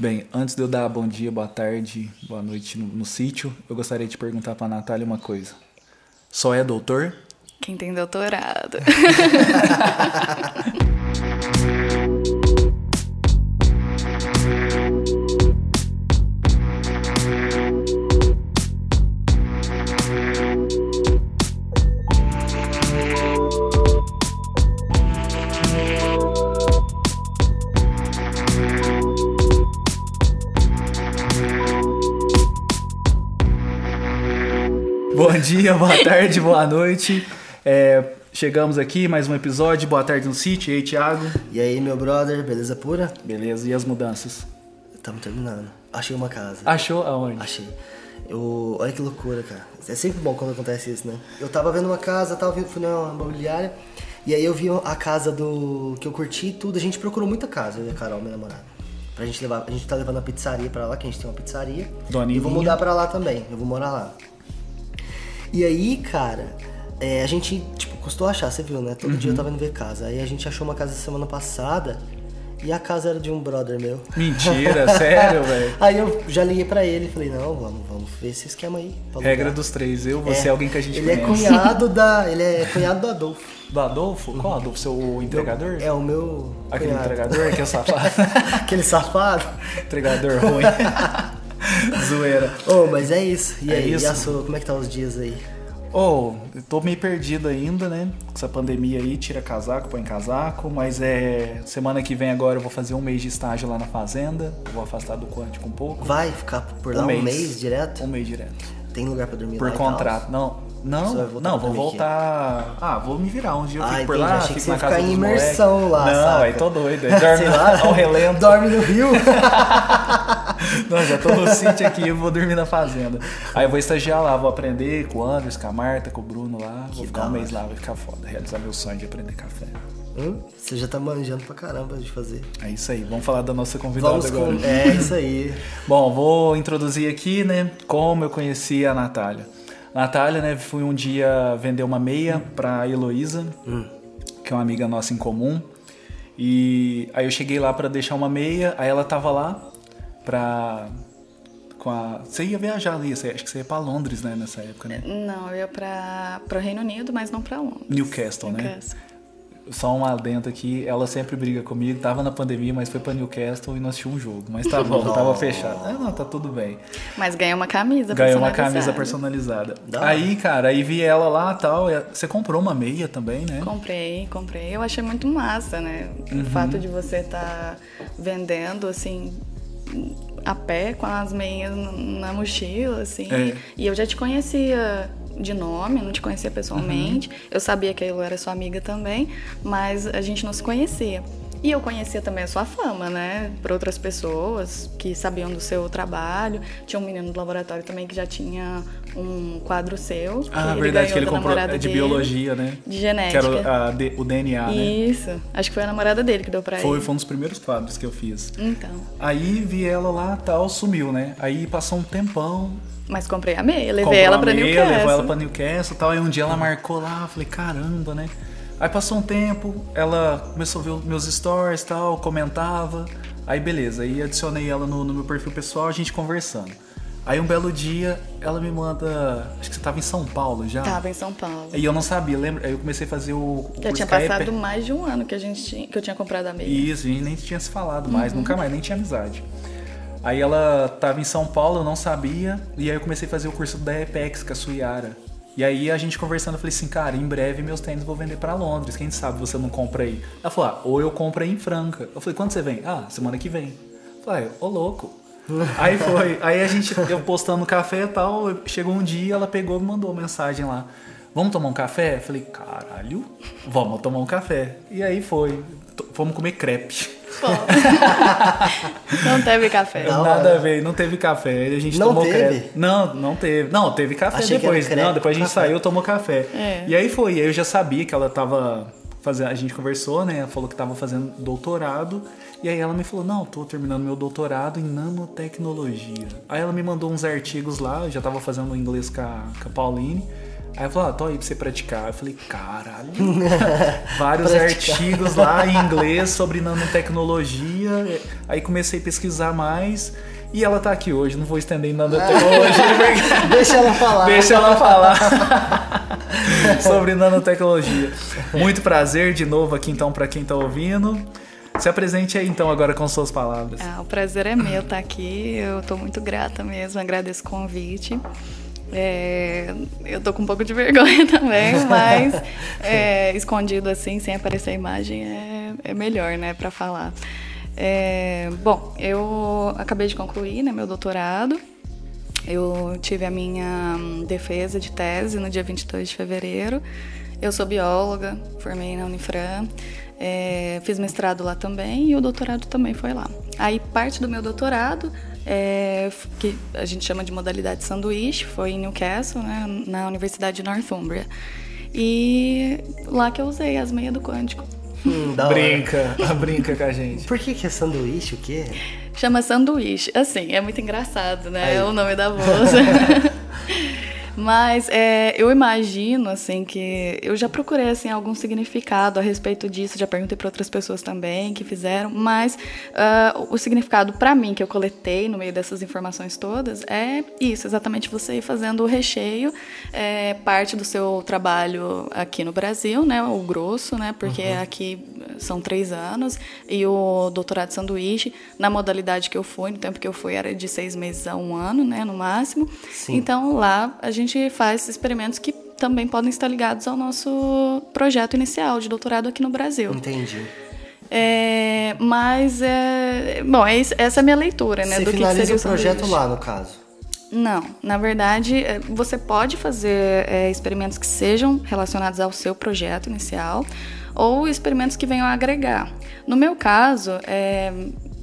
Bem, antes de eu dar bom dia, boa tarde, boa noite no, no sítio, eu gostaria de perguntar para a Natália uma coisa. Só é doutor? Quem tem doutorado. dia, boa tarde, boa noite. É, chegamos aqui, mais um episódio. Boa tarde no sítio. E aí, Thiago? E aí, meu brother, beleza pura? Beleza, e as mudanças? Estamos terminando. Achei uma casa. Achou aonde? Achei. Eu... Olha que loucura, cara. É sempre bom quando acontece isso, né? Eu tava vendo uma casa, tava vindo, fui na imobiliária, e aí eu vi a casa do. que eu curti e tudo. A gente procurou muita casa, eu e a Carol, minha namorada. Pra gente levar. A gente tá levando a pizzaria pra lá, que a gente tem uma pizzaria. Dona e vou mudar pra lá também. Eu vou morar lá. E aí, cara, é, a gente, tipo, custou achar, você viu, né? Todo dia eu tava indo ver casa. Aí a gente achou uma casa semana passada e a casa era de um brother meu. Mentira, sério, velho. Aí eu já liguei pra ele e falei, não, vamos, vamos ver esse esquema aí. Regra dos três. Eu, você é alguém que a gente Ele é conhece. cunhado da. Ele é cunhado do Adolfo. Do Adolfo? Qual Adolfo? Seu entregador? É o meu. Aquele cunhado. entregador que é safado. Aquele safado. entregador ruim. Zoeira. Ô, mas é isso. E É aí, isso? e a sua, como é que tá os dias aí? Oh, tô meio perdido ainda, né? Com essa pandemia aí, tira casaco, põe casaco, mas é. Semana que vem agora eu vou fazer um mês de estágio lá na fazenda. Vou afastar do quântico um pouco. Vai ficar por lá um mês, direto? Um mês direto. Tem lugar pra dormir Por lá tal? contrato. Não, não, não, pra vou voltar. Ah, vou me virar um dia. Eu Ah, fico por lá, Achei que fico você na casa ficar em imersão moleques. lá, Não, saca? aí tô doido. aí Dorme lá, ao relento. Dorme no rio. Não, já tô no sítio aqui, eu vou dormir na fazenda. Aí eu vou estagiar lá, vou aprender com o Anderson, com a Marta, com o Bruno lá. Vou Que ficar um mês lá, vai ficar foda. Realizar meu sonho de aprender café. Hum? Você já tá manjando pra caramba de fazer. É isso aí, vamos falar da nossa convidada Vamos agora. com. É isso aí. Bom, vou introduzir aqui, né, como eu conheci a Natália. A Natália, né, fui um dia vender uma meia pra Heloísa, que é uma amiga nossa em comum. E aí eu cheguei lá pra deixar uma meia, aí ela tava lá pra com a você ia viajar ali, você- acho que você ia pra Londres, né, nessa época, né? Não, eu ia pra, pro Reino Unido, mas não pra Londres. Newcastle, né? Newcastle. Só um adendo aqui, ela sempre briga comigo, tava na pandemia, mas foi pra Newcastle e nós assistiu um jogo. Mas tá bom, tava fechado. Ah, não, tá tudo bem. Mas ganhei uma camisa Ganhou uma personalizada. camisa personalizada. Da hora. Aí, cara, aí vi ela lá e tal. Você comprou uma meia também, né? Comprei, comprei. Eu achei muito massa, né? Uhum. O fato de você estar vendendo, assim, a pé com as meias na mochila, assim. É. E eu já te conhecia de nome, não te conhecia pessoalmente. Uhum. Eu sabia que a Elo era sua amiga também, mas a gente não se conhecia. E eu conhecia também a sua fama, né? Por outras pessoas que sabiam do seu trabalho. Tinha um menino do laboratório também que já tinha um quadro seu. que Ah, ele verdade, que ele comprou é de dele, biologia, né? De Que genética. era o, a o DNA, né? Isso. Acho que foi a namorada dele que deu pra Foi, ele. foi um dos primeiros quadros que eu fiz. Então. Aí vi ela lá tal, sumiu, né? Aí passou um tempão. Mas comprei a meia, levei ela pra meia, Newcastle. Levou ela pra Newcastle e tal. Aí um dia ela marcou lá, falei, caramba, né? Aí passou um tempo, ela começou a ver meus stories e tal, comentava. Aí beleza, aí adicionei ela no, no meu perfil pessoal, a gente conversando. Aí um belo dia, ela me manda. Acho que você tava em São Paulo já. Tava em São Paulo. E eu não sabia, lembra? Aí eu comecei a fazer o. o Já tinha curso passado mais de um ano que, a gente tinha, que eu tinha comprado a meia. Isso, a gente nem tinha se falado mais, Uhum. nunca mais, nem tinha amizade. Aí ela tava em São Paulo, eu não sabia, e aí eu comecei a fazer o curso da Epex com a Suyara. E aí a gente conversando, eu falei assim, cara, em breve meus tênis vou vender pra Londres, quem sabe você não compra aí? Ela falou, ah, ou eu compro aí em Franca. Eu falei, quando você vem? Ah, semana que vem. Eu falei, ah, ô louco. Aí foi, aí a gente, eu postando café e tal, chegou um dia, ela pegou e mandou uma mensagem lá. Vamos tomar um café? Eu falei, caralho, vamos tomar um café. E aí foi, fomos comer crepe. Não teve café. Da Nada a ver, não teve café. A gente Não tomou teve? crepe. Não, não teve. Não, teve café Achei que era depois. crepe Não, depois a gente café. saiu, tomou café. É. E aí foi. Aí eu já sabia que ela tava fazendo. A gente conversou, né? Ela falou que tava fazendo doutorado. E aí ela me falou: Não, tô terminando meu doutorado em nanotecnologia. Aí ela me mandou uns artigos lá. Eu já tava fazendo inglês com a, com a Pauline. Aí ela falou, ah, tô aí pra você praticar. Eu falei, caralho. Vários artigos lá em inglês sobre nanotecnologia. Aí comecei a pesquisar mais. E ela tá aqui hoje, não vou estender em nanotecnologia. Deixa ela falar. Deixa ela falar sobre nanotecnologia. Muito prazer de novo aqui então para quem tá ouvindo. Se apresente aí então agora com suas palavras. Ah, o prazer é meu estar aqui. Eu tô muito grata mesmo, agradeço o convite. É, eu tô com um pouco de vergonha também, mas é, escondido assim, sem aparecer a imagem, é, é melhor, né, para falar. É, bom, eu acabei de concluir né, meu doutorado. Eu tive a minha defesa de tese no dia 22 de fevereiro. Eu sou bióloga, formei na Unifran, é, fiz mestrado lá também e o doutorado também foi lá. Aí parte do meu doutorado, é, que a gente chama de modalidade sanduíche, foi em Newcastle, né, na Universidade de Northumbria. E lá que eu usei as meias do quântico. Hum, brinca, brinca com a gente. Por que, que é sanduíche? O quê? Chama sanduíche. Assim, é muito engraçado, né? É o nome da bolsa. Mas é, eu imagino assim que eu já procurei assim algum significado a respeito disso, já perguntei para outras pessoas também que fizeram, mas uh, o significado para mim que eu coletei no meio dessas informações todas é isso, exatamente você ir fazendo o recheio, é, parte do seu trabalho aqui no Brasil, né, o grosso, né, porque uhum. aqui são três anos e o doutorado de sanduíche na modalidade que eu fui, no tempo que eu fui era de seis meses a um ano, né, no máximo. Sim. Então lá a gente gente faz experimentos que também podem estar ligados ao nosso projeto inicial de doutorado aqui no Brasil. Entendi. É, mas é, bom, é, essa é a minha leitura, né? Você do finaliza que seria o projeto lá, no caso? Não, na verdade, é, você pode fazer é, experimentos que sejam relacionados ao seu projeto inicial ou experimentos que venham a agregar. No meu caso, é,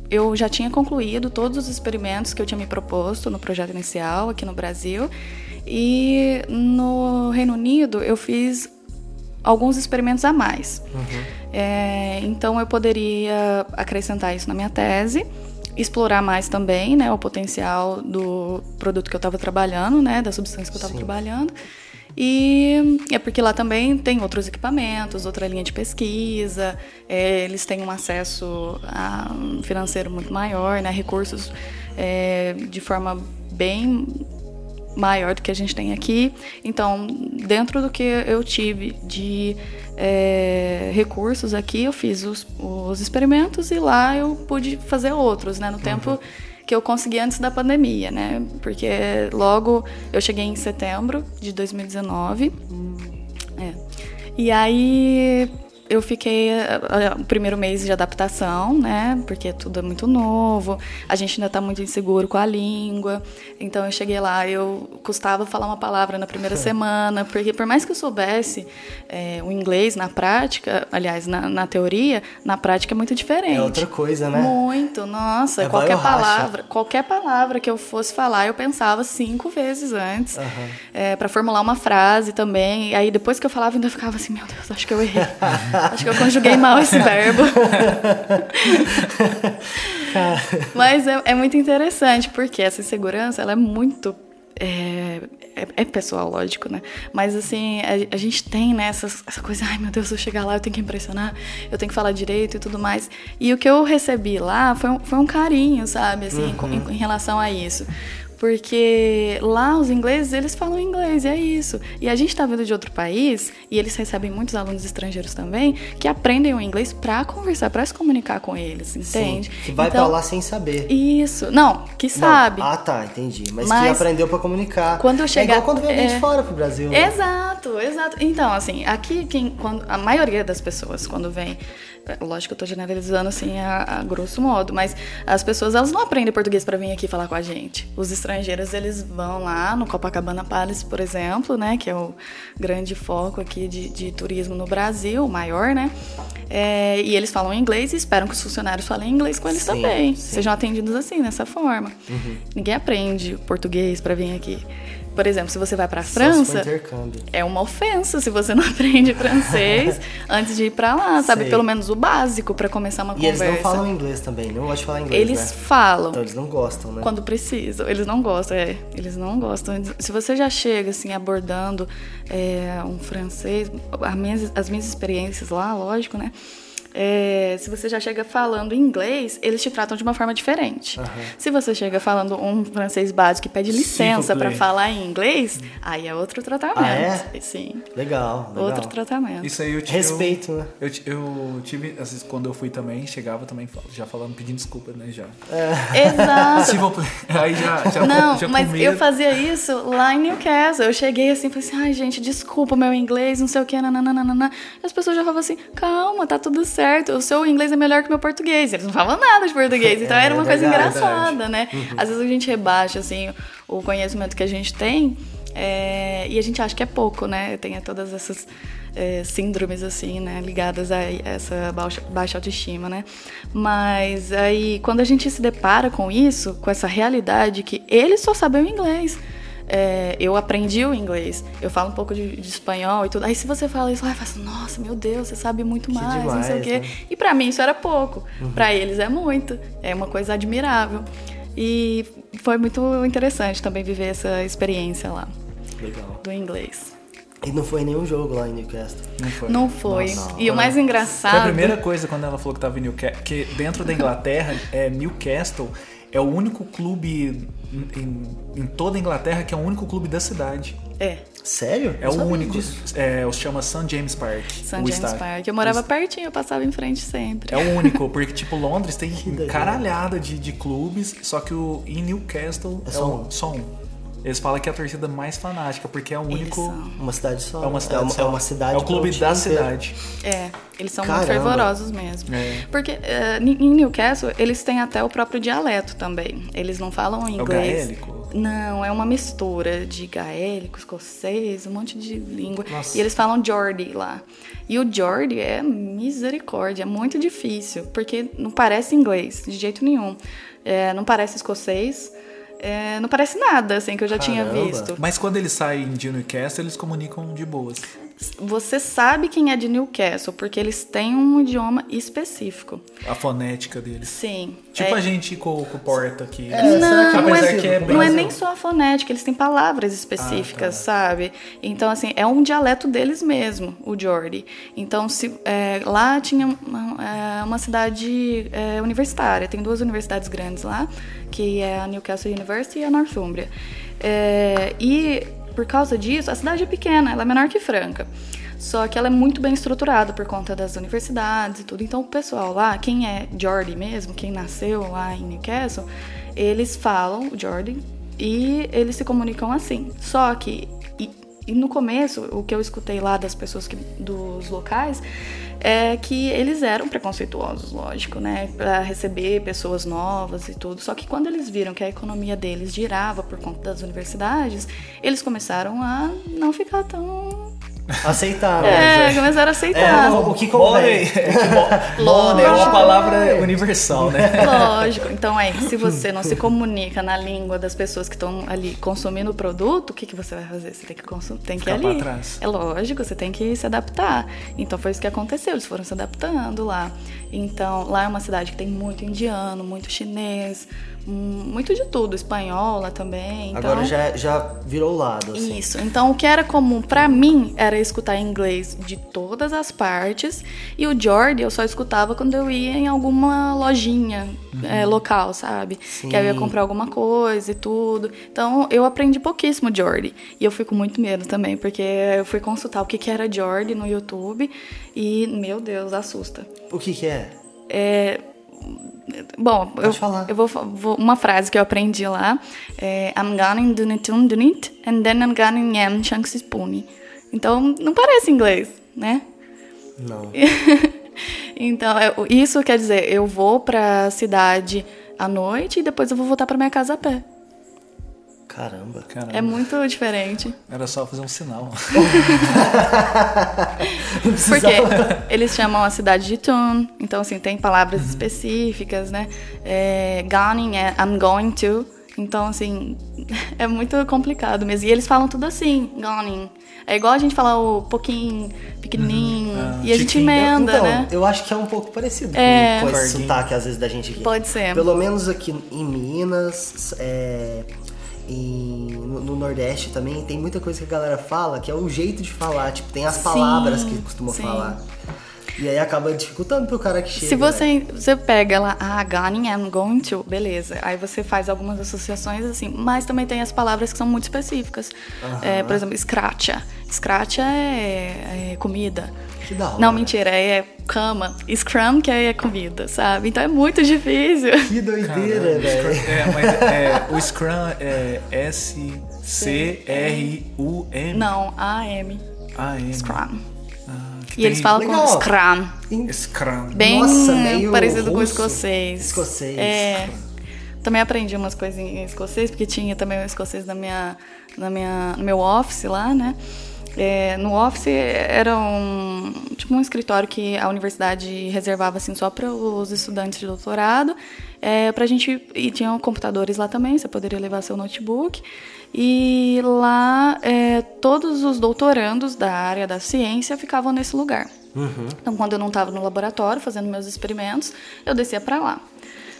eu já tinha concluído todos os experimentos que eu tinha me proposto no projeto inicial aqui no Brasil e no Reino Unido eu fiz alguns experimentos a mais. Uhum. É, então eu poderia acrescentar isso na minha tese, explorar mais também né, o potencial do produto que eu estava trabalhando, né, da substância que eu estava trabalhando. E é porque lá também tem outros equipamentos, outra linha de pesquisa, é, eles têm um acesso a um financeiro muito maior, né, recursos é, de forma bem maior do que a gente tem aqui. Então, dentro do que eu tive de é, recursos aqui, eu fiz os, os, experimentos e lá eu pude fazer outros, né? No uhum. tempo que eu consegui antes da pandemia, né? Porque logo eu cheguei em setembro de 2019. Hum. É. E aí eu fiquei uh, o primeiro mês de adaptação, né? Porque tudo é muito novo, a gente ainda está muito inseguro com a língua. Então eu cheguei lá, eu custava falar uma palavra na primeira semana, porque por mais que eu soubesse é, o inglês na prática, aliás, na, na, teoria, na prática é muito diferente. É outra coisa, né? Muito, nossa, é qualquer palavra, qualquer palavra que eu fosse falar, eu pensava cinco vezes antes uhum. é, para formular uma frase também. E aí depois que eu falava, ainda ficava assim, meu Deus, acho que eu errei. Acho que eu conjuguei mal esse verbo. Mas é, é, muito interessante, porque essa insegurança ela é muito. É, é, é pessoal, lógico, né? Mas assim, a, a gente tem né, essa, essa coisa, ai meu Deus, se eu chegar lá eu tenho que impressionar, eu tenho que falar direito e tudo mais. E o que eu recebi lá foi um, foi um carinho, sabe, assim, uhum. em, em relação a isso. Porque lá os ingleses, eles falam inglês, e é isso. E a gente está vindo de outro país, e eles recebem muitos alunos estrangeiros também, que aprendem o inglês para conversar, para se comunicar com eles, entende? Sim, que vai então, pra lá sem saber. Isso. Não, que sabe. Não. Ah, tá, entendi. Mas, Mas, que aprendeu para comunicar. Quando eu chegar... É igual quando vem é... de fora pro Brasil. Né? Exato, exato. Então, assim, aqui, quem, quando, a maioria das pessoas, quando vem é, lógico que eu tô generalizando assim a, a, grosso modo, mas as pessoas elas não aprendem português para vir aqui falar com a gente. Os estrangeiros eles vão lá no Copacabana Palace, por exemplo, né, que é o grande foco aqui de, de turismo no Brasil, o maior, né? É, e eles falam inglês e esperam que os funcionários falem inglês com eles sim, também. Sim. Sejam atendidos assim, dessa forma. Uhum. Ninguém aprende português para vir aqui. Por exemplo, se você vai se for França, é uma ofensa se você não aprende francês antes de ir pra lá, sabe? Sei. Pelo menos o básico pra começar uma E conversa. eles não falam inglês também, não gostam de falar inglês, Eles né? falam. Então eles não gostam, né? Quando precisam. Eles não gostam, é. Eles não gostam. Se você já chega, assim, abordando é, um francês, as minhas, as minhas experiências lá, lógico, né? É, se você já chega falando inglês, eles te tratam de uma forma diferente. Se você chega falando um francês básico e pede licença para falar em inglês, aí é outro tratamento. Ah, é? Sim. Legal, legal. Outro tratamento. Isso aí eu tive. Respeito, né? Eu, eu tive, às vezes, quando eu fui também, chegava também já falando, pedindo desculpa, né? Já. Exato. Se vou- Aí já, já, Não, já mas eu fazia isso lá em Newcastle. Eu cheguei assim, falei assim, ai gente, desculpa o meu inglês, não sei o que, nananana. E as pessoas já falavam assim, calma, tá tudo certo, o seu inglês é melhor que o meu português. Eles não falavam nada de português, então É, era uma é coisa verdade, engraçada, né? Às vezes a gente rebaixa, assim, o conhecimento que a gente tem é, e a gente acha que é pouco, né? Tem todas essas é, síndromes, assim, né? Ligadas a essa baixa, baixa autoestima, né? Mas aí, quando a gente se depara com isso, com essa realidade que eles só sabem o inglês. É, eu aprendi o inglês, eu falo um pouco de, de espanhol e tudo. Aí se você fala isso, ai, eu falo assim, nossa, meu Deus, você sabe muito mais, não sei o demais, quê. né? E pra mim isso era pouco. Pra eles é muito. É uma coisa admirável. E foi muito interessante também viver essa experiência lá Legal. do inglês. E não foi nenhum jogo lá em Newcastle. Não foi. Não foi. Nossa. e o mais engraçado. Foi a primeira coisa quando ela falou que tava em Newcastle. Que dentro da Inglaterra, é, Newcastle é o único clube em, em toda a Inglaterra que é o único clube da cidade. É, Sério? É o único. disso. É, chama St. James Park. St. James estádio. Park. Eu morava pertinho, eu passava em frente sempre. É o único, porque tipo, Londres tem caralhada de, de clubes, só que o, em Newcastle É é, só o- um. só um. Eles falam que é a torcida mais fanática, porque é o único. Uma cidade só. É uma cidade. É uma, só. é uma cidade. É o clube da inteiro. cidade. É, eles são Caramba. muito fervorosos mesmo. É. Porque eh, em Newcastle, eles têm até o próprio dialeto também. Eles não falam É o inglês. gaélico? Não, é uma mistura de gaélico, escocês, um monte de língua. Nossa. E eles falam Geordie lá. E o Geordie é misericórdia, é muito difícil, porque não parece inglês, de jeito nenhum. É, não parece escocês, é, não parece nada, assim, que eu já tinha Caramba. visto. Mas quando eles saem de Newcastle, eles comunicam de boas. Você sabe quem é de Newcastle, porque eles têm um idioma específico. A fonética deles. Sim. Tipo é- a gente com, com o Porta aqui. É, será que não, é que é não é nem só a fonética, eles têm palavras específicas, Ah, tá. sabe? Então, assim, é um dialeto deles mesmo, o Geordie. Então, se, é, lá tinha uma, é, uma cidade é, universitária, tem duas universidades grandes lá, que é a Newcastle University e a Northumbria. É, e, por causa disso, a cidade é pequena, ela é menor que Franca. Só que ela é muito bem estruturada por conta das universidades e tudo. Então, o pessoal lá, quem é Geordie mesmo, quem nasceu lá em Newcastle, eles falam o Geordie e eles se comunicam assim. Só que, e no começo, o que eu escutei lá das pessoas que, dos locais é que eles eram preconceituosos, lógico, né, para receber pessoas novas e tudo. Só que quando eles viram que a economia deles girava por conta das universidades, eles começaram a não ficar tão Aceitar, é, né? começaram a aceitar. É, o que convém. Money, é é uma palavra universal, né? Lógico. Então, aí, se você não se comunica na língua das pessoas que estão ali consumindo o produto, o que, que você vai fazer? Você tem que, consum... tem que ir ali. trás. É lógico, você tem que se adaptar. Então, foi isso que aconteceu. Eles foram se adaptando lá. Então, lá é uma cidade que tem muito indiano, muito chinês, muito de tudo. Espanhola também. Então, Agora já, já virou lado, assim. Isso. Então, o que era comum pra mim era escutar inglês de todas as partes. E o Geordie eu só escutava quando eu ia em alguma lojinha é, local, sabe? Sim. Que eu ia comprar alguma coisa e tudo. Então, eu aprendi pouquíssimo Geordie. E eu fui com muito medo também, porque eu fui consultar o que, que era Geordie no YouTube. E, meu Deus, assusta. O que que é? É, Bom, eu, falar. eu vou, vou- Uma frase que eu aprendi lá é I'm going dunitun dunit and then I'm going yam shankspuni. Então, não parece inglês, né? Não. então, é- isso quer dizer, eu vou pra cidade à noite e depois eu vou voltar pra minha casa a pé. Caramba. Caramba, É muito diferente. Era só fazer um sinal. Porque eles chamam a cidade de Tun, então assim, tem palavras específicas, né? É, going é I'm going to, Então, assim, é muito complicado mesmo. E eles falam tudo assim, Gonin. É igual a gente falar o pouquinho, pequenininho, Ah, e a gente emenda, então, né? eu acho que é um pouco parecido É. com, esse Cordinho. sotaque, às vezes, da gente aqui. Pode ser. Pelo menos aqui em Minas, é, em- no, no Nordeste também, tem muita coisa que a galera fala, que é o jeito de falar. Tipo, tem as Sim, palavras que costuma sim. falar. E aí acaba dificultando pro cara que chega. Se né? você, você pega lá, ah, going and going to, beleza. Aí você faz algumas associações assim, mas também tem as palavras que são muito específicas. É, por exemplo, scratcha. Scratcha é, é comida. Que da hora. Não, mentira, é cama. Scrum que é comida, sabe? Então é muito difícil. Que doideira, velho. Scrum- É, mas é, o Scrum é S-C-R-U-M. Não, AM. A-M. Scrum. E tem eles falam Legal. com Scrum. Scrum. Bem Nossa, meio parecido com o russo. escocês. Escocês. É. Também aprendi umas coisinhas em escocês, porque tinha também o escocês na minha, na minha, no meu office lá, né? É, no office era um tipo um escritório que a universidade reservava assim só para os estudantes de doutorado. É, pra gente e tinham computadores lá também, você poderia levar seu notebook. E lá é, todos os doutorandos da área da ciência ficavam nesse lugar. Então, quando eu não estava no laboratório fazendo meus experimentos, eu descia para lá.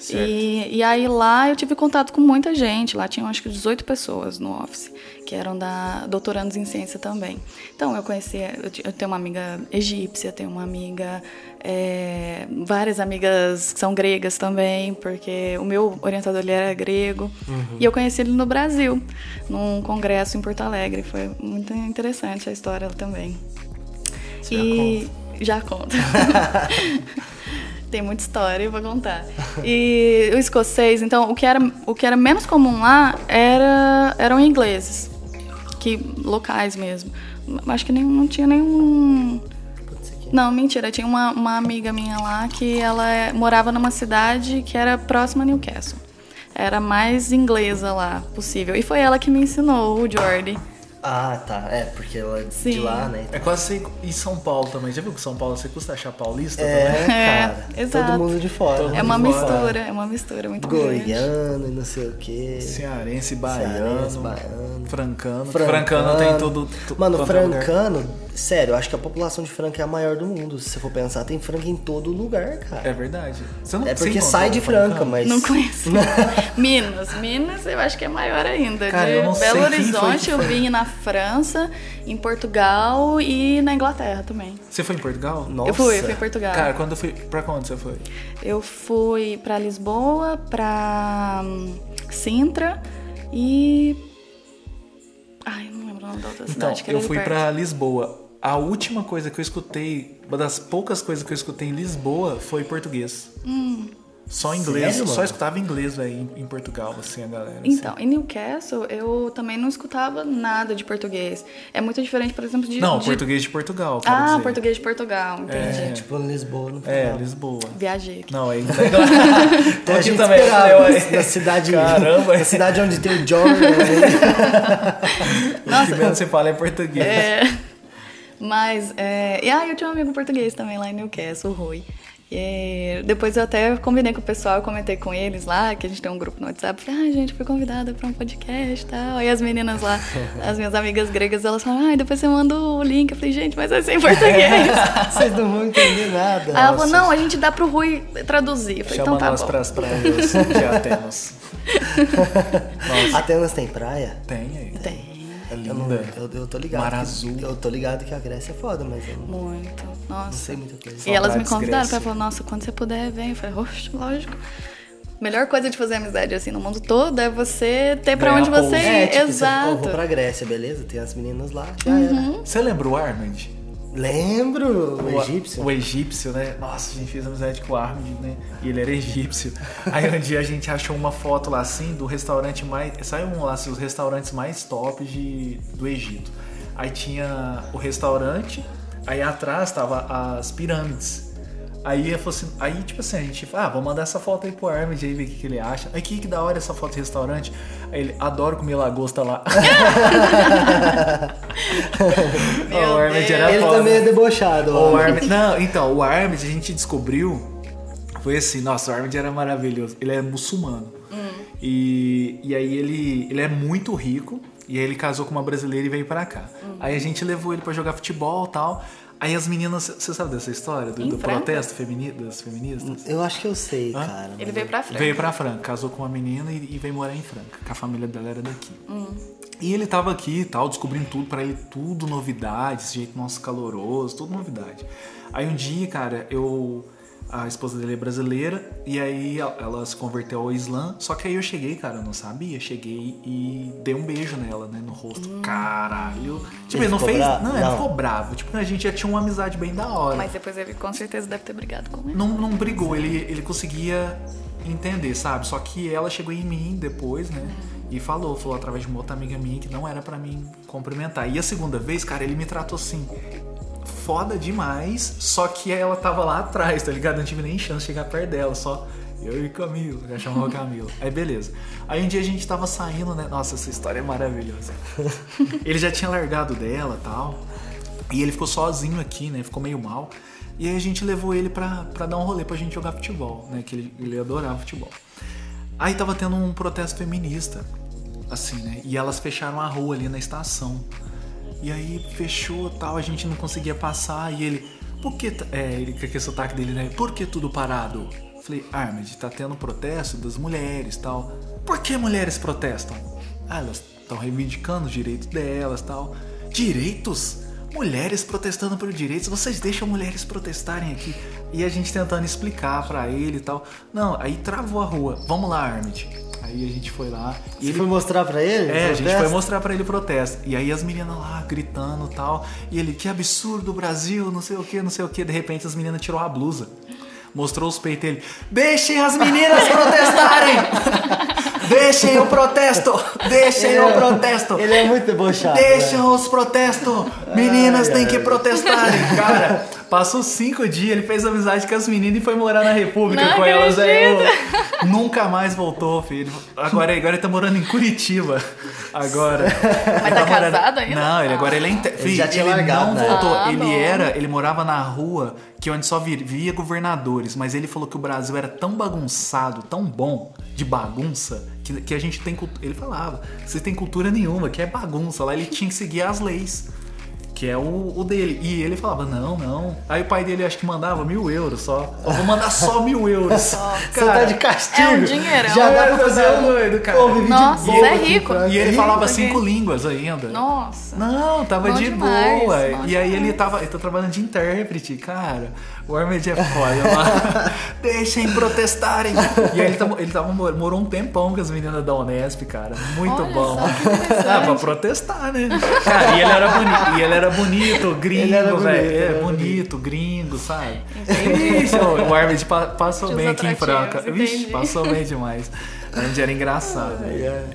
E, e aí lá eu tive contato com muita gente. Lá tinham acho que 18 pessoas no office, que eram da doutorandos em ciência também. Então eu conhecia, eu, tenho uma amiga egípcia, tenho uma amiga, é, várias amigas que são gregas também, porque o meu orientador ele era grego. E eu conheci ele no Brasil, num congresso em Porto Alegre. Foi muito interessante a história também. Você e já conta. Tem muita história pra contar. E o escocês, então, o que era, o que era menos comum lá era, eram ingleses. Que, locais mesmo. Acho que nem, não tinha nenhum. Não, mentira. Tinha uma, uma amiga minha lá que ela é- morava numa cidade que era próxima a Newcastle. Era mais inglesa lá possível. E foi ela que me ensinou, o Jordi. Ah, tá. É, porque ela é de Sim. lá, né? É quase ser em São Paulo também. Já viu que São Paulo você custa achar paulista É, também? cara. exato. Todo mundo de fora. Todo né? É uma de fora. mistura, é uma mistura muito grande. Goiano e não sei o quê. Cearense, baiano, Cearense, baiano. francano. Francano. Francano tem tudo. tu- Mano, é lugar. francano, sério, eu acho que a população de Franca é a maior do mundo. Se você for pensar, tem Franca em todo lugar, cara. É verdade. Você não É porque sai de Franca, francano? mas. Não conheço. Minas. Minas eu acho que é maior ainda. Cara, eu não de sei Belo quem foi Horizonte eu vim na França, em Portugal e na Inglaterra também. Você foi em Portugal? Nossa. Eu fui, eu fui em Portugal. Cara, quando eu fui. Pra quando você foi? Eu fui pra Lisboa, pra hum, Sintra e. Ai, não lembro o nome da outra Então, cidade. que era eu fui pra Lisboa. A última coisa que eu escutei, uma das poucas coisas que eu escutei em Lisboa foi português. Só inglês, Sério, só escutava inglês, velho, em, Portugal, assim, a galera. assim. Então, em Newcastle eu também não escutava nada de português. É muito diferente, por exemplo, de. Não, de- português de Portugal, quero Ah, dizer. português de Portugal, entendi. É, tipo, Lisboa, não É. Lisboa. Viajei aqui. Não, é Tô É, a aqui gente também. esperava, ué, na cidade, Caramba. na cidade onde tem o Jordan. né? O que menos você fala é português. É. Mas, é... e aí eu tinha um amigo português também lá em Newcastle, o Rui. E depois eu até combinei com o pessoal, eu comentei com eles lá, que a gente tem um grupo no WhatsApp. Falei, ah, gente, fui convidada pra um podcast e tal. Aí as meninas lá, as minhas amigas gregas, elas falaram, ah, depois você manda o link. Eu falei, gente, mas vai ser em português. Vocês não vão entender nada. Aí ela falou, não, a gente dá pro Rui traduzir. Eu falei, Chama então tá nós bom. pras praias de Atenas. Atenas tem praia? Tem aí. Tem. É Eu, não, linda. eu, eu tô ligado. Mar que- azul. Eu tô ligado que a Grécia é foda, mas eu não, Muito. Nossa. não sei muita coisa. E elas me convidaram pra falar, nossa, quando você puder, vem. Eu falei, oxe, lógico. Melhor coisa de fazer amizade assim no mundo todo é você ter pra Ganhar onde você ir. É, tipo, você, Exato. eu vou pra Grécia, beleza? Tem as meninas lá, já Uhum. era. Você lembra o Armand? Lembro, o egípcio. O egípcio, né? Nossa, a gente fez amizade com o Armand, né? E ele era egípcio. Aí um dia a gente achou uma foto lá assim do restaurante mais. Saiu um lá, assim, os restaurantes mais top de, do Egito. Aí tinha o restaurante, aí atrás tava as pirâmides. Aí, eu falei assim, aí, tipo assim, a gente fala, ah, vou mandar essa foto aí pro Armand aí ver o que, que ele acha. Aí, que, que da hora essa foto de restaurante. Aí ele, adoro comer lagosta lá. O Armand Deus. era Ele foda. também é debochado. O ó. Armid, não, então, o Armid a gente descobriu foi assim, nossa, o Armid era maravilhoso. Ele é muçulmano. E, e aí ele, ele é muito rico. E aí ele casou com uma brasileira e veio pra cá. Aí a gente levou ele pra jogar futebol e tal. Aí as meninas, você sabe dessa história? Do, do Franca? protesto femini, das feministas? Eu acho que eu sei, cara. Ele veio pra frente. Veio pra Franca, casou com uma menina e, e veio morar em Franca, que a família dela era daqui. E ele tava aqui e tal, descobrindo tudo pra ele, tudo novidade, esse jeito nosso caloroso, tudo novidade. Aí um dia, cara, eu. A esposa dele é brasileira, e aí ela- se converteu ao Islã. Só que aí eu cheguei, cara, eu não sabia. Cheguei e dei um beijo nela, né, no rosto. Caralho. Tipo, Ele não fez. bravo? Não, ele Não. ficou bravo. Tipo, a gente já tinha uma amizade bem da hora Mas depois ele com certeza deve ter brigado com ele. não, não brigou, ele, ele conseguia entender, sabe? Só que ela chegou em mim depois, né? E falou, falou através de uma outra amiga minha que não era pra mim cumprimentar. E a segunda vez, cara, ele me tratou assim, foda demais, só que ela tava lá atrás, tá ligado? Não tive nem chance de chegar perto dela, só eu e Camilo, já chamava Camilo. Aí beleza. Aí um dia a gente tava saindo, né? Nossa, essa história é maravilhosa. ele já tinha largado dela tal. E ele ficou sozinho aqui, né? Ficou meio mal. E aí a gente levou ele pra, pra dar um rolê pra gente jogar futebol, né? Que ele, ele adorava futebol. Aí tava tendo um protesto feminista, assim, né? E elas fecharam a rua ali na estação. E aí fechou tal, a gente não conseguia passar. E ele, por que. t- É, ele com aquele sotaque dele, né? Por que tudo parado? Falei, Armed, tá tendo protesto das mulheres tal. Por que mulheres protestam? Ah, elas estão reivindicando os direitos delas tal. Direitos? Mulheres protestando por direitos, vocês deixam mulheres protestarem aqui. E a gente tentando explicar pra ele e tal. Não, aí travou a rua. Vamos lá, Armed. Aí a gente foi lá. E ele foi mostrar pra ele? é, a gente foi mostrar pra ele o protesto. E aí as meninas lá gritando e tal. E ele, que absurdo, Brasil, não sei o que, não sei o que. De repente as meninas tirou a blusa. Mostrou os peitos dele. Deixem as meninas protestarem! Deixem o protesto! Deixem o é- protesto! Ele é muito debochado. Deixa né? os protestos! Meninas Ai, têm ai. que protestarem! Cara, passou cinco dias, ele fez amizade com as meninas e foi morar na República Não com elas. Aí eu- acredito. nunca mais voltou, filho. Agora, agora ele tá morando em Curitiba. Agora. Mas Ele tá morando- casado ainda? Não, ele agora ele é inte... Filho, já tinha ele largado, não né? voltou. Ah, ele bom. era, ele morava na rua que onde só vivia governadores, mas ele falou que o Brasil era tão bagunçado, tão bom de bagunça, que, que a gente tem cultura. Ele falava, vocês têm cultura nenhuma, que é bagunça. Lá ele tinha que seguir as leis. Que é o, o dele. E ele falava, não, não. Aí o pai dele acho que mandava mil euros só. Eu vou mandar só mil euros. Você tá de castigo. É um dinheirão. Já dá É, pra fazer é um doido, cara. Pô, de Nossa, você é rico. E ele falava cinco línguas ainda. Nossa. Não, tava Bom de demais, boa. bom E aí ele demais. tava, ele tá trabalhando de intérprete, cara. O Armed é foda. Deixem protestarem. E aí ele, tava, ele tava, morou um tempão com as meninas da Unesp, cara. Muito Olha bom. só. Ah, pra protestar, né? Cara, e ele era bonito, e ele era bonito, gringo, era bonito, velho. ele É, era bonito, gringo, sabe? Ixi, o pa- passou Tinha bem aqui em Franca. Vixe, passou bem demais. O Armed era engraçado. velho. É,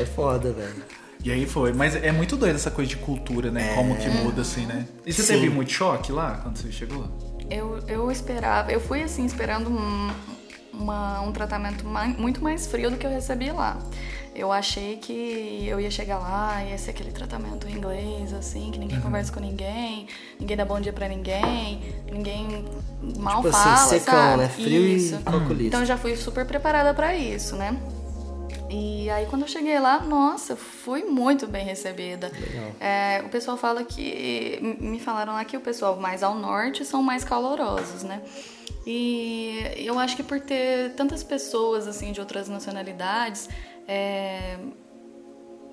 é foda, velho. E aí foi. Mas é muito doido essa coisa de cultura, né? Como que muda assim, né? E você Sim. teve muito choque lá quando você chegou? Eu, eu esperava, eu fui assim esperando um, uma- um tratamento mai- muito mais frio do que eu recebi lá. Eu achei que eu ia chegar lá, ia ser aquele tratamento em inglês, assim, que Uhum. ninguém conversa com ninguém, ninguém dá bom dia pra ninguém, ninguém mal Tipo fala, assim, secão, sabe? né? Frio Isso. e calculista. Então eu já fui super preparada pra isso, né? E aí quando eu cheguei lá, nossa, fui muito bem recebida. É, o pessoal fala que. Me falaram lá que o pessoal mais ao norte são mais calorosos, né? E eu acho que por ter tantas pessoas assim de outras nacionalidades, é,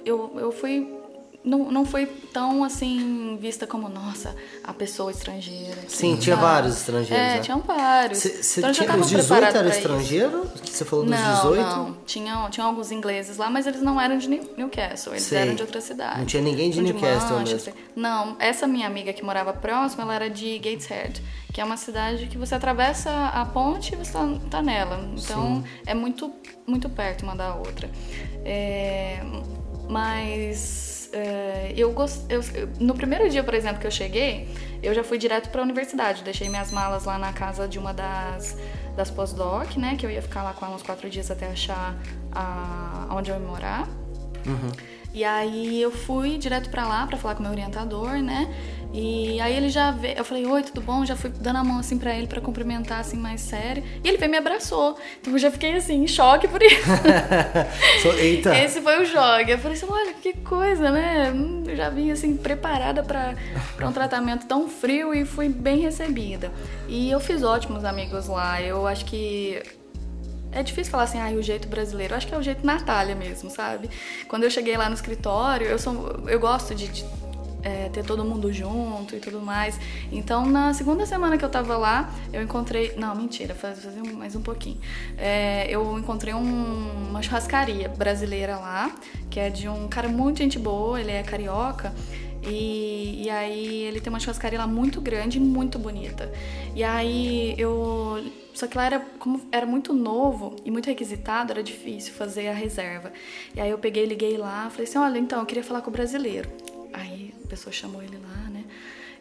eu, eu fui. Não, não foi tão assim vista como, nossa, a pessoa estrangeira. aqui, Sim, tinha sabe? vários estrangeiros, É, né? tinham vários. Cê, Então, eu já tinha, os 18 preparada eram pra isso. estrangeiros? Que você falou dos Não, 18? não. Tinham, tinham alguns ingleses lá, mas eles não eram de New- Newcastle, eles Sei. eram de outra cidade. Não tinha ninguém de São Newcastle Manchester. Não, essa minha amiga que morava próximo, ela era de Gateshead, que é uma cidade que você atravessa a ponte e você tá, tá nela. Então é muito, muito perto uma da outra. É, mas é, eu, gost, eu eu- No primeiro dia, por exemplo, que eu cheguei, eu já fui direto pra universidade. Deixei minhas malas lá na casa de uma das, das pós-doc, né? Que eu ia ficar lá com ela uns quatro dias até achar a, onde eu ia morar. E aí eu fui direto pra lá pra falar com o meu orientador, né? E aí ele já veio, eu falei, oi, tudo bom? Já fui dando a mão assim pra ele pra cumprimentar assim mais sério. E ele veio e me abraçou. Então eu já fiquei assim, em choque por isso. So- Eita. Esse foi o jogo. Eu falei assim, olha, que coisa, né? Hum, Eu já vim assim, preparada pra pra um tratamento tão frio e fui bem recebida. E eu fiz ótimos amigos lá. Eu acho que é difícil falar assim, ah, o jeito brasileiro. Eu acho que é o jeito Natália mesmo, sabe? Quando eu cheguei lá no escritório, eu, sou, eu gosto de, de, é, ter todo mundo junto e tudo mais. Então, na segunda semana que eu tava lá, eu encontrei. Não, mentira, faz- fazia mais um pouquinho. É, eu encontrei um- uma churrascaria brasileira lá, que é de um cara muito gente boa, ele é carioca. E, e aí ele tem uma churrascaria lá muito grande e muito bonita. E aí eu. Só que lá era, como era muito novo e muito requisitado, era difícil fazer a reserva. E aí eu peguei, liguei lá, falei assim, olha, então, eu queria falar com o brasileiro. Aí a pessoa chamou ele lá, né?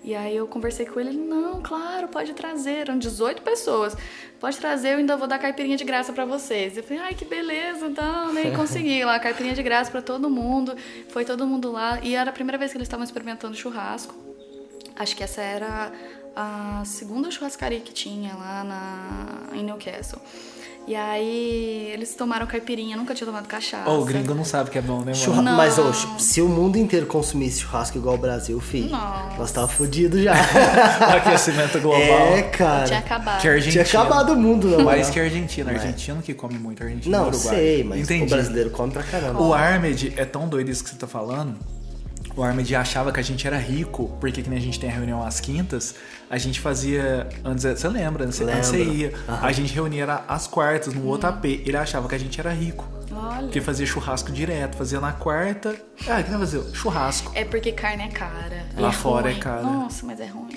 E aí eu conversei com ele, ele, não, claro, pode trazer. Eram 18 pessoas. Pode trazer, eu ainda vou dar caipirinha de graça pra vocês. Eu falei, ai, que beleza, então, né? E consegui lá, caipirinha de graça pra todo mundo. Foi todo mundo lá. E era a primeira vez que eles estavam experimentando churrasco. Acho que essa era a segunda churrascaria que tinha lá na, em Newcastle. E aí eles tomaram caipirinha, nunca tinha tomado cachaça. Ô, o gringo não sabe que é bom, né, mano? Churra- Não. Mas, ô, se o mundo inteiro consumisse churrasco igual o Brasil, filho, Nossa. nós tava fudido já. O aquecimento global. é, Tinha cara. acabado. Que a Argentina. Tinha acabado o mundo, não. Mais né? que a Argentina. Não é. Argentino que come muito, Argentina e Não, Uruguai. sei, mas Entendi. o brasileiro come pra caramba. O Armed é tão doido isso que você tá falando. O Armed achava que a gente era rico, porque que nem a gente tem a reunião às quintas, a gente fazia. Antes, você lembra? Antes, antes você ia. Aham. A gente reunia era às quartas, no outro AP. Ele achava que a gente era rico. Olha. Porque fazia churrasco direto, fazia na quarta. Ah, o que vai fazer? Churrasco. É porque carne é cara. Lá E fora é ruim. cara. Nossa, mas é ruim.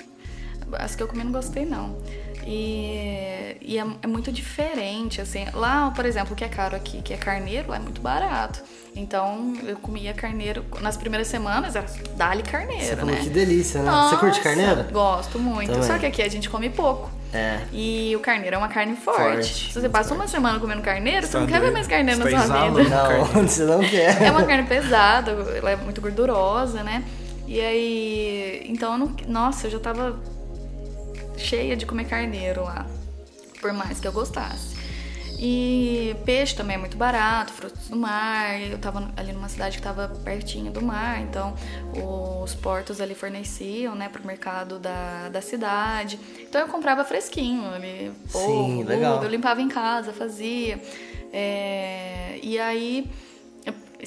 As que eu comi não gostei, não. E, e é, é muito diferente, assim. Lá, por exemplo, o que é caro aqui, que é carneiro, lá é muito barato. Então, eu comia carneiro... Nas primeiras semanas, era dá-lhe carneiro, Você falou né? que delícia, né? Nossa, Você curte carneiro? Gosto muito. Também. Só que aqui a gente come pouco. É. E o carneiro é uma carne forte. Forte, Se você passa uma semana comendo carneiro, você Tá não quer ver mais carneiro na tá sua vida. Não, Carne. você não quer. É uma carne pesada, ela é muito gordurosa, né? E aí. Então eu não. Nossa, eu já tava cheia de comer carneiro lá. Por mais que eu gostasse. E peixe também é muito barato, frutos do mar. Eu tava ali numa cidade que tava pertinho do mar, então os portos ali forneciam, né, pro mercado da, da cidade. Então eu comprava fresquinho ali, polvo, legal. eu limpava em casa, fazia. É, e aí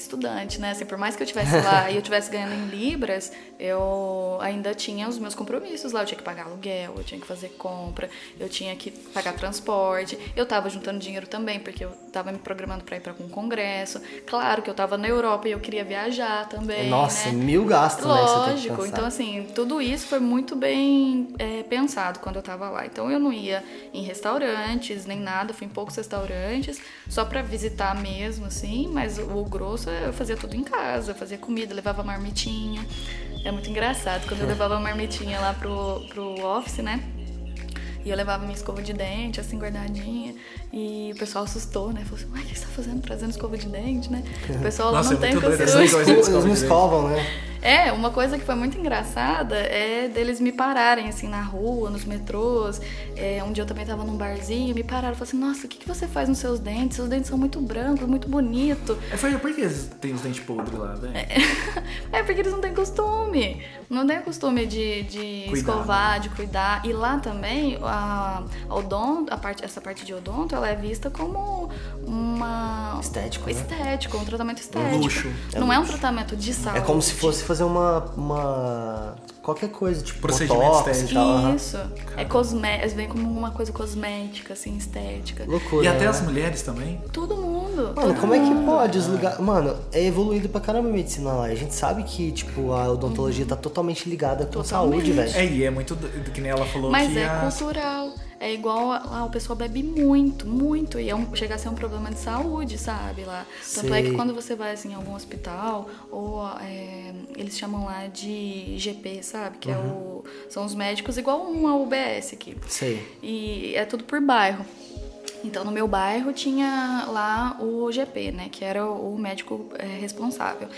estudante, né? Assim, por mais que eu estivesse lá e eu estivesse ganhando em libras, eu ainda tinha os meus compromissos lá. Eu tinha que pagar aluguel, eu tinha que fazer compra, eu tinha que pagar transporte. Eu tava juntando dinheiro também, porque eu tava me programando para ir para algum congresso. Claro que eu tava na Europa e eu queria viajar também. Nossa, né? mil gastos, né? Lógico, pensar. então assim, tudo isso foi muito bem é, pensado quando eu tava lá. Então eu não ia em restaurantes nem nada, fui em poucos restaurantes, só pra visitar mesmo, assim, mas o, o grosso eu fazia tudo em casa, fazia comida, levava marmitinha. É muito engraçado, quando eu levava a marmitinha lá pro, pro office, né? E eu levava minha escova de dente, assim, guardadinha. E o pessoal assustou, né? Falou assim, uai, o que você tá fazendo trazendo escova de dente, né? O pessoal Nossa, lá não é tem costume. Eles não escovam, né? É, uma coisa que foi muito engraçada é deles me pararem, assim, na rua, nos metrôs. É, um dia eu também tava num barzinho, me pararam e falaram assim, nossa, o que, que você faz nos seus dentes? Seus dentes são muito brancos, muito bonito. Eu falei, por que tem os dentes podres lá, velho? É porque eles não têm costume. Não têm costume de, de Cuidar, escovar, de cuidar. E lá também, a, a odonto, a parte, essa parte de odonto, ela é vista como uma... Estético, né? Estético, um tratamento estético. luxo. Não é, um tratamento de saúde. É como se fosse fazer uma. uma qualquer coisa, tipo Procedimento botox e estético. tal. aham. Isso. É cosmético, vem como uma coisa cosmética, assim, estética. Loucura. E até né? as mulheres também? Todo mundo. Mano, todo como é que mundo. pode os lugares. Mano, é evoluído pra caramba a medicina lá. A gente sabe que, tipo, a odontologia tá totalmente ligada com Totalmente. saúde, velho. É, e é muito doido, que nem ela falou Mas que é as- cultural. É igual lá, o pessoal bebe muito, muito. E é um, chega a ser um problema de saúde, sabe? Lá. Tanto é Sei. que quando você vai assim, em algum hospital, ou é, eles chamam lá de GP, sabe? Que é o, são os médicos igual uma UBS aqui. Sei. E é tudo por bairro. Então, no meu bairro tinha lá o GP, né, que era o médico é, responsável.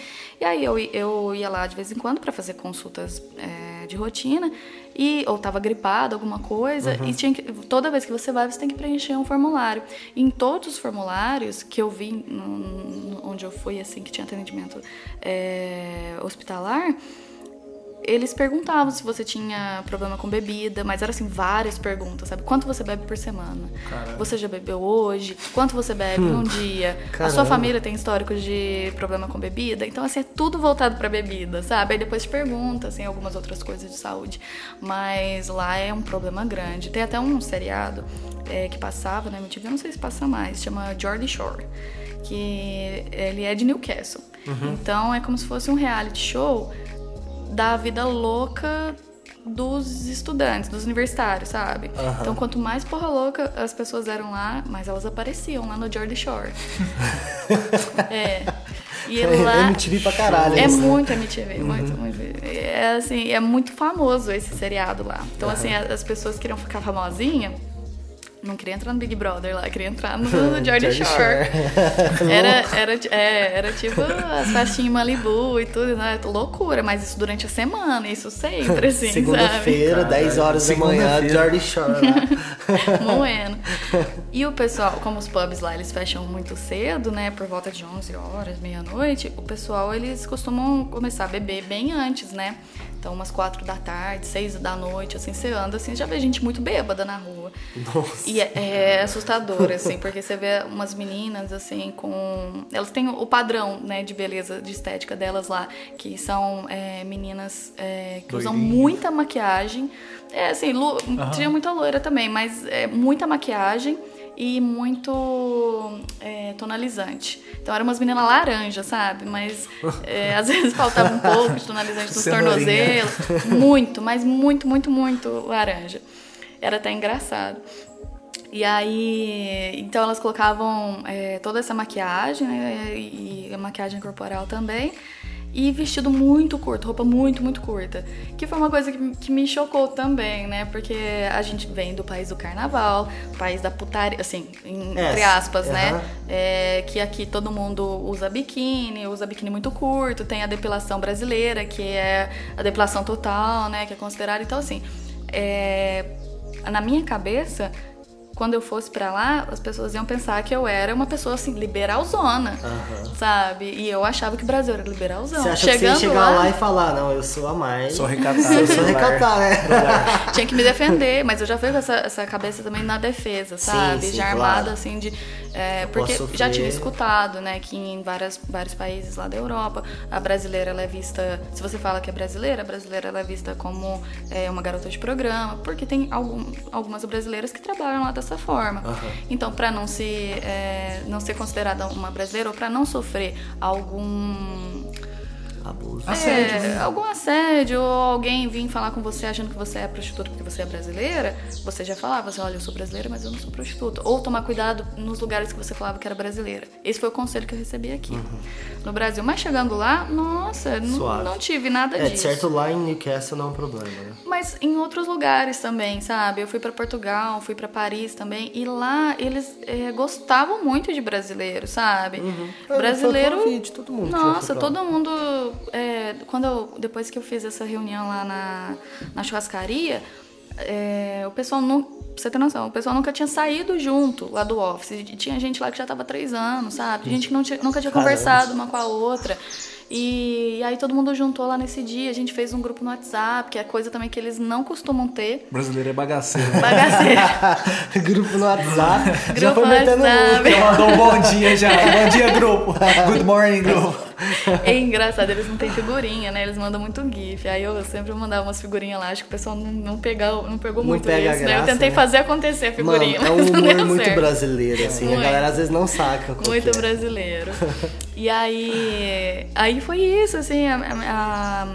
E aí eu, eu ia lá de vez em quando para fazer consultas é, de rotina e ou tava gripada, alguma coisa, uhum. e tinha que, toda vez que você vai, você tem que preencher um formulário. E em todos os formulários que eu vi no, no, onde eu fui assim que tinha atendimento é, hospitalar, eles perguntavam se você tinha problema com bebida, mas era assim, várias perguntas, sabe? Quanto você bebe por semana? Caramba. Você já bebeu hoje? Quanto você bebe num dia? Caramba. A sua família tem histórico de problema com bebida? Então, assim, é tudo voltado pra bebida, sabe? Aí depois pergunta, assim, algumas outras coisas de saúde. Mas lá é um problema grande. Tem até um seriado é, que passava na né? MTV, eu não sei se passa mais, chama Jordan Shore, que ele é de Newcastle. Uhum. Então, é como se fosse um reality show da vida louca dos estudantes, dos universitários, sabe? Uhum. Então, quanto mais porra louca as pessoas eram lá, mais elas apareciam lá no Jordan Shore. é. E é lá, MTV pra caralho. É isso, né? muito MTV, uhum. muito, muito. É assim, é muito famoso esse seriado lá. Então, uhum. assim, as pessoas queriam ficar famosinha não queria entrar no Big Brother lá, queria entrar no, Jordan Shore. era, era, é, era tipo as festinhas em Malibu e tudo, né? Loucura, mas isso durante a semana, isso sempre, assim, Segunda-feira, 10 horas da manhã, Jordan Shore lá. Moendo. E o pessoal, como os pubs lá, eles fecham muito cedo, né? Por volta de 11 horas, meia-noite, o pessoal, eles costumam começar a beber bem antes, né? Então, umas quatro da tarde, seis da noite, assim, você anda, assim, já vê gente muito bêbada na rua. Nossa. E é, é assustador, assim, porque você vê umas meninas, assim, com... Elas têm o padrão, né, de beleza, de estética delas lá, que são é, meninas é, que usam muita maquiagem. É, assim, lu... uhum. tinha muita loira também, mas é, muita maquiagem e muito é, tonalizante. Então eram umas meninas laranja, sabe? Mas é, às vezes faltava um pouco de tonalizante nos tornozelos. Muito, mas muito, muito, muito laranja. Era até engraçado. E aí, então elas colocavam é, toda essa maquiagem né, e a maquiagem corporal também e vestido muito curto, roupa muito, muito curta. Que foi uma coisa que, que, me chocou também, né? Porque a gente vem do país do carnaval, país da putaria, assim, entre aspas, né? É, que aqui todo mundo usa biquíni, usa biquíni muito curto, tem a depilação brasileira, que é a depilação total, né? Que é considerada. Então, assim, é, na minha cabeça quando eu fosse para lá, as pessoas iam pensar que eu era uma pessoa assim, liberalzona, uhum. sabe? E eu achava que o Brasil era liberalzão. Você acha Chegando que você ia chegar lá... lá... e falar, não, eu sou a mais. Sou recatada. eu sou recatada, né? Tinha que me defender, mas eu já fui com essa, essa cabeça também na defesa, sabe? Sim, sim, já armada, claro. assim, de. É, porque já tinha escutado, né, que em várias, vários países lá da Europa, a brasileira ela é vista. Se você fala que é brasileira, a brasileira ela é vista como é, uma garota de programa, porque tem algum, algumas brasileiras que trabalham lá dessa dessa forma. Uhum. Então, para não se é, não ser considerada uma brasileira ou para não sofrer algum abuso. É, assédio. Né? Algum assédio, ou alguém vir falar com você achando que você é prostituta porque você é brasileira, você já falava assim, olha, eu sou brasileira, mas eu não sou prostituta. Ou tomar cuidado nos lugares que você falava que era brasileira. Esse foi o conselho que eu recebi aqui uhum. no Brasil. Mas chegando lá, nossa, não, não, tive nada é, disso. certo, lá em Newcastle não é um problema, né? Mas em outros lugares também, sabe? Eu fui para Portugal, fui para Paris também, e lá eles é, gostavam muito de brasileiro, sabe? Uhum. Brasileiro. Foi, foi todo mundo nossa, todo mundo é, quando eu, depois que eu fiz essa reunião lá na, na churrascaria, é, o pessoal não. Pra você ter noção, o pessoal nunca tinha saído junto lá do office. Tinha gente lá que já tava três anos, sabe? Gente que não tinha, nunca tinha Caramba. conversado uma com a outra. E aí todo mundo juntou lá nesse dia, a gente fez um grupo no WhatsApp, que é coisa também que eles não costumam ter. O brasileiro é bagaceiro. Bagaceiro. grupo no WhatsApp. Grupo já foi metendo WhatsApp. Já mandou um bom dia já. bom dia, grupo. Good morning, grupo. É engraçado, eles não têm figurinha, né? Eles mandam muito GIF. Aí eu sempre mandava umas figurinhas lá, acho que o pessoal não, não, pegou, não pegou não muito pega isso, graça, né? Eu tentei né? fazer acontecer a figurinha. Mano, é um humor muito certo. brasileiro, assim. Muito. A galera às vezes não saca. Muito é. brasileiro. E aí. Aí foi isso, assim, a,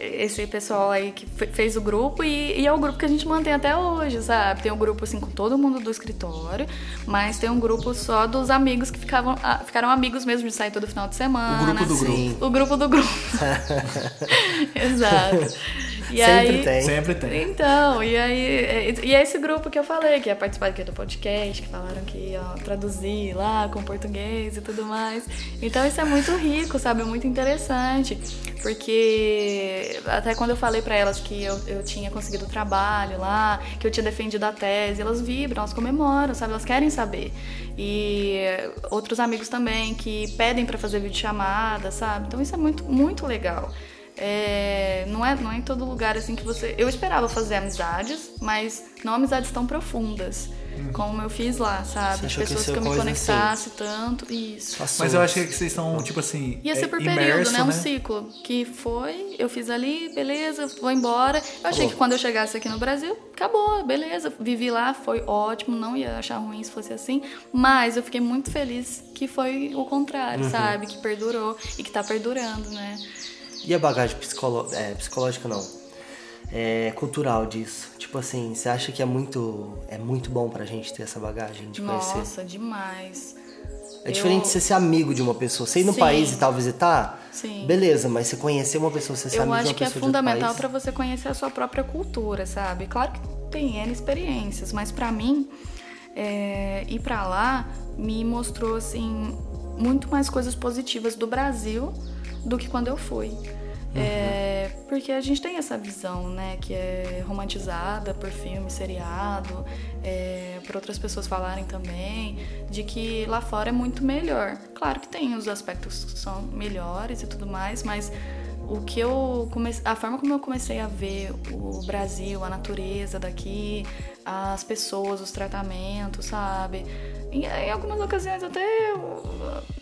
esse pessoal aí que fez o grupo e, e, é o grupo que a gente mantém até hoje, sabe? Tem um grupo assim com todo mundo do escritório, mas tem um grupo só dos amigos que ficavam, ficaram amigos mesmo de sair todo final de semana. O grupo do grupo. O grupo do grupo. Exato. E Sempre aí, tem. Sempre tem. Então, e aí, e é esse grupo que eu falei, que ia participar aqui do podcast, que falaram que ia traduzir lá com português e tudo mais. Então isso é muito rico, sabe? É muito interessante. Porque até quando eu falei pra elas que eu, eu tinha conseguido trabalho lá, que eu tinha defendido a tese, elas vibram, elas comemoram, sabe? Elas querem saber. E outros amigos também que pedem pra fazer videochamada, sabe? Então isso é muito, muito legal. É, não, é, não é em todo lugar assim que você. Eu esperava fazer amizades, mas não amizades tão profundas. Como eu fiz lá, sabe? Você De que pessoas ser que eu me coisa conectasse tanto. Isso. Passou. Mas eu acho que vocês estão, tipo assim. Ia ser é, por imerso, período, né? Um ciclo. Que foi, eu fiz ali, beleza, vou embora. Eu achei que quando eu chegasse aqui no Brasil, acabou, beleza. Vivi lá, foi ótimo, não ia achar ruim se fosse assim. Mas eu fiquei muito feliz que foi o contrário, Uhum. sabe? Que perdurou e que tá perdurando, né? E a bagagem psicolo... é, psicológica não? É cultural disso. Tipo assim, você acha que é muito é muito bom pra gente ter essa bagagem de conhecer? Nossa, demais. É diferente de você ser amigo de uma pessoa. Você ir no Sim. país e tal visitar, Sim. beleza, mas você conhecer uma pessoa, você ser Eu amigo de acho uma que é pessoa de outro fundamental para você conhecer a sua própria cultura, sabe? Claro que tem N experiências, mas para mim, é, ir para lá me mostrou, assim, muito mais coisas positivas do Brasil do que quando eu fui. É, porque a gente tem essa visão, né, que é romantizada por filme, seriado, é, por outras pessoas falarem também, de que lá fora é muito melhor. Claro que tem os aspectos que são melhores e tudo mais, mas o que eu comecei, a forma como eu comecei a ver o Brasil, a natureza daqui, as pessoas, os tratamentos, sabe? Em, em algumas ocasiões até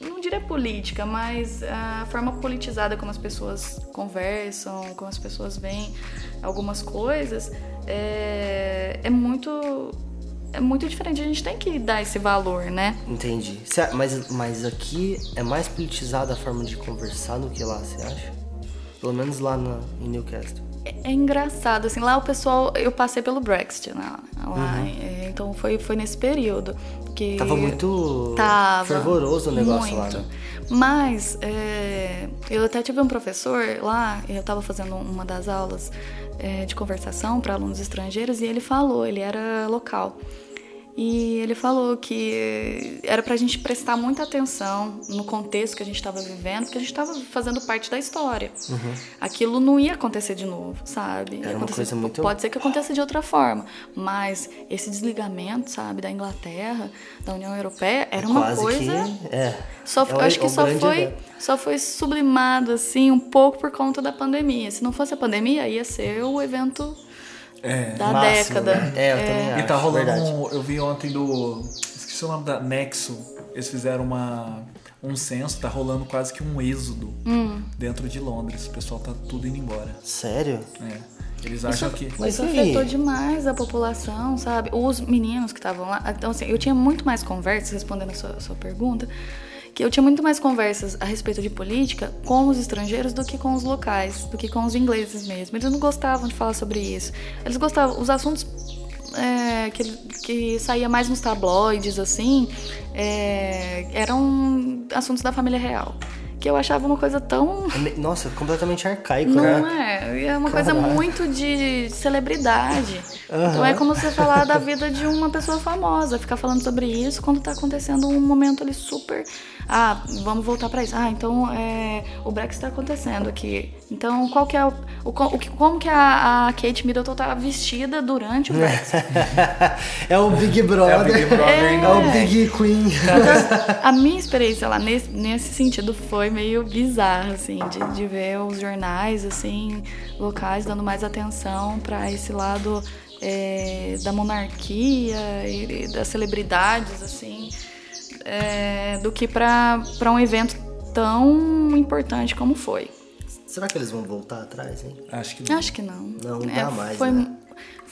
não diria política, mas a forma politizada como as pessoas conversam, como as pessoas veem algumas coisas, é, é muito é muito diferente. A gente tem que dar esse valor, né? Entendi. Mas, mas aqui é mais politizada a forma de conversar do que lá, você acha? Pelo menos lá na, em Newcastle. É engraçado, assim, lá o pessoal, eu passei pelo Brexit, né? Lá, é, então foi, foi nesse período. Que Uhum. Tava muito Tava, fervoroso o negócio lá, muito. né? Mas é, eu até tive um professor lá, eu estava fazendo uma das aulas é, de conversação para alunos estrangeiros e ele falou, ele era local. E ele falou que era pra gente prestar muita atenção no contexto que a gente estava vivendo, porque a gente estava fazendo parte da história. Aquilo não ia acontecer de novo, sabe? Uhum. Era uma coisa muito- Pode ser que aconteça de outra forma, mas esse desligamento, sabe, da Inglaterra, da União Europeia, era uma Quase coisa. que. É. Só, É um- acho é que um só foi, só foi sublimado, assim, um pouco por conta da pandemia. Se não fosse a pandemia, ia ser o evento É. da Máximo, década. né? É, eu também E acho. tá rolando verdade. um, Eu vi ontem do. Esqueci o nome da Nexo. Eles fizeram uma, um censo, tá rolando quase que um êxodo Hum. dentro de Londres. O pessoal tá tudo indo embora. Sério? É. Eles acham que. Mas Isso e afetou demais a população, sabe? Os meninos que estavam lá. Então, assim, eu tinha muito mais conversas, respondendo a sua, a sua pergunta, que eu tinha muito mais conversas a respeito de política com os estrangeiros do que com os locais, do que com os ingleses mesmo. Eles não gostavam de falar sobre isso. Eles gostavam. Os assuntos é, que, que saía mais nos tabloides, assim, é, eram assuntos da família real. Que eu achava uma coisa tão É Nossa, completamente arcaico, não né? é, é uma coisa Caralho. muito de celebridade. Então é como você falar da vida de uma pessoa famosa, ficar falando sobre isso quando tá acontecendo um momento ali super. Ah, vamos voltar pra isso. Ah, então é, o Brexit tá acontecendo aqui. Então qual que é o, o, o como que a, a Kate Middleton tá vestida durante o Brexit? é o Big Brother. É o Big Brother, É então. o Big Queen. Então, a minha experiência lá nesse, nesse sentido foi meio bizarra, assim, de, de ver os jornais, assim, locais dando mais atenção para esse lado é, da monarquia e, e das celebridades, assim, é, do que para um evento tão importante como foi. Será que eles vão voltar atrás, hein? Acho que não. Acho que não. Não, não É, dá mais, foi, né?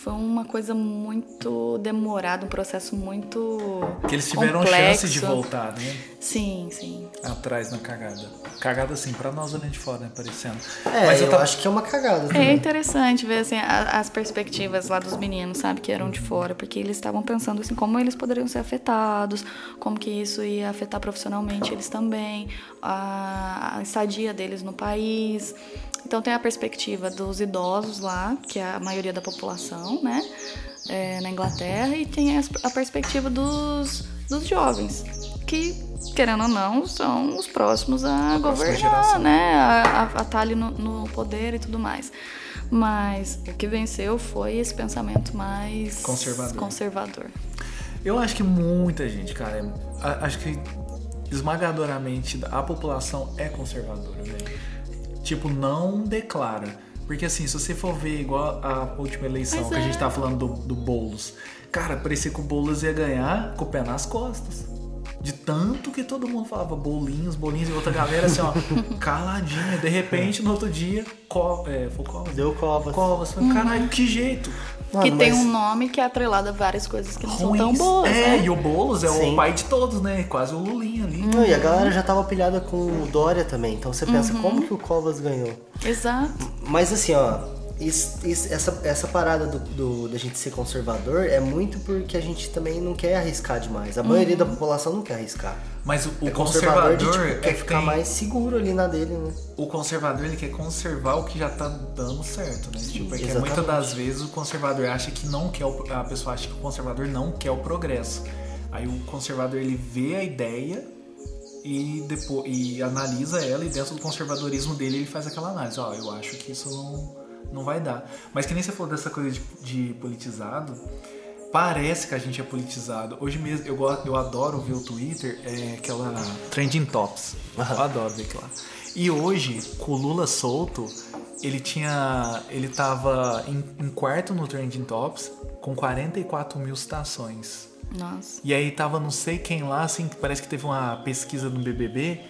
Foi uma coisa muito demorada, um processo muito. Que eles tiveram complexo. chance de voltar, né? Sim, sim. Atrás na cagada. Cagada assim, pra nós olhando de fora, né? Parecendo. É, Mas eu, tava- acho que é uma cagada É também. interessante ver assim, a- as perspectivas lá dos meninos, sabe, que eram de fora, porque eles estavam pensando assim, como eles poderiam ser afetados, como que isso ia afetar profissionalmente eles também, a, a estadia deles no país. Então tem a perspectiva dos idosos lá, que é a maioria da população, né? É, na Inglaterra, e tem a, a perspectiva dos, dos jovens, que, querendo ou não, são os próximos a, governar, geração. né? A estar tá ali no, no poder e tudo mais. Mas o que venceu foi esse pensamento mais Conservador. conservador. Eu acho que muita gente, cara, é- a- acho que esmagadoramente a população é conservadora, velho. Tipo, não declara. Porque assim, se você for ver igual a última eleição Mas que a gente é. tá falando do, do Boulos, cara, parecia que o Boulos ia ganhar com o pé nas costas. De tanto que todo mundo falava bolinhos, bolinhos, e outra galera assim, ó, caladinha. De repente, no outro dia, co é, foi Covas? Deu Covas. Covas. Falei, Caralho, que jeito. Mano, que tem um nome que é atrelado a várias coisas que não são Ruins. tão boas, É, né? e o Boulos é Sim. o pai de todos, né? Quase o Lulinha ali. Não, e a galera já tava pilhada com o Dória também. Então você pensa, Uhum. como que o Covas ganhou? Exato. Mas assim, ó, isso- isso- essa, essa parada do, do- da gente ser conservador é muito porque a gente também não quer arriscar demais. A maioria da população não quer arriscar. Mas o, o É conservador, de, tipo, é quer que ficar tem- mais seguro ali na dele, né? O conservador ele quer conservar o que já tá dando certo, né? Tipo, é que Exatamente. muitas das vezes o conservador acha que não quer o, a pessoa acha que o conservador não quer o progresso. Aí o conservador ele vê a ideia e depois e analisa ela e dentro do conservadorismo dele ele faz aquela análise, ó, eu acho que isso não não vai dar. Mas que nem você falou dessa coisa de, de politizado, parece que a gente é politizado. Hoje mesmo, eu, eu adoro ver o Twitter, é aquela Trending Tops. Eu adoro ver aquilo lá. E hoje, com o Lula solto, ele tinha. Ele tava em, em quarto no Trending Tops com 44 mil citações. Nossa. E aí tava não sei quem lá, assim, parece que teve uma pesquisa no BBB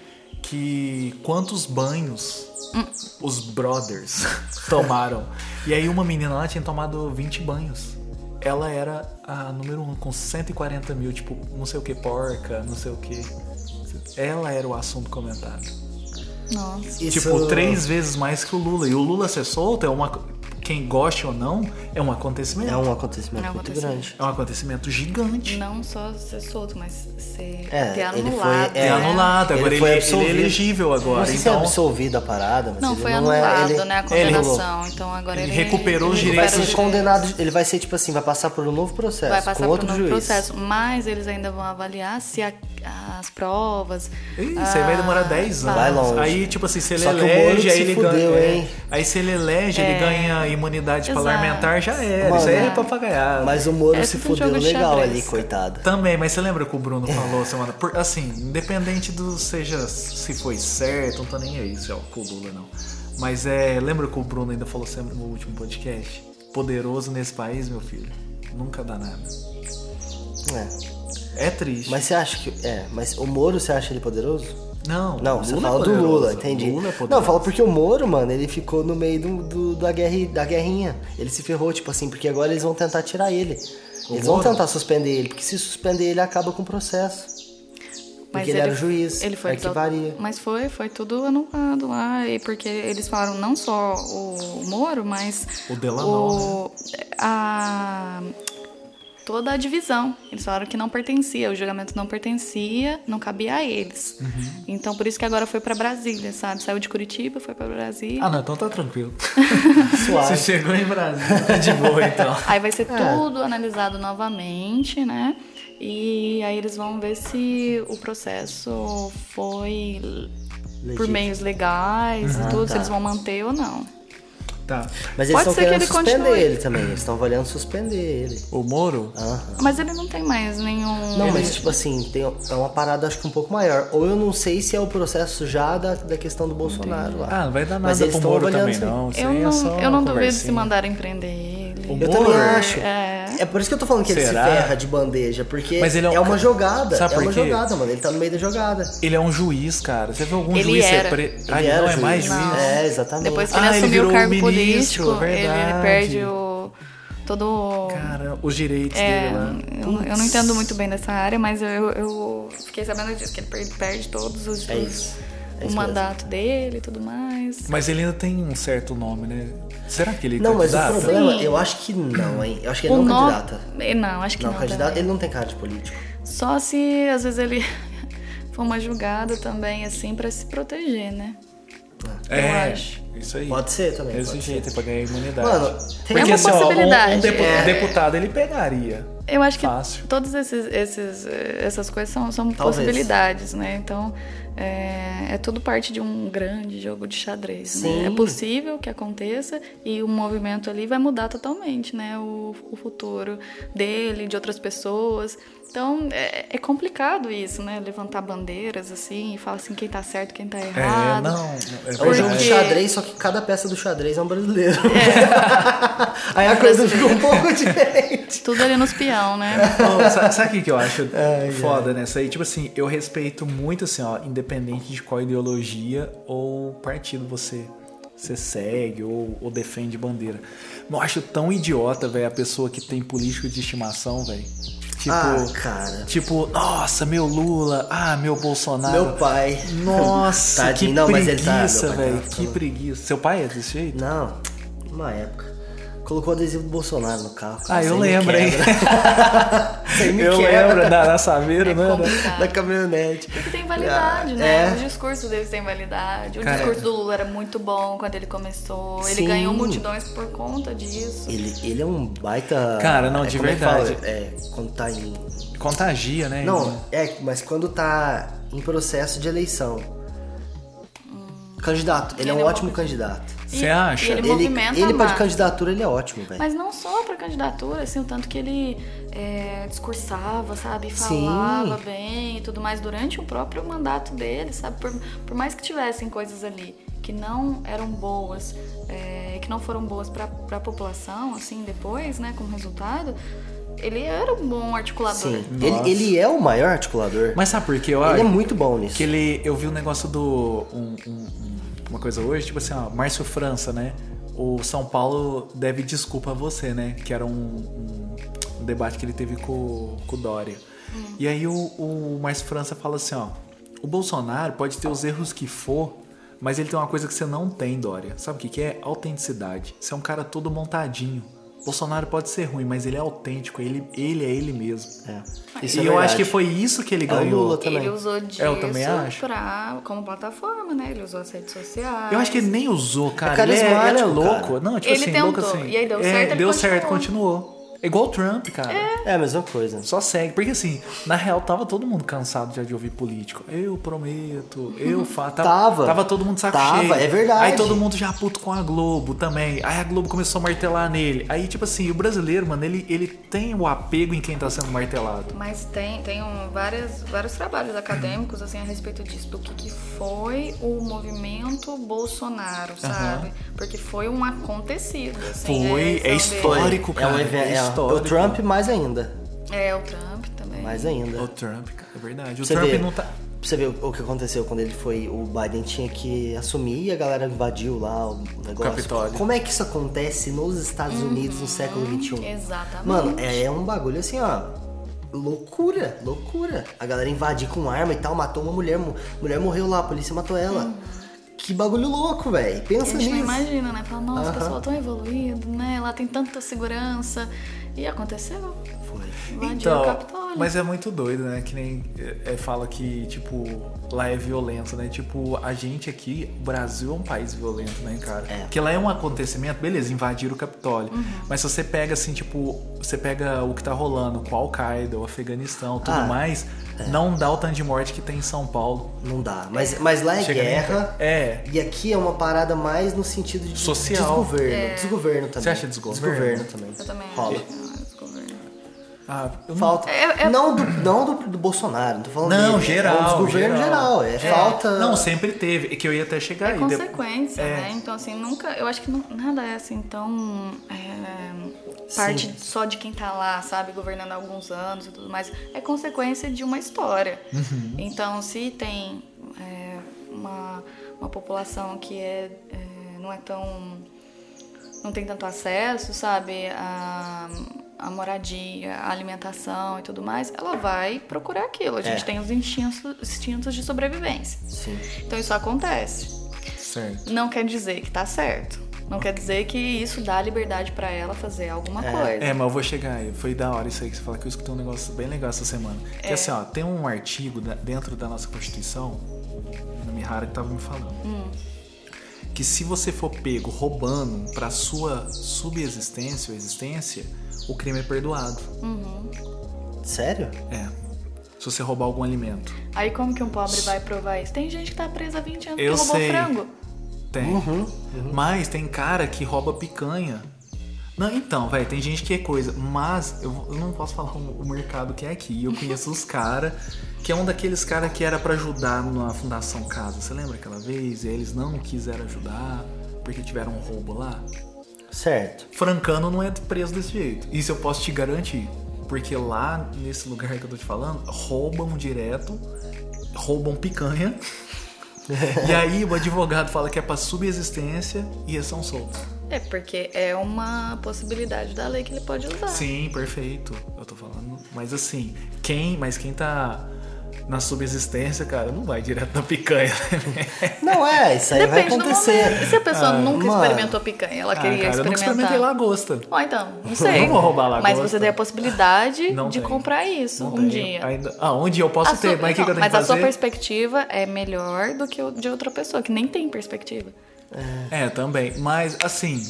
que quantos banhos os brothers tomaram. E aí uma menina lá tinha tomado 20 banhos. Ela era a número um, com 140 mil, tipo, não sei o que, porca, não sei o que. Ela era o assunto comentado. Nossa. Isso- Tipo, três vezes mais que o Lula. E o Lula ser solto é uma. Quem goste ou não, é um acontecimento. É um acontecimento É um muito acontecimento. grande. É um acontecimento gigante. Não só ser solto, mas ser É, ter ele foi- anulado. É É, anulado, ele agora ele, foi ele é elegível agora. não sei se é então, absolvido a parada, mas Não, ele foi não anulado, é, ele, né? A ele- condenação. então agora ele ele, recuperou os ele Ele vai direitos ser condenado, ele vai ser tipo assim, vai passar por um novo processo Vai passar com outro por um novo juiz. processo, mas eles ainda vão avaliar se a- as provas. Isso aí vai demorar 10 anos. Vai longe. Aí, tipo assim, se ele Só elege, aí ele fudeu, ganha. é. hein? Aí se ele elege, ele ganha imunidade Exato. parlamentar, já era. Mano, Isso aí é é. papagaiado. Mas o Moro É se um fudeu de legal ali, coitado. Também, mas você lembra que o Bruno falou semana. Por, assim, independente do seja se foi certo, não tô nem aí se é o Lula, não. Mas é. Lembra que o Bruno ainda falou sempre no último podcast? Poderoso nesse país, meu filho. Nunca dá nada. É. É triste. Mas você acha que. É, mas o Moro você acha ele poderoso? não, Não, Lula você é fala do poderoso. Lula, entendi. Lula é poderoso. não, fala porque o Moro, mano, ele ficou no meio do, do- da, guerra, da guerrinha. Ele se ferrou, tipo assim, porque agora eles vão tentar tirar ele. O eles vão Moro? tentar suspender ele, porque se suspender ele acaba com o processo. Porque ele, era o juiz, Ele foi arquivaria. desau- Mas foi, foi tudo anulado lá. E porque eles falaram não só o Moro, mas. O Delanol, o- a, toda a divisão. Eles falaram que não pertencia, o julgamento não pertencia, não cabia a eles. Uhum. Então por isso que agora foi pra Brasília, sabe? Saiu de Curitiba, foi pra Brasília. Ah, não, então tá tranquilo. Suave. Você chegou em Brasília, tá de boa então. Aí vai ser É. tudo analisado novamente, né? E aí eles vão ver se o processo foi por Legítimo. meios legais e tudo, se tá. eles vão manter ou não. Tá. Mas eles Pode estão ser que querendo ele suspender continue. ele também. Eles estão avaliando suspender ele. O Moro? Aham. Mas ele não tem mais nenhum. Não, mas tipo assim, tem, é uma parada acho que um pouco maior. Ou eu não sei se é o processo já da, da questão do Bolsonaro lá. Ah, não vai dar Mas nada eles pro estão Moro também, aí. não. Isso eu é não, só eu não duvido se conversinha. mandarem prender ele. O Eu também acho. É. É por isso que eu tô falando que ele Será? se ferra de bandeja, porque Mas ele é um é uma jogada. Sabe é uma jogada, mano. Ele tá no meio da jogada. Ele é um juiz, cara. Você viu algum Ele juiz era. ser pre... Ah, Ele ele era não é mais Não. juiz? É, exatamente. Depois que Ah, ele ele assumiu virou o cargo ministro, político, ele, ele verdade. perde o. todo. Cara, os direitos É, dele lá. eu, eu não entendo muito bem dessa área, mas eu, eu fiquei sabendo disso, que ele perde, perde todos os, É isso. É o mandato dele e tudo mais. Mas ele ainda tem um certo nome, né? Será que ele Não, mas o candidata? problema, Sim. eu acho que não, hein? Eu acho que ele o não nome- candidata. Eh, Não, acho que Não, não. candidato, também. ele não tem cara de político. Só se às vezes ele for uma julgada também, assim, pra se proteger, né? É, acho. isso aí. Pode ser também. Pode jeito, é pra ganhar imunidade. Mano, tem Porque uma assim, ó, um- um, possibilidade. depu- É. deputado ele pegaria. Eu acho que Fácil. todas esses, esses, eh, essas coisas são, são Talvez. possibilidades, né? Então, é, é tudo parte de um grande jogo de xadrez, né? É possível que aconteça e o movimento ali vai mudar totalmente, né? O, o futuro dele, de outras pessoas. Então, é, é complicado isso, né? Levantar bandeiras, assim, e falar assim, quem tá certo, quem tá É, errado. não, é É um xadrez, só que cada peça do xadrez é um brasileiro. Aí a coisa fica um pouco diferente. Tudo ali nos peão, né? Ô, sa- sabe o que eu acho Ai, foda nessa aí? Tipo assim, eu respeito muito assim, ó, independente de qual ideologia ou partido você, você segue ou, ou defende bandeira. Não acho tão idiota, velho, a pessoa que tem político de estimação, velho. Tipo, Ah, cara. tipo, nossa, meu Lula, ah, meu Bolsonaro. Meu pai. Nossa, que. Não, tá- preguiça, pai velho. tá que preguiça. Seu pai é desse jeito? Não, uma época. Colocou adesivo do Bolsonaro no carro. Ah, Isso eu lembro, hein? Eu quebra. lembro da, da Saveiro, É né? complicado. Da caminhonete. Porque tem validade, Ah, né? é. Os discursos deles têm validade. O Cara, discurso do Lula era muito bom quando ele começou. Ele Sim. ganhou multidões por conta disso. Ele, ele é um baita. Cara, não, é, de é verdade. É, quando tá em. Contagia, né? Não, é, mas quando tá em processo de eleição. Candidato, ele é um Ele é um ótimo candidato. Você acha? e ele Ele, movimenta ele pra de mais. candidatura, ele é ótimo, velho. Mas não só pra candidatura, assim, o tanto que ele é, discursava, sabe? Sim. Falava bem e tudo mais durante o próprio mandato dele, sabe? Por, por mais que tivessem coisas ali que não eram boas, é, que não foram boas pra, pra população, assim, depois, né, como resultado, ele era um bom articulador. Sim. Ele, ele é o maior articulador. Mas sabe por quê? Eu ele acho é muito bom nisso. que ele. Eu vi um negócio do. um- um- um- uma coisa hoje, tipo assim, ó, Márcio França, né? O São Paulo deve desculpa a você, né? Que era um, um- um debate que ele teve com, com o Dória. E aí o, o Márcio França fala assim, ó. O Bolsonaro pode ter os erros que for, mas ele tem uma coisa que você não tem, Dória. Sabe o que, que é? Autenticidade. Você é um cara todo montadinho. Bolsonaro pode ser ruim, mas ele é autêntico, ele, ele é ele mesmo. É. e Isso é eu acho que foi isso que ele É o ganhou. Lula também. Ele usou disso Eu também acho. pra, como plataforma, né? Ele usou as redes sociais. Eu acho que ele nem usou, cara. É ele, é, ele é louco. cara. Não, tipo Ele assim, louco tentou, assim. e aí deu É, certo, ele deu certo, continuou. É igual o Trump, cara. É a mesma coisa. Só segue. Porque assim, na real, tava todo mundo cansado já de ouvir político. Eu prometo, eu faço. Tava. Tava todo mundo saco Tava, cheio. é verdade. Aí todo mundo já puto com a Globo também. Aí a Globo começou a martelar nele. Aí, tipo assim, o brasileiro, mano, ele, ele tem o apego em quem tá sendo martelado. Mas tem, tem um, várias, vários trabalhos acadêmicos assim, a respeito disso, do que, que foi o movimento Bolsonaro, sabe? Porque foi um acontecido. Assim, Foi, é histórico. é um cara, evento. é É, histórico. o Trump mais ainda. É, o Trump também. Mais ainda. O Trump, cara, é verdade. O Você Trump vê, não tá. pra você ver o, que aconteceu quando ele foi. O Biden tinha que assumir e a galera invadiu lá o negócio. Capitólio. Como é que isso acontece nos Estados Unidos no século XXI? Exatamente. Mano, é um bagulho assim, ó. Loucura, loucura. A galera invadir com arma e tal, matou uma mulher. mu- mulher morreu lá, a polícia matou ela. Que bagulho louco, velho. a Pensa gente não nisso. imagina, né? Fala, nossa, o pessoal tão evoluído, né? Lá tem tanta segurança. E aconteceu. Foi. Invadiu o Então, Capitólio. mas é muito doido, né? Que nem é, fala que, tipo, lá é violento, né? Tipo, a gente aqui, o Brasil é um país violento, né, cara? É. Porque lá é um acontecimento, beleza, invadiram o Capitólio. Uhum. Mas se você pega, assim, tipo, você pega o que tá rolando com a Al-Qaeda, o Afeganistão, tudo Ah, mais, não dá o tanto de morte que tem em São Paulo. Não dá. Mas, mas lá é Chega guerra. É. E aqui é uma parada mais no sentido de Social. desgoverno. Desgoverno também. Você acha desgoverno? Desgoverno também. Eu também Rola. Ah, eu não- Falta. É- é- Não, do, não do, do Bolsonaro, não tô falando Não, dele. geral. É um desgoverno geral. É, É. falta. Não, sempre teve. É que eu ia até chegar É aí. de- consequência, É. né? Então, assim, nunca. Eu acho que não- nada é assim tão. é, parte Sim. só de quem tá lá, sabe? Governando há alguns anos e tudo mais. É consequência de uma história. Uhum. Então, se tem é, uma, uma população que é, é, não é tão. não tem tanto acesso, sabe? A, a moradia, a alimentação e tudo mais, ela vai procurar aquilo. A gente É. tem os instintos, instintos de sobrevivência. Sim. Então isso acontece. Certo. Não quer dizer que tá certo. Não quer dizer que isso dá liberdade pra ela fazer alguma É. coisa. É, mas eu vou chegar aí. Foi da hora isso aí que você fala que eu escutei um negócio bem legal essa semana. Que É. assim, ó, tem um artigo da- dentro da nossa Constituição, na Mihara, que tava me falando. Hum. que se você for pego roubando pra sua subexistência ou existência, o crime é perdoado. Sério? É. Se você roubar algum alimento. Aí como que um pobre vai provar isso? Tem gente que tá presa há 20 anos Eu que roubou sei. frango. Tem. Mas tem cara que rouba picanha. Não, então, velho, tem gente que é coisa. Mas eu, eu não posso falar o, o mercado que é aqui. Eu conheço os caras, que é um daqueles caras que era pra ajudar na Fundação Casa. Você lembra aquela vez? E eles não quiseram ajudar porque tiveram um roubo lá? Certo. Francano não é preso desse jeito. Isso eu posso te garantir. Porque lá, nesse lugar que eu tô te falando, roubam direto, roubam picanha. e aí o advogado fala que é pra subexistência e eles são soltos. É, porque é uma possibilidade da lei que ele pode usar. Sim, perfeito. Eu tô falando. Mas assim, quem. Mas quem tá na subexistência, cara, não vai direto na picanha. né? Não é, isso aí vai Depende do acontecer. E se a pessoa Ah, nunca mano. experimentou picanha, ela Ah, queria cara, eu nunca experimentar. experimentei lagosta. Ó, então, não sei. Não vou roubar Mas lagosta. você tem a possibilidade Não de tenho. comprar isso Não um tenho. dia. Ainda... Ah, um dia eu posso A ter, sua- mas o que, que eu tenho mas que a sua fazer? perspectiva é melhor do que o de outra pessoa, que nem tem perspectiva. É, também. Mas, assim,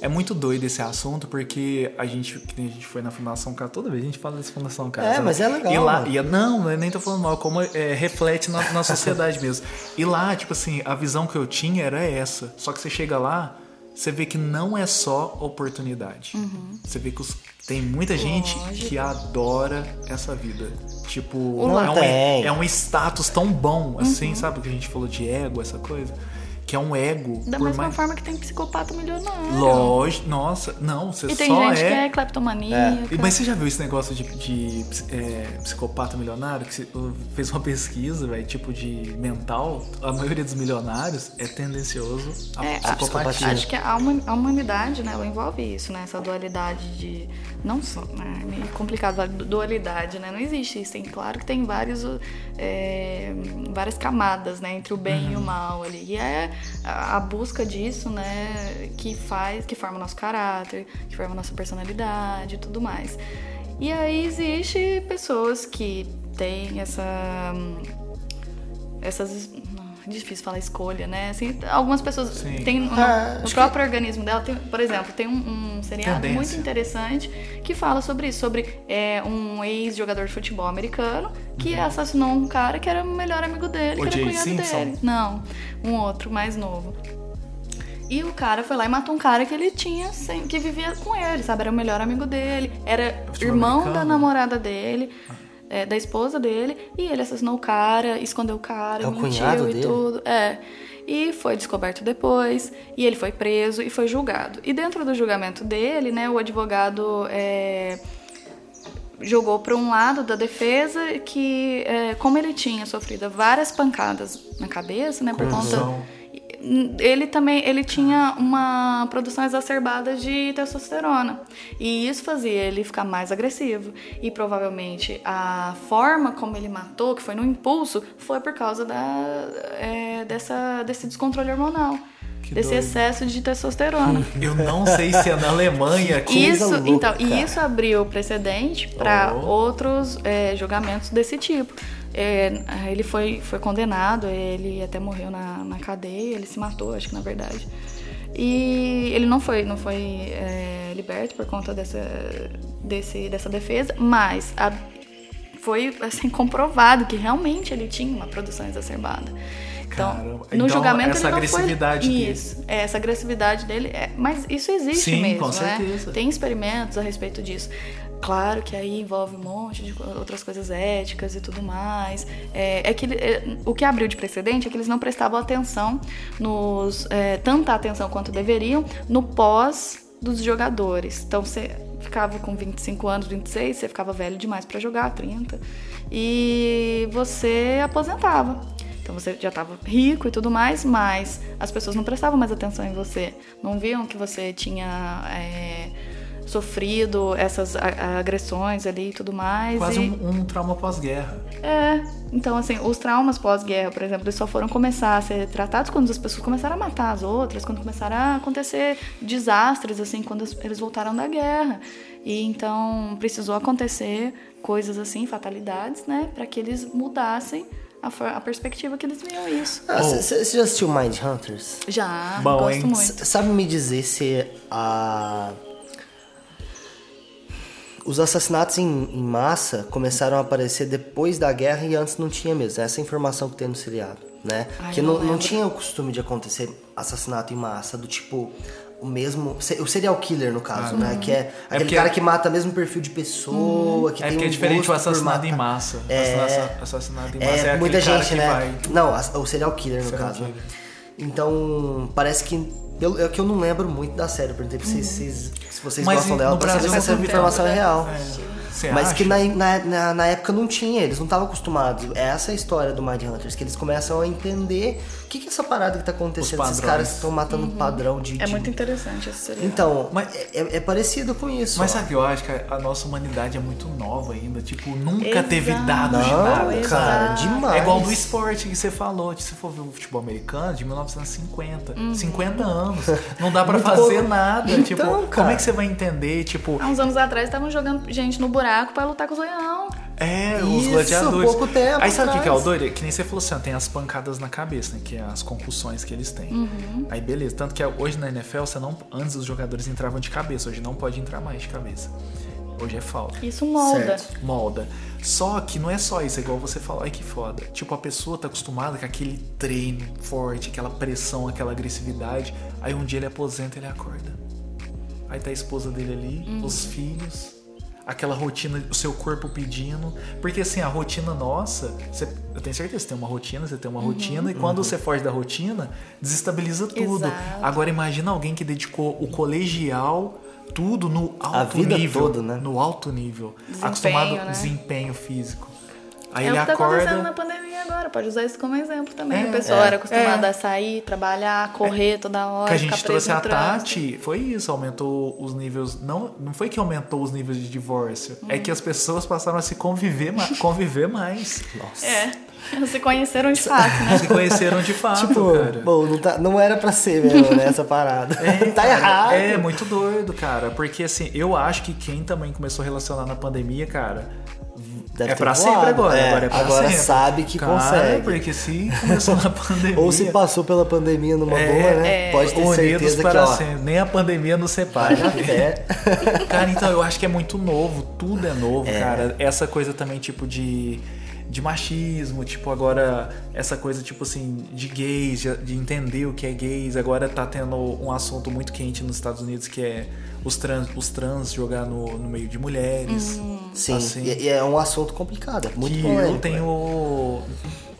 é muito doido esse assunto, porque a gente, que a gente foi na Fundação Casa, toda vez a gente fala dessa Fundação Casa. É, né? mas é legal, E lá, mano. e, não, eu nem tô falando mal, como é, reflete na, na sociedade mesmo. E lá, tipo assim, a visão que eu tinha era essa. Só que você chega lá, você vê que não é só oportunidade. Você vê que os- tem muita gente Uhum. Lógico. que adora essa vida. Tipo, Não é, um, tem. é um status tão bom, Uhum. assim, sabe? O que a gente falou de ego, essa coisa. Que é um ego. Da por mesma mais... forma que tem psicopata milionário. Lógico, nossa, não, você E tem só gente que é. é cleptomaníaca. E- Mas você já viu esse negócio de, de, é, psicopata milionário? Que você fez uma pesquisa, velho, tipo de mental. A maioria dos milionários é tendencioso à É, a- psicopatia. acho que a, huma- a humanidade, né, ela envolve isso, né? Essa dualidade de. Não só, né? é Meio complicado dualidade, né? Não existe isso. Tem, claro que tem vários, é, várias camadas, né? Entre o bem e o mal ali. E é a, busca disso, né? Que faz, que forma o nosso caráter, que forma a nossa personalidade e tudo mais. E aí existe pessoas que têm essa essas não, é difícil falar escolha, né? Assim, algumas pessoas Sim. têm no, Ah, no próprio organismo dela, tem, por exemplo, tem um, um seriado Tendência. muito interessante que fala sobre isso, sobre é, um ex-jogador de futebol americano que assassinou um cara que era o melhor amigo dele, O que era Jay cunhado Simpson? dele. Não, um outro mais novo. E o cara foi lá e matou um cara que ele tinha, sem- que vivia com ele, sabe? Era o melhor amigo dele, era irmão da namorada dele, é, da esposa dele, e ele assassinou o cara, escondeu o cara, É o mentiu e dele? tudo. É. E foi descoberto depois, e ele foi preso e foi julgado. E dentro do julgamento dele, né, o advogado é, jogou para um lado da defesa que, é, como ele tinha sofrido várias pancadas na cabeça, né, por conta. Ele também ele tinha uma produção exacerbada de testosterona e isso fazia ele ficar mais agressivo e provavelmente a forma como ele matou que foi no impulso foi por causa da é, dessa desse descontrole hormonal Que desse doido. excesso de testosterona Eu não sei se é na Alemanha que. isso louca. então e isso abriu precedente para Oh. outros é, julgamentos desse tipo É, ele foi, foi condenado, ele até morreu na, na cadeia, ele se matou, acho que na verdade. E ele não foi, não foi é, liberto por conta dessa, desse, dessa defesa, mas a- foi assim, comprovado que realmente ele tinha uma produção exacerbada. Então, Caramba. no Então, julgamento essa ele não agressividade foi... dele. Isso, é, essa agressividade dele, é, mas isso existe Sim, mesmo, com né? certeza. Tem experimentos a respeito disso. Claro que aí envolve um monte de outras coisas éticas e tudo mais. É, é que é, o que abriu de precedente é que eles não prestavam atenção nos é, tanta atenção quanto deveriam no pós dos jogadores. Então você ficava com 25 anos, 26, você ficava velho demais para jogar, 30, e você aposentava. Então você já estava rico e tudo mais, mas as pessoas não prestavam mais atenção em você. Não viam que você tinha é, sofrido essas agressões ali e tudo mais. Quase e- um, um trauma pós-guerra. é, então assim, os traumas pós-guerra, por exemplo, eles só foram começar a ser tratados quando as pessoas começaram a matar as outras, quando começaram a acontecer desastres, assim, quando eles voltaram da guerra. E então precisou acontecer coisas assim, fatalidades, né, para que eles mudassem a, a perspectiva que eles viam isso. Ah, Você já assistiu Mind Hunters? Já, Bom, gosto hein? muito. S- Sabe me dizer se a. Os assassinatos em, em massa começaram a aparecer depois da guerra e antes não tinha mesmo. Essa é informação que tem no seriado, né? Ai, que não não, não tinha o costume de acontecer assassinato em massa, do tipo. O mesmo. O serial killer, no caso, né? Que é aquele porque- cara que mata o mesmo perfil de pessoa, que É porque é um diferente o assassinado em massa. É, assassinado em massa é, é, muita cara gente, né? vai... Não, o serial killer no Serial caso. né? killer. Então, parece que. Eu, é que eu não lembro muito da série, por exemplo, se, vocês- se vocês Mas gostam no dela, pra saber se essa tem informação é real. É. Mas acha? que na, na, na, na época não tinha, eles não estavam acostumados. Essa é a história do Mind Hunters, que eles começam a entender que, que é essa parada que tá acontecendo, esses caras estão matando um padrão de. É de- muito interessante esse seriado. Então, Mas- é, é parecido com isso. Mas ó. sabe o que eu acho que a a nossa humanidade é muito nova ainda. Tipo, nunca Exato. teve dados de Não, nada. Exato. cara, demais. É igual do esporte que você falou. Se for ver o futebol americano, de 1950. 50 anos. Não dá pra Muito fazer pouco. nada. Então, tipo, como cara. é que você vai entender? Tipo, Há uns anos atrás estavam jogando gente no buraco pra lutar com os leão. É, os Isso, gladiadores. pouco tempo Aí sabe o que, que é o doido? É Que nem você falou assim, ó, tem as pancadas na cabeça, né? Que é as concussões que eles têm. Uhum. Aí beleza. Tanto que hoje na NFL, você não, antes os jogadores entravam de cabeça. Hoje não pode entrar mais de cabeça. Hoje é falta. Isso molda. Certo. molda. Só que não é só isso, é igual você falou, ai que foda. Tipo, a pessoa tá acostumada com aquele treino forte, aquela pressão, aquela agressividade. Aí um dia ele aposenta e ele acorda. Aí tá a esposa dele ali, os filhos, aquela rotina, o seu corpo pedindo. Porque assim, a rotina nossa, você- eu tenho certeza, você tem uma rotina, você tem uma rotina, e quando você foge da rotina, desestabiliza tudo. Exato. Agora imagina alguém que dedicou o colegial. Tudo no alto vida nível. toda, né? No alto nível. Desempenho, acostumado né? desempenho físico. Aí é ele o que tá acontecendo na acorda. pandemia agora. Pode usar isso como exemplo também. É, a pessoa é. era acostumada É. a sair, trabalhar, correr toda hora. Que a ficar gente preso trouxe a. Tati, foi isso, aumentou os níveis. Não, não foi que aumentou os níveis de divórcio, é que as pessoas passaram a se conviver, ma- conviver mais. Nossa. É. Se conheceram de fato, né? Se conheceram de fato, Tipo, cara. bom, não, tá- não era pra ser mesmo, né, essa parada. tá cara, errado. É muito doido, cara. Porque assim, eu acho que quem também começou a relacionar na pandemia, cara. Deve é ter pra voado. sempre agora. É, agora é pra agora sempre. sabe que Cara, consegue. Porque se começou na pandemia. Ou se passou pela pandemia numa É, boa, né? é. Pode ter certeza que, para ó, sempre. Nem a pandemia nos separa. fé. Cara, então eu acho que é muito novo, tudo é novo, É. cara. Essa coisa também, tipo, de, de machismo, tipo, agora, essa coisa, tipo assim, de gays, de, de entender o que é gays. Agora tá tendo um assunto muito quente nos Estados Unidos que é os trans, os trans jogar no, no meio de mulheres. Sim, Assim, e, e é um assunto complicado, é muito que polêmico. eu tenho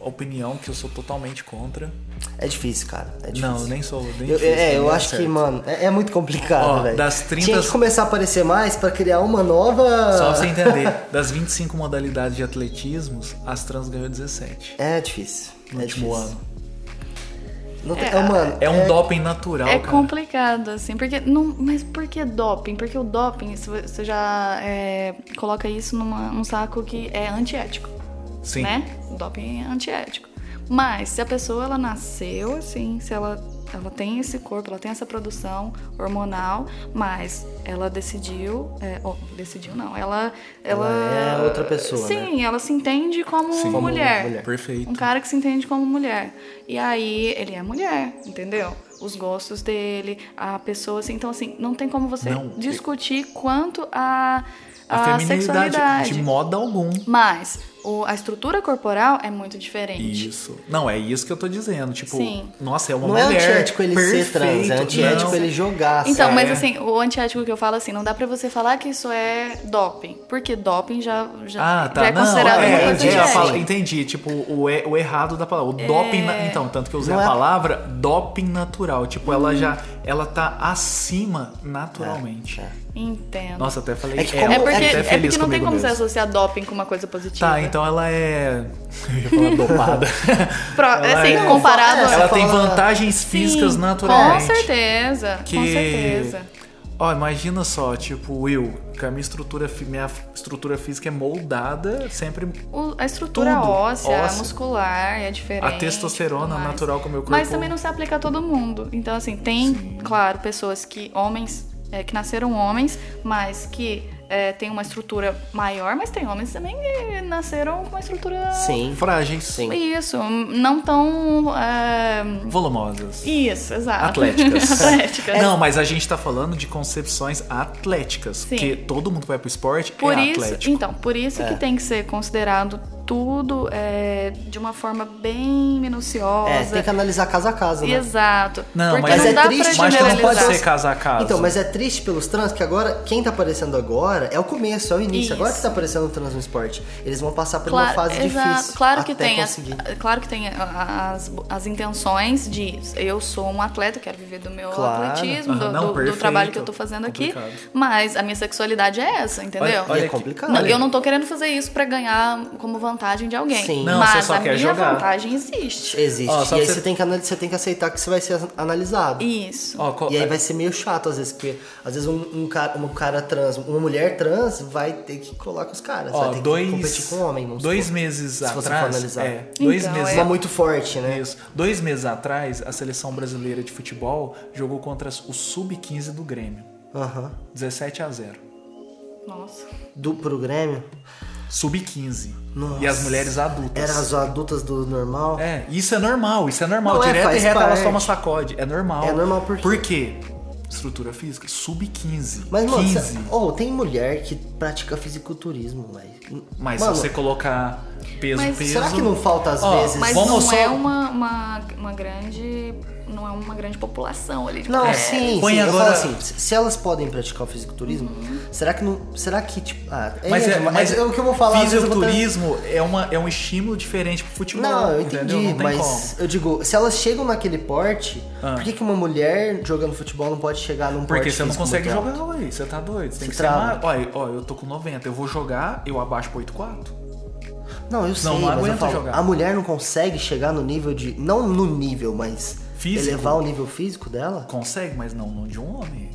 opinião que eu sou totalmente contra. É difícil, cara. É difícil. Não, eu nem sou. Nem Eu- difícil, é, eu acho que, certo. mano, é, é muito complicado, velho. das 30 Tinha que começar a aparecer mais pra criar uma nova. Só pra você entender, das 25 modalidades de atletismo, as trans ganhou 17 É difícil. no é último difícil. ano. É, é, mano, É um doping natural, É cara. complicado, assim, porque. Não, mas por que doping? Porque o doping, se você já é, coloca isso numa, num saco que é antiético. Sim. Né? O doping é antiético. Mas se a pessoa ela nasceu assim, se ela, ela tem esse corpo, ela tem essa produção hormonal, mas ela decidiu. É, oh, decidiu não, ela. Ela, Ela é outra pessoa, Sim, ela se entende como, Sim. Mulher. mulher. Perfeito. Um cara que se entende como mulher. E aí, ele é mulher, entendeu? Os gostos dele, a pessoa, assim. Então, assim, não tem como você Não. discutir quanto a, A, a, feminilidade sexualidade. de modo algum. Mas o- a estrutura corporal é muito diferente. Isso. Não, é isso que eu tô dizendo. Tipo, Sim. nossa, é uma Não é mulher. antiético ele ser trans, é perfeito. antiético Não. ele jogar. Então, sabe? mas É. assim, o antiético que eu falo assim, não dá pra você falar que isso é doping. Porque doping já, já, Ah, tá. já é não, considerado é, uma coisa é, entendi, fala- entendi. Tipo, o, o errado da palavra. O doping. na- então, tanto que eu usei Não a é- palavra doping natural. Tipo, ela já. Ela tá acima naturalmente. É. Entendo. Nossa, até falei. É que é, como- é porque, até é feliz porque não tem como você associar doping com uma coisa positiva. Tá, então ela é. Eu ia falar dopada. Pro- ela assim, é- comparado Ela ela tem fala- vantagens físicas Sim, naturalmente. Com certeza, Que... com certeza. Ó, imagina só, tipo, eu, que a minha estrutura, minha estrutura física é moldada sempre. O- a estrutura Tudo, óssea, óssea. muscular é diferente. A testosterona natural que o meu corpo- Mas também não se aplica a todo mundo. Então, assim, tem, claro, pessoas que, homens, é, que nasceram homens, mas que é, têm uma estrutura maior, mas tem homens também que nasceram com uma estrutura. Sim. Frágeis. Sim. Isso, não tão. é, Volumosas. Isso, exato. Atléticas. Atléticas. Não, mas a gente tá falando de concepções atléticas. Sim. Porque todo mundo que vai pro esporte Por é isso, atlético. então, por isso que tem que ser considerado tudo é, de uma forma bem minuciosa. É, tem que analisar caso a caso, né? Exato. Não, Porque mas não é dá triste, pra Mas não pode ser caso a caso. Então, mas é triste pelos trans que agora, quem tá aparecendo agora é o começo, é o início. Isso. Agora que tá aparecendo o trans no esporte. Eles vão passar por uma Claro, fase exato. difícil. Claro que até tem, as, conseguir. claro que tem as, as intenções de eu sou um atleta, quero viver do meu Claro. atletismo, Aham, do, não, do- do perfeito. trabalho que eu tô fazendo aqui, Complicado. mas a minha sexualidade é essa, entendeu? Olha E é aqui. complicado. Não, Olha. eu não tô querendo fazer isso pra ganhar como vantagem de alguém. Sim. Não, mas você só a quer minha jogar. vantagem existe. Existe. Ó, só e aí você... você- tem que, você tem que aceitar que você vai ser analisado. Isso. Ó, co- E aí vai ser meio chato às vezes, porque às vezes um, um cara, um cara trans, uma mulher trans vai ter que colar com os caras, Ó, vai ter dois, que competir com um homem. vamos dois supor. meses Se você for atrás. analisar. É, dois Então, meses é. Uma muito forte, né? Isso. Dois meses atrás, a seleção brasileira de futebol jogou contra o Sub-15 do Grêmio. Aham. 17 a 0. Nossa. Do pro Grêmio, Sub-15. Nossa. E as mulheres adultas. eram as adultas do normal. É, isso é normal, isso é normal. Não, é, Direto e faz reto elas tomam sacode. É normal. É normal por quê? Por quê? Estrutura física, sub-15. Mas, mano, 15. cê- oh, tem mulher que pratica fisiculturismo, velho. Mas Mano, se você colocar peso, Mas peso. será que não falta às Ó, vezes? Mas Vamos não só- é uma, uma, uma grande. Não é uma grande população ali de Não, mulheres. sim, Põe sim. Eu agora- falo assim, se elas podem praticar o fisiculturismo, será que não. Será que, tipo. Ah, Mas é, demais. mas é o que eu vou falar. às vezes eu vou ter- Fisiculturismo é, uma, é um estímulo diferente pro futebol. Não, eu entendeu? entendi, Não tem mas como. eu digo, se elas chegam naquele porte, Ah. por que, que uma mulher jogando futebol não pode chegar num Porque porte você não físico consegue muito jogar, alto? ué. Você tá doido. Você tem Você que ser trava. mais. Olha, ó, eu tô com 90. Eu vou jogar, eu abaixo pro 8-4. Não, eu sei, não mas eu aguento falo, jogar. a mulher não consegue chegar no nível de. Não no nível, mas. Físico? Elevar o nível físico dela? Consegue, mas não, não de um homem.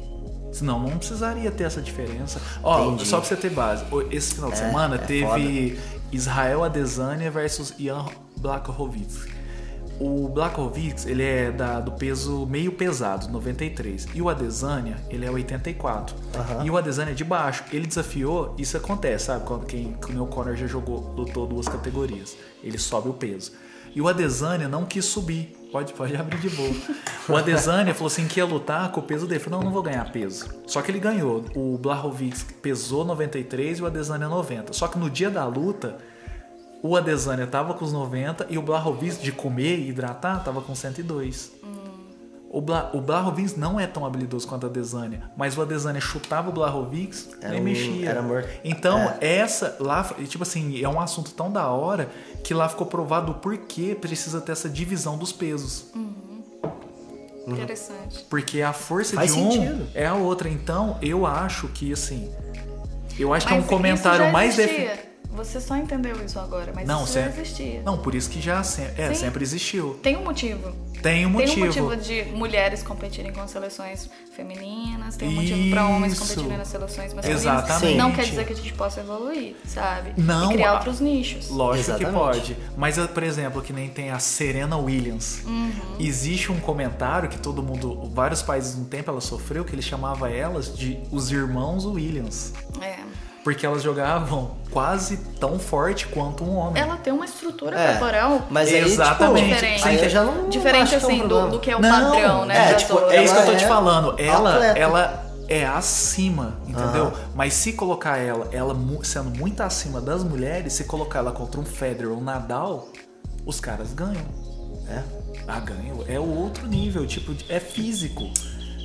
Senão não precisaria ter essa diferença. Ó, Entendi. só pra você ter base, o- esse final de É, semana é teve Israel Adesanya versus Ian Blachowicz. O Blachowicz, ele é da, do peso meio pesado, 93. E o Adesanya, ele é 84. Aham. E o Adesanya é de baixo. Ele desafiou, isso acontece, sabe? Quando quem, o meu Conor já jogou, lutou duas categorias. Ele sobe o peso. E o Adesanya não quis subir. Pode, pode abrir de boa. O Adesanya falou assim que ia lutar com o peso dele. Falou, não, não vou ganhar peso. Só que ele ganhou. O Blachowicz pesou 93 e o Adesanya 90. Só que no dia da luta, o Adesanya tava com os 90 e o Blachowicz de comer e hidratar tava com 102. O, Bla, o não é tão habilidoso quanto o Adesanya, mas o Adesanya chutava o nem um- mexia. era amor. Então, É. essa lá, tipo assim, é um assunto tão da hora que lá ficou provado o porquê precisa ter essa divisão dos pesos. Interessante. Porque a força Faz de um sentido. é a outra. Então, eu acho que assim, eu acho que é Mas um comentário isso já mais existia. Você só entendeu isso agora, mas Não, isso já sempre. existia. Não, por isso que já se- é, Sim. sempre existiu. Tem um motivo. Tem um motivo. Tem um motivo de mulheres competirem com seleções femininas, tem um motivo para homens Isso. competirem nas seleções masculinas. Exatamente. Não quer dizer que a gente possa evoluir, sabe? Não, E criar a- outros nichos. Lógico Exatamente. que pode. Mas, por exemplo, que nem tem a Serena Williams. Uhum. Existe um comentário que todo mundo, vários países no tempo ela sofreu, que ele chamava elas de os irmãos Williams. É. Porque elas jogavam quase tão forte quanto um homem. Ela tem uma estrutura É, corporal Mas aí, Exatamente. Tipo, Diferente. aí eu já não diferente é um assim do, do que é o Não, padrão, né? é, tipo. É isso que eu tô te é falando. Ela, atleta. ela é acima, entendeu? Mas se colocar ela, ela sendo muito acima das mulheres, se colocar ela contra um Federer ou um Nadal, os caras ganham. É. Ah, ganham. É o outro nível, tipo, de- é físico.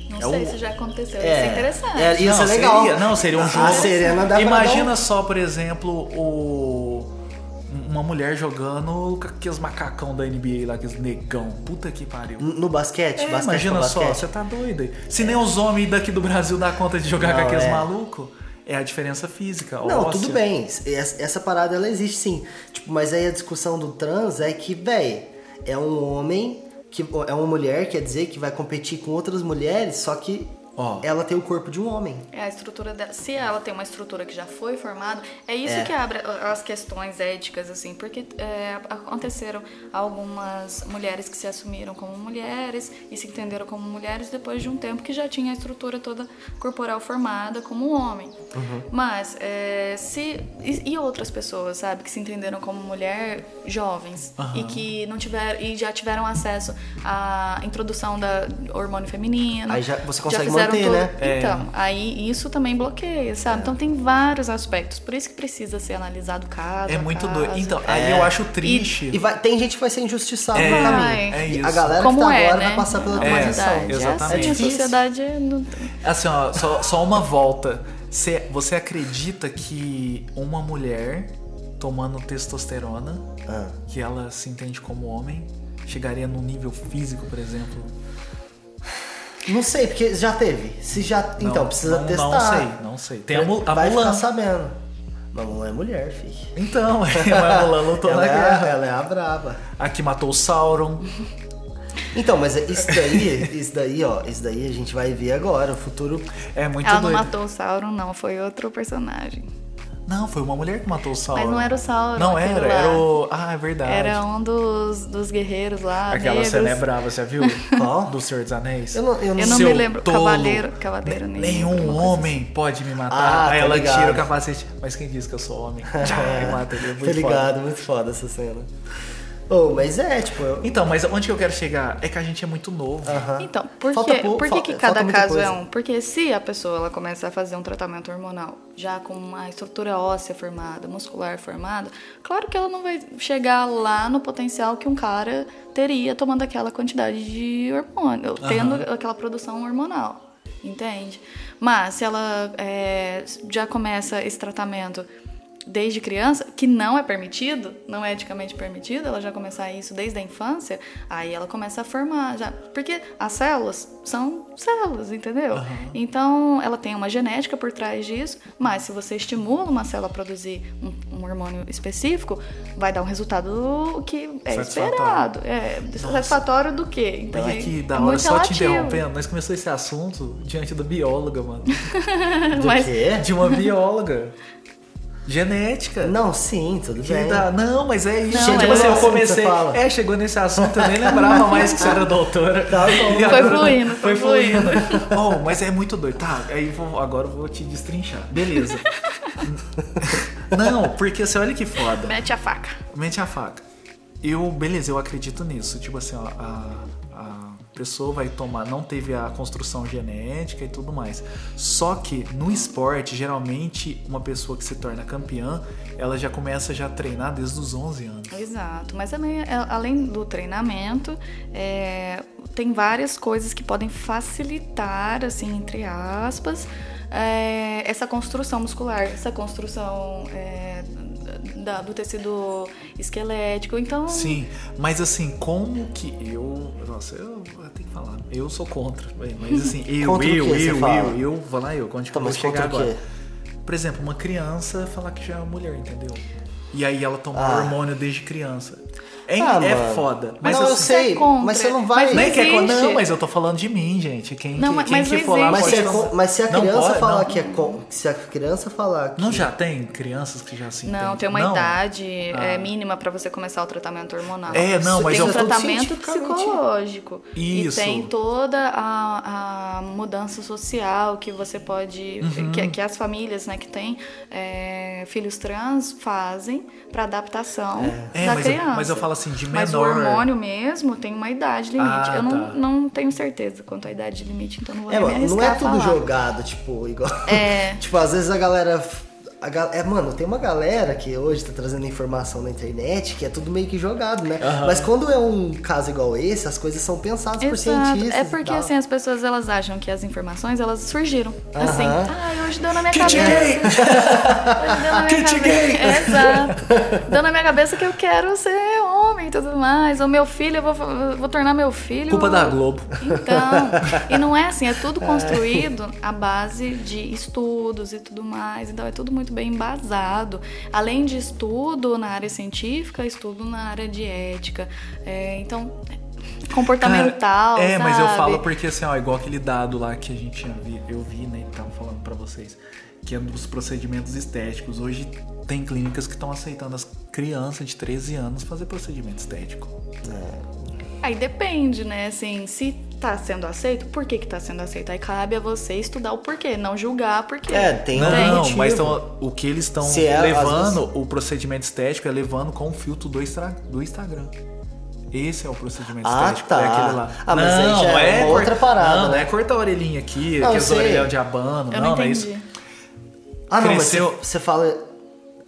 Não é sei o- se já aconteceu. É, Isso é interessante. é, Ia não, ser legal. Seria, não, seria um A jogo. Serena dá Imagina dar só, por exemplo, o uma mulher jogando com aqueles macacão da NBA lá, aqueles negão. Puta que pariu. No basquete, É, basquete imagina com só, basquete. você tá doido aí. Se nem os homens daqui do Brasil dá conta de jogar com Não, aqueles é. malucos, é a diferença física. Não, óssea. tudo bem. Essa, essa parada ela existe sim. Tipo, mas aí a discussão do trans é que, véi, é um homem que é uma mulher, quer dizer, que vai competir com outras mulheres, só que Ó. ela tem o corpo de um homem. É a estrutura dela. Se ela tem uma estrutura que já foi formada, é isso É. que abre as questões éticas, assim, porque é, aconteceram algumas mulheres que se assumiram como mulheres e se entenderam como mulheres depois de um tempo que já tinha a estrutura toda corporal formada como um homem. Mas é, se. E, e outras pessoas, sabe, que se entenderam como mulher jovens e que não tiveram. e já tiveram acesso à introdução da hormônio feminino. Aí já- você consegue fizeram manter, tudo. né? É. Então, aí isso também bloqueia, sabe? Então tem vários aspectos. Por isso que precisa ser analisado caso É muito caso. doido. Então, aí eu acho triste. E vai- tem gente que vai ser injustiçada É, no caminho. é E isso. A galera Como que tá é, agora né? vai passar pela É, transição. humanidade. É, exatamente. assim, a sociedade não... Assim, ó, só, só uma volta. Você, você acredita que uma mulher tomando testosterona, Ah. que ela se entende como homem, chegaria num nível físico, por exemplo? Não sei, porque já teve. Se já. Não, então, precisa não, testar. Não sei, não sei. Tem a, Mu- a Vai Mulan. ficar sabendo. Mas Mulan é mulher, filho. Então, mas a Mulan lutou ela, na é, guerra. ela é a braba. A que matou o Sauron. Então, mas isso daí, isso daí, ó, isso daí a gente vai ver agora, o futuro. É muito Ela não doido. matou o Sauron, não. Foi outro personagem. Não, foi uma mulher que matou o Sauron. Mas não era o Sauron. Não era, lá. era o. Ah, é verdade. Era um dos, dos guerreiros lá, Aquela negros. cena é brava, você viu? Qual? Do Senhor dos Anéis. Eu não, eu não Eu não me lembro. tolo. Cavaleiro, cavaleiro Ne- negro, Nenhum homem pode me matar. Ah, Aí tô ela ligado. tira o capacete. Mas quem disse que eu sou homem? Tchá, e mata ele. É Tô muito ligado, foda. muito foda essa cena. Oh, mas é, tipo, eu. Então, mas onde que eu quero chegar? É que a gente é muito novo. Aham. Então, por, Falta que, pou- por que, que cada caso é coisa. um? Porque se a pessoa ela começa a fazer um tratamento hormonal já com uma estrutura óssea formada, muscular formada, claro que ela não vai chegar lá no potencial que um cara teria tomando aquela quantidade de hormônio, tendo aquela produção hormonal. Entende? Mas se ela é, já começa esse tratamento desde criança, que não é permitido, não é eticamente permitido, ela já começar isso desde a infância, aí ela começa a formar já. Porque as células são células, entendeu? Então ela tem uma genética por trás disso, mas se você estimula uma célula a produzir um, um hormônio específico, vai dar um resultado que é esperado. É satisfatório do quê? Então, Olha é- da é hora, só te relativo. interrompendo. Nós começamos esse assunto diante da bióloga, mano. Do Mas- quê? De uma bióloga. Genética. Não, sim, tudo Que bem. dá- Não, mas é isso. Não, tipo mas- assim, eu comecei. fala. É, chegou nesse assunto, eu nem lembrava mais que você era doutora. Tá bom. Foi fluindo, Foi fluindo. oh, mas é muito doido. Tá, aí vou, agora eu vou te destrinchar. Beleza. Não, porque você olha que foda. Mete a faca. Mente a faca. Eu, beleza, eu acredito nisso. Tipo assim, ó, a pessoa vai tomar, não teve a construção genética e tudo mais. Só que no esporte, geralmente, uma pessoa que se torna campeã, ela já começa já a treinar desde os 11 anos. Exato, mas também, é, além do treinamento, é, tem várias coisas que podem facilitar, assim, entre aspas, é, essa construção muscular, essa construção é, da- do tecido esquelético. Então, Sim, mas assim, como que eu. Nossa, eu, eu tenho que falar. Eu sou contra. Mas assim, eu, eu, eu, fala? eu, eu, vou lá eu, onde que eu vou mas chegar agora? Por exemplo, uma criança falar que já é uma mulher, entendeu? E aí ela toma Ah. hormônio desde criança. É, Ah, é mano. foda. Mas não, eu assim, sei, é contra. mas você não vai. Mas não que é existe. Não, mas eu tô falando de mim, gente. Quem, Não, que, mas- quem mas que for lá Mas pode se, co- mas se a Não criança pode, falar não. que é. com- Se a criança falar que. Não já tem crianças que já se Não, entendem? tem uma Não. idade é, Ah. mínima para você começar o tratamento hormonal. É, não, mas tem eu um tratamento psicológico. Isso. E tem toda a, a mudança social que você pode. Uhum. Que, que as famílias né, que têm é, filhos trans fazem para adaptação É, da mas eu- criança. mas eu falo assim, de Mas o menor- hormônio mesmo tem uma idade limite. Ah, eu não, tá. não tenho certeza quanto à idade limite, então não vou É, nem me não é tudo falar. jogado, tipo, igual. É. tipo, às vezes a galera. A gal- é, mano, tem uma galera que hoje tá trazendo informação na internet que é tudo meio que jogado, né? Mas quando é um caso igual esse, as coisas são pensadas por Exato. cientistas. É porque assim as pessoas elas acham que as informações elas surgiram. Assim, Aham. ai, hoje deu na minha Kit cabeça. gay! Hoje deu na minha Kit cabeça. gay! É, exato. Deu na minha cabeça que eu quero ser homem e tudo mais. O meu filho, eu vou, eu vou tornar meu filho. Culpa da Globo. Então, e não é assim, é tudo construído à base de estudos e tudo mais. Então é tudo muito bem embasado. Além de estudo na área científica, estudo na área de ética. É, então comportamental. Cara, é, mas eu sabe? falo porque assim, ó, igual aquele dado lá que a gente vi, eu vi, né, que tava falando pra vocês, que é dos procedimentos estéticos. Hoje tem clínicas que estão aceitando as crianças de 13 anos fazer procedimento estético. Aí depende, né? Assim, se tá sendo aceito, por que que tá sendo aceito? Aí cabe a você estudar o porquê, não julgar porquê. É, tem Não, um não, mas tão- o que eles estão Se é, levando, o procedimento estético é levando com o filtro do, extra- do Instagram. Esse é o procedimento Ah, estético. tá. É aquele lá. Ah, mas aí não, já é cor- outra parada, Não, não né? é cortar a orelhinha aqui, Não, sei. orelhas de abano. Eu não, não não é isso. Ah, não, Cresceu- mas você fala.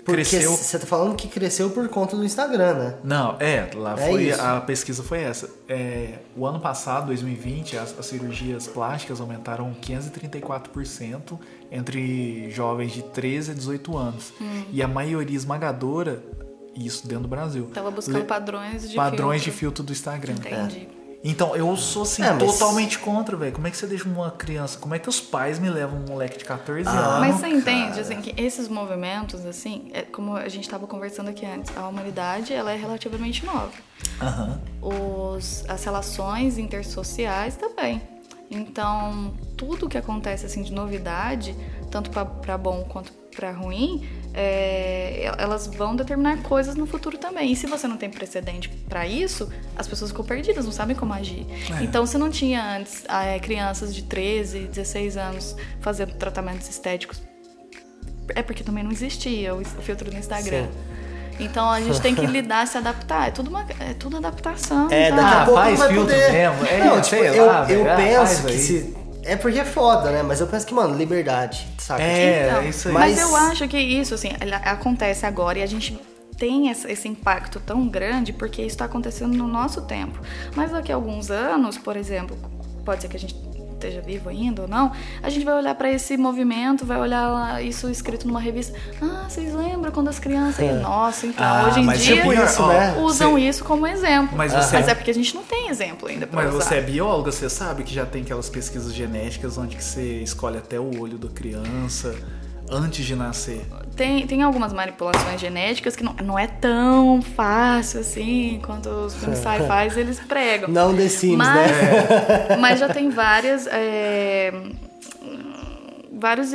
Porque Cresceu- você tá falando que cresceu por conta do Instagram, né? Não, é, lá É foi. isso. A pesquisa foi essa. É, o ano passado, 2020, as, as cirurgias plásticas aumentaram 534% entre jovens de 13 a 18 anos. Hum. E a maioria esmagadora, isso dentro do Brasil. Tava buscando padrões de padrões de filtro. filtro do Instagram. Entendi. Então, eu sou assim, É, mas- totalmente contra, velho. Como é que você deixa uma criança? Como é que os pais me levam um moleque de 14 Ah, anos? Mas você entende, assim, que esses movimentos, assim, é como a gente estava conversando aqui antes, a humanidade, ela é relativamente nova. Aham. Os, as relações intersociais também. Então, tudo que acontece, assim, de novidade, tanto para bom quanto para ruim, é, elas vão determinar coisas no futuro também. E se você não tem precedente para isso, as pessoas ficam perdidas, não sabem como agir. É. Então, se não tinha antes ah, crianças de 13, 16 anos fazendo tratamentos estéticos é porque também não existia o, filtro do Instagram. Então a gente tem que lidar, se adaptar. É tudo, uma, é tudo adaptação. É, sabe? daqui a Ah, pouco faz vai filtro poder. mesmo. É, não, tipo, sei eu, lá, eu. Ah, penso que aí. se. É porque é foda, né? Mas eu penso que, mano, liberdade, saca? É, Então, é isso aí. Mas Mas- eu acho que isso, assim, acontece agora e a gente tem esse impacto tão grande porque isso está acontecendo no nosso tempo. Mas daqui a alguns anos, por exemplo, pode ser que a gente esteja vivo ainda ou não, a gente vai olhar para esse movimento, vai olhar isso escrito numa revista. Ah, vocês lembram quando as crianças... E, Nossa, então, Ah, hoje em mas dia tipo isso, né? usam Você- isso como exemplo. Mas Mas, você- é porque a gente não tem exemplo ainda pra Mas usar. você é bióloga, você sabe que já tem aquelas pesquisas genéticas onde que você escolhe até o olho da criança antes de nascer. Tem, tem algumas manipulações genéticas que não, não é tão fácil assim quanto os filmes sci-fi eles pregam. Não The Sims, mas, né? mas já tem várias. é, vários,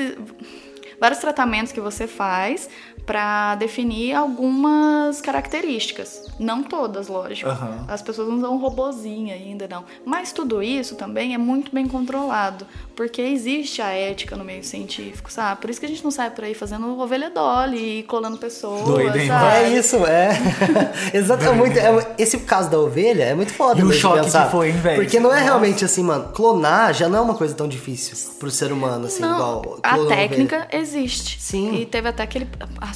vários tratamentos que você faz para definir algumas características. Não todas, lógico. Aham. As pessoas não usam um robozinho ainda, não. Mas tudo isso também é muito bem controlado, porque existe a ética no meio científico, sabe? Por isso que a gente não sai por aí fazendo ovelha dolly e colando pessoas, Doido, hein? sabe? É isso, é. Exato, é muito, é- esse caso da ovelha é muito foda E o choque pensar. que foi, hein, velho? Porque não é Nossa. realmente assim, mano. Clonar já não é uma coisa tão difícil pro ser humano, assim, Não, igual. a clonar ovelha. técnica existe. Sim. E teve até aquele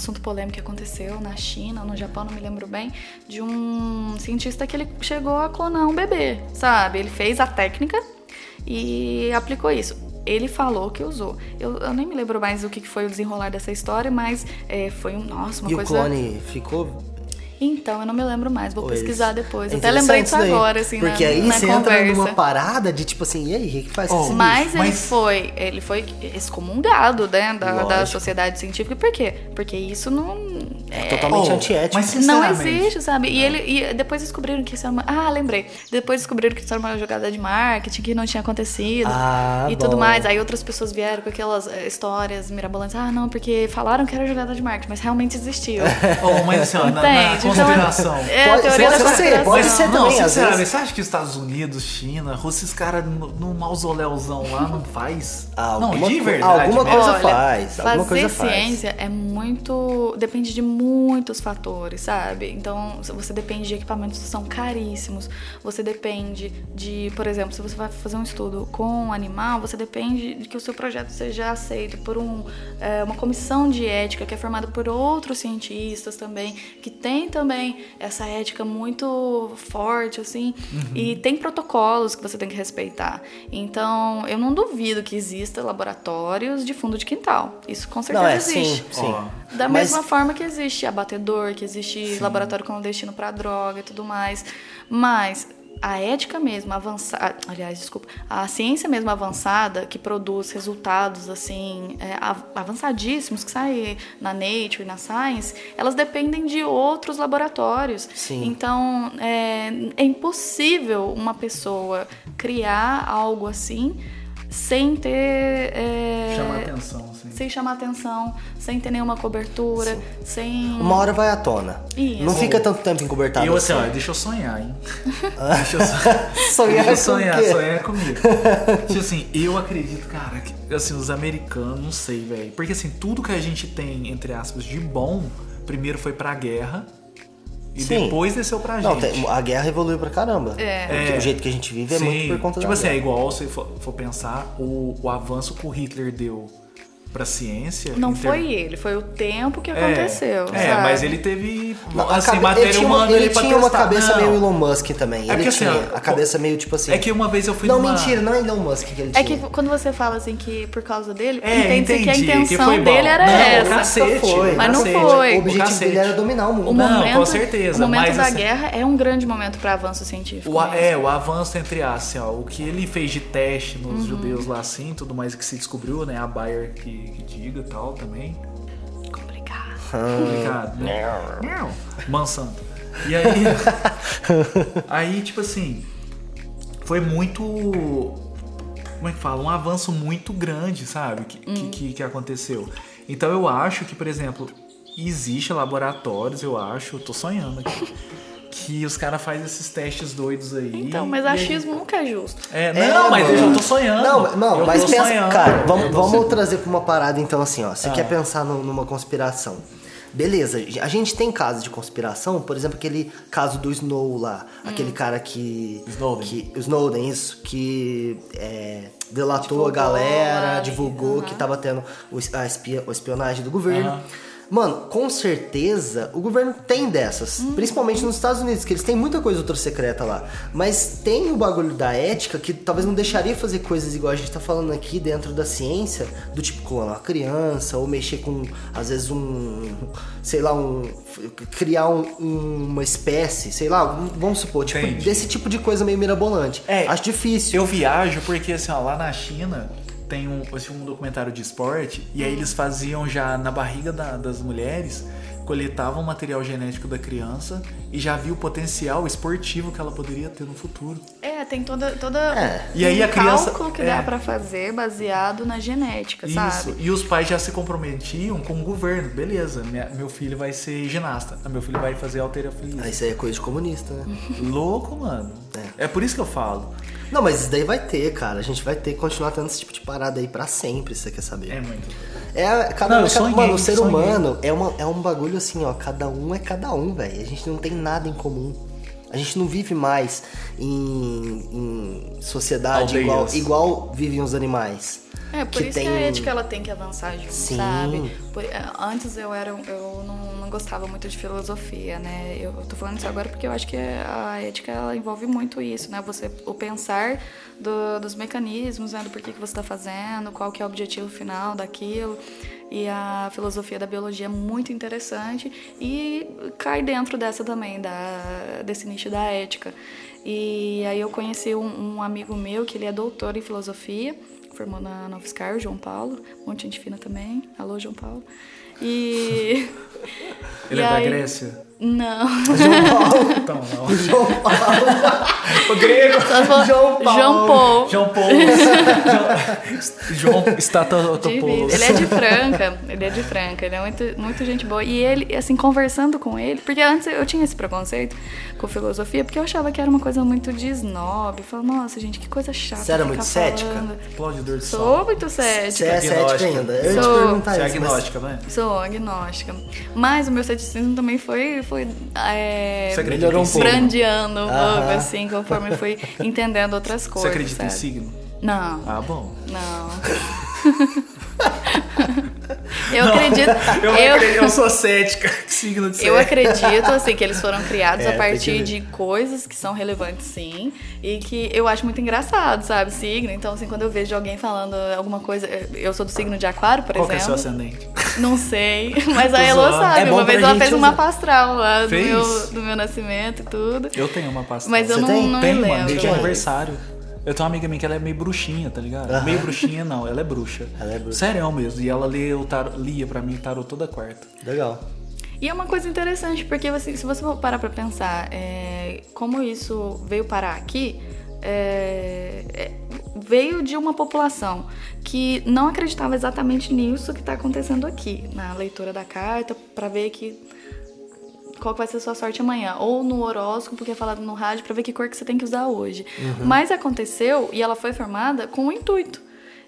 assunto polêmico que aconteceu na China, no Japão, não me lembro bem, de um cientista que ele chegou a clonar um bebê, sabe? Ele fez a técnica e aplicou isso. Ele falou que usou. Eu, eu nem me lembro mais o que foi o desenrolar dessa história, mas é, foi um. Nossa, uma E o coisa. clone ficou. Então, eu não me lembro mais, vou Pô, pesquisar depois. é Até lembrei disso agora, assim, Porque na, aí na você conversa. entra numa parada de tipo assim, e aí, o que, que faz com Oh, esse Mas bicho? ele Mas- foi, ele foi excomungado, né, da, da sociedade científica. Por quê? Porque isso não é, Totalmente Oh, antiético. mas não existe, sabe? E ele e depois descobriram que isso era uma, ah, lembrei. Depois descobriram que isso era uma jogada de marketing que não tinha acontecido Ah, e tudo bom. mais. Aí outras pessoas vieram com aquelas eh, histórias mirabolantes. Ah, não, porque falaram que era jogada de marketing, mas realmente existiu. Oh, mas assim, ó, na, Entende? Então, conspiração. é a Pode- teoria pode da ser, pode ser não, também, às sinceramente, vezes. você acha que os Estados Unidos, China, Rússia, esses caras no, no mausoléuzão lá não faz? Ah, não, alguma de verdade. alguma coisa Olha, faz, alguma fazer coisa faz. ciência é muito. depende de muitos fatores, sabe? Então, você depende de equipamentos que são caríssimos. Você depende de, por exemplo, se você vai fazer um estudo com um animal, você depende de que o seu projeto seja aceito por um, é, uma comissão de ética que é formada por outros cientistas também, que tem também essa ética muito forte, assim, e tem protocolos que você tem que respeitar. Então, eu não duvido que exista laboratórios de fundo de quintal. Isso com certeza Não, é existe. sim, sim. Da Mas- mesma forma que existe abatedor, que existe laboratório clandestino para droga e tudo mais. Mas a ética mesmo avançada, aliás, desculpa, a ciência mesmo avançada que produz resultados assim é, avançadíssimos que saem na Nature, na Science, elas dependem de outros laboratórios. Sim. Então é, é impossível uma pessoa criar algo assim sem ter. É, chamar atenção, sim. Sem chamar atenção, sem ter nenhuma cobertura, sim. sem. Uma hora vai à tona. Isso. Não fica tanto tempo encobertado. E eu assim, assim. ó, deixa eu sonhar, hein? deixa eu sonhar. sonhar, deixa eu sonhar, com sonhar comigo. tipo assim, eu acredito, cara, que assim, os americanos, não sei, velho. Porque assim, tudo que a gente tem, entre aspas, de bom, primeiro foi pra guerra e Sim. depois desceu pra não, gente. a guerra evoluiu pra caramba. É. é. O jeito que a gente vive é Sim. muito por conta tipo da assim, guerra. é igual se for, for pensar o, o avanço que o Hitler deu pra ciência. Não ter... foi ele, foi o tempo que aconteceu. É, sabe? mas ele teve Não, assim, cabe... matéria ele tinha humana uma, ele tinha uma cabeça não. meio Elon Musk também. É ele tinha assim, ó, a cabeça meio tipo assim. É que uma vez eu fui Não, numa... mentira, não é Elon Musk que ele tinha. É que quando você fala assim que por causa dele, É, entende que a entendi, intenção que dele era Não, essa. cacete, foi, Mas não cacete. foi. O objetivo cacete. dele era dominar o mundo. O Não, momento, com certeza, o momento mas, da assim, guerra é um grande momento para avanço científico. O, é, o avanço entre assim, ó, o que ele fez de teste Uhum. nos judeus lá assim, tudo mais que se descobriu, né? A Bayer que, que diga e tal também. complicado. Complicado, né? Monsanto. E aí. aí, tipo assim. Foi muito. Como é que fala? Um avanço muito grande, sabe? Que, que, que, que aconteceu. Então eu acho que, por exemplo, existe laboratórios, eu acho, eu tô sonhando aqui. Que os caras fazem esses testes doidos aí. Então, mas e achismo nunca é justo. É, não, É, mas mano. eu já tô sonhando. Não, não eu mas pensa, sonhando. cara, vamos, tô vamos trazer pra uma parada então assim, ó. Você Ah. quer pensar no- numa conspiração. Beleza, a gente tem casos de conspiração, por exemplo, aquele caso do Snow lá, aquele cara que. Snowden. Que, Snowden, isso, que é, delatou Divulgou a galera, lá, divulgou que tava tendo o, a, espia- a espionagem do governo. Mano, com certeza o governo tem dessas. Uhum. Principalmente nos Estados Unidos, que eles têm muita coisa ultra secreta lá. Mas tem o bagulho da ética que talvez não deixaria fazer coisas igual a gente tá falando aqui dentro da ciência, do tipo clonar uma criança, ou mexer com, às vezes, um. Sei lá, um. criar um- um- uma espécie, sei lá, vamos supor, tipo, Entendi. desse tipo de coisa meio mirabolante. É, Acho difícil. Eu viajo porque, assim, ó, lá na China tem um, assim, um documentário de esporte e aí eles faziam já na barriga da- das mulheres, coletavam o material genético da criança e já viu o potencial esportivo que ela poderia ter no futuro. É, tem toda, toda É. E aí um a criança- cálculo que é. dá pra fazer baseado na genética, sabe? Isso. E os pais já se comprometiam com o governo. Beleza, minha- meu filho vai ser ginasta. Ah, Meu filho vai fazer alterofilia. Ah, Isso aí é coisa de comunista, né? Louco, mano. É. por isso que eu falo. Não, mas isso daí vai ter, cara. A gente vai ter que continuar tendo esse tipo de parada aí pra sempre, se você quer saber. É muito. É, cada Não, um é cada, sonhei, Mano, o ser sonhei. humano é, uma, é um bagulho assim, ó. Cada um é cada um, velho. A gente não tem nada em comum. A gente não vive mais em, em sociedade igual, igual vivem os animais. É, por que isso tem- que a ética ela tem que avançar junto, Sim. sabe? Por- é, antes eu era eu não, não gostava muito de filosofia, né? Eu, eu tô falando isso agora porque eu acho que a ética ela envolve muito isso, né? Você o pensar do- dos mecanismos, né? do porquê que você está fazendo, qual que é o objetivo final daquilo. E a filosofia da biologia é muito interessante e cai dentro dessa também, da, desse nicho da ética. E aí eu conheci um, um amigo meu que ele é doutor em filosofia, formou na Nova Scar, o João Paulo, um monte de gente fina também. Alô, João Paulo. E. Ele e é da aí- Grécia? Não. Então, não. João Paulo. o grego. Falou João Paulo. João Paulo. João Paulo. João Difícil. Statopoulos. Ele é de Franca, ele é de Franca, ele é muito, muito gente boa. E ele, assim, conversando com ele, porque antes eu tinha esse preconceito com filosofia, porque eu achava que era uma coisa muito de snob. Eu falava, nossa, gente, que coisa chata. Você era muito cética? Aplaudidor de Sou sol. muito Você cética. é Agnóstica. cética ainda. Eu ia te Sou. perguntar Você é isso. mas- agnóstica, né? Sou agnóstica. Mas o meu ceticismo também foi, foi é, Você acredita melhorou em um brandeando um pouco, assim, conforme fui entendendo outras Você coisas. acredita em sabe? signo? Não, Ah, bom. não. Eu acredito. Eu, eu, acredito- eu sou cética. Signo de ser? eu acredito, assim, que eles foram criados É, a tem partir de coisas que são relevantes, sim. E que eu acho muito engraçado, sabe? Signo. Então, assim, quando eu vejo alguém falando alguma coisa. Eu sou do signo de Aquário, por Qual que é o seu exemplo. ascendente? Não sei, mas a zoando. sabe. É Uma vez ela fez uma usar. pastral lá do meu, do meu nascimento e tudo. Eu tenho uma pasta. Mas eu Você não, tem? não Tem, me mano, lembro. desde Quem é? aniversário. Eu tenho uma amiga minha que ela é meio bruxinha, tá ligado? Aham. Meio bruxinha não, ela é bruxa. Ela é bruxa. Sério mesmo. E ela lê o tarot, lia pra mim tarot toda quarta. Legal. E é uma coisa interessante, porque assim, se você for parar pra pensar é, como isso veio parar aqui, é, é, veio de uma população que não acreditava exatamente nisso que está acontecendo aqui, na leitura da carta, para ver que qual vai ser a sua sorte amanhã, ou no horóscopo que é falado no rádio para ver que cor que você tem que usar hoje. Mas aconteceu e ela foi formada com um intuito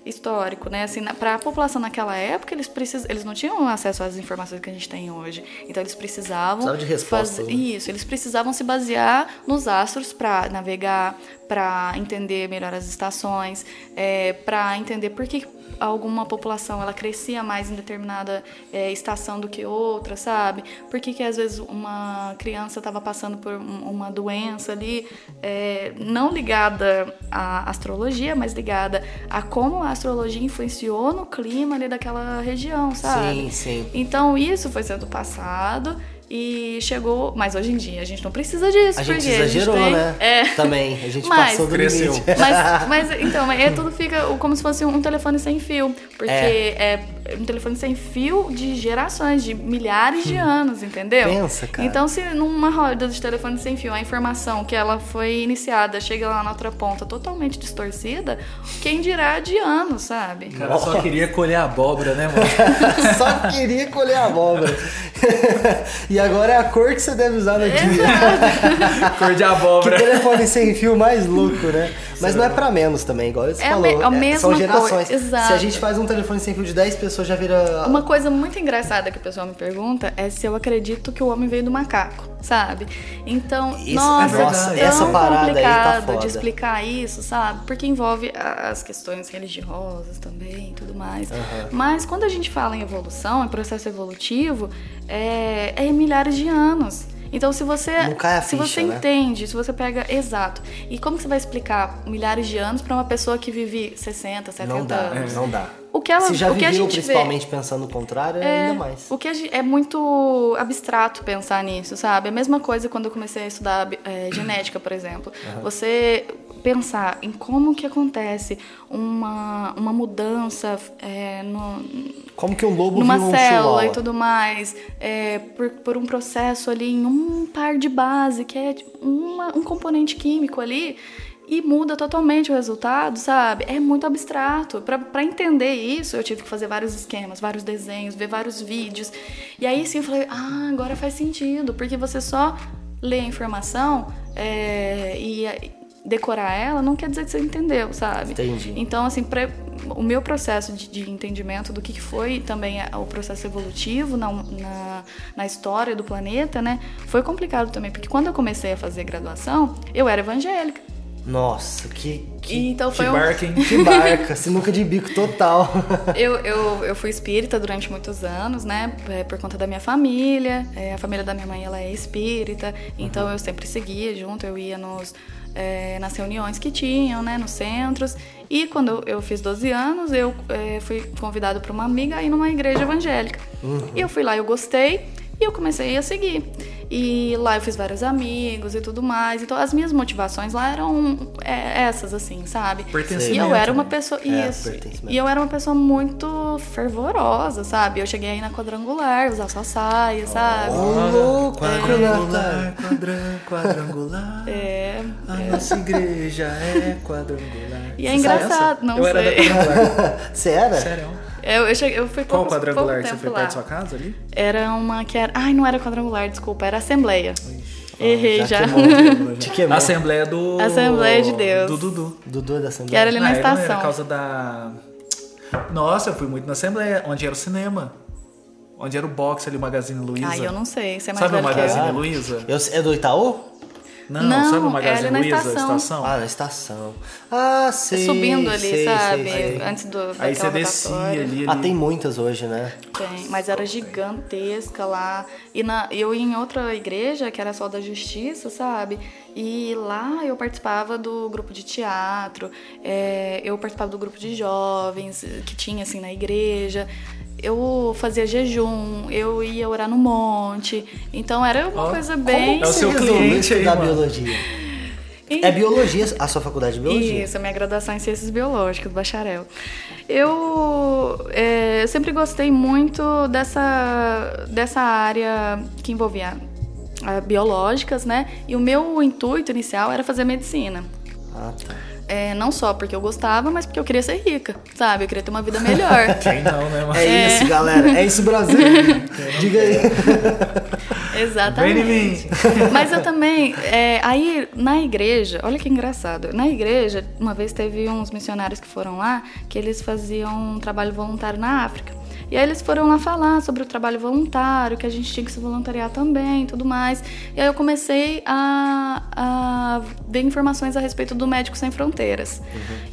histórico, né? Assim, para a população naquela época, eles precis... eles não tinham acesso às informações que a gente tem hoje. Então eles precisavam Precisava de respostas, fazer- né? isso, eles precisavam se basear nos astros para navegar, para entender melhor as estações, é, para entender por que alguma população ela crescia mais em determinada é, estação do que outra, sabe? Por que, que às vezes uma criança estava passando por um- uma doença ali, é, não ligada à astrologia, mas ligada a como a astrologia influenciou no clima ali daquela região, sabe? Sim, sim. Então isso foi sendo passado e chegou. Mas hoje em dia a gente não precisa disso. A gente porque exagerou, a gente tem, né? É. Também. A gente Mas- passou do Cresceu. limite. Mas, mas então, é tudo fica como se fosse um telefone sem fio. Porque É. é, um telefone sem fio de gerações, de milhares de anos, entendeu? Pensa, cara. Então, se numa roda de telefone sem fio a informação que ela foi iniciada chega lá na outra ponta totalmente distorcida, quem dirá de anos, sabe? Cara só queria colher abóbora, né, mano? Só queria colher a abóbora. e agora é a cor que você deve usar no dia. Cor de Que abóbora. telefone sem fio mais louco, né? Mas não é pra menos também, igual você É falou. me- a mesma são gerações. coisa. Se a gente faz um telefone sem fio de 10 pessoas, já vira. Uma coisa muito engraçada que o pessoal me pergunta é se eu acredito que o homem veio do macaco, sabe? Então, Isso- nossa, é é verdade. tão Essa parada aí tá complicado foda. de explicar isso, sabe? Porque envolve as questões religiosas também e tudo mais. Mas quando a gente fala em evolução, em processo evolutivo, é, é em milhares de anos. Então, se você, Não cai a se ficha, você né? entende, se você pega exato, e como que você vai explicar milhares de anos pra uma pessoa que vive 60, 70 Não dá, anos? não dá. O que ela, Se já o que a viveu gente vê- principalmente pensando o contrário, é ainda mais. o que é muito abstrato pensar nisso, sabe? A mesma coisa quando eu comecei a estudar é, genética, por exemplo. Você pensar em como que acontece uma, uma mudança é, no, Como que um lobo numa viu um célula chihuahua? e tudo mais, é, por, por um processo ali em um par de base, que é uma- um componente químico ali, e muda totalmente o resultado, sabe? É muito abstrato. Pra entender isso, eu tive que fazer vários esquemas, vários desenhos, ver vários vídeos. E aí sim eu falei, ah, agora faz sentido, porque você só lê a informação é, e decorar ela não quer dizer que você entendeu, sabe? Entendi. Então, assim, pra- o meu processo de, de entendimento do que foi também o processo evolutivo na, na, na história do planeta, né, foi complicado também, porque quando eu comecei a fazer graduação, eu era evangélica. Nossa, que, que, então Que um, barca, hein? que barca, sinuca de bico total. eu, eu, eu fui espírita durante muitos anos, né? é, Por conta da minha família. É, a família da minha mãe ela é espírita, então eu sempre seguia junto, eu ia nos, é, nas reuniões que tinham, né? Nos centros. E quando eu, fiz 12 anos, eu é, fui convidado por uma amiga ir numa igreja evangélica. E eu fui lá, eu gostei. E eu comecei a seguir. E lá eu fiz vários amigos e tudo mais. Então as minhas motivações lá eram é, essas, assim, sabe? Pertencimento, E eu era uma né? pessoa. É, Isso. E eu era uma pessoa muito fervorosa, sabe? Eu cheguei aí na quadrangular, usar só saia, sabe? louco, Quadrangular, quadran, quadrangular. É. A nossa igreja é quadrangular. E é Você engraçado, não Eu era da sei. quadrangular. Você era? Sério? Eu, eu, cheguei, eu fui Qual pouco, quadrangular pouco que você tempo foi lá. perto da sua casa ali? Era uma que era. Ai, não era quadrangular, desculpa, era assembleia. Errei já. queimou, Te queimou. Assembleia do. Assembleia de Deus. Do Dudu. Dudu da Assembleia. Que era ali na Ah, era- Era estação. por causa da. Nossa, eu fui muito na Assembleia, onde era o cinema. Onde era o box ali, o Magazine Luiza. Ai, eu não sei, você é mais Sabe o. Magazine Ah. Luiza? Eu- é do Itaú? Não, Não, sabe o é Magazine ali na Luiza, estação. estação? Ah, na estação. Ah, sei. Subindo ali, sei, sabe? sei, sei. Antes do Aí você daquela descia rotatória. ali, Ah, ali. tem muitas hoje, né? Tem, mas era gigantesca lá. E na, eu ia em outra igreja, que era só da justiça, sabe? E lá eu participava do grupo de teatro, é, eu participava do grupo de jovens que tinha assim na igreja. Eu fazia jejum, eu ia orar no monte. Então era uma Ó, coisa bem. É o seu cliente aí, mano. biologia? E- É biologia, a sua faculdade de biologia? Isso, a minha graduação em Ciências Biológicas, bacharel. Eu, é, eu sempre gostei muito dessa, dessa área que envolvia ah, biológicas, né? E o meu intuito inicial era fazer medicina. Ah, tá. É, não só porque eu gostava, mas porque eu queria ser rica, sabe? Eu queria ter uma vida melhor. Quem não, né, mano? É, isso, galera. É isso, Brasil. Diga aí. Exatamente. Mas eu também, é, aí na igreja, olha que engraçado, na igreja, uma vez teve uns missionários que foram lá, que eles faziam um trabalho voluntário na África. E aí eles foram lá falar sobre o trabalho voluntário, que a gente tinha que se voluntariar também e tudo mais. E aí eu comecei a, a ver informações a respeito do Médico Sem Fronteiras.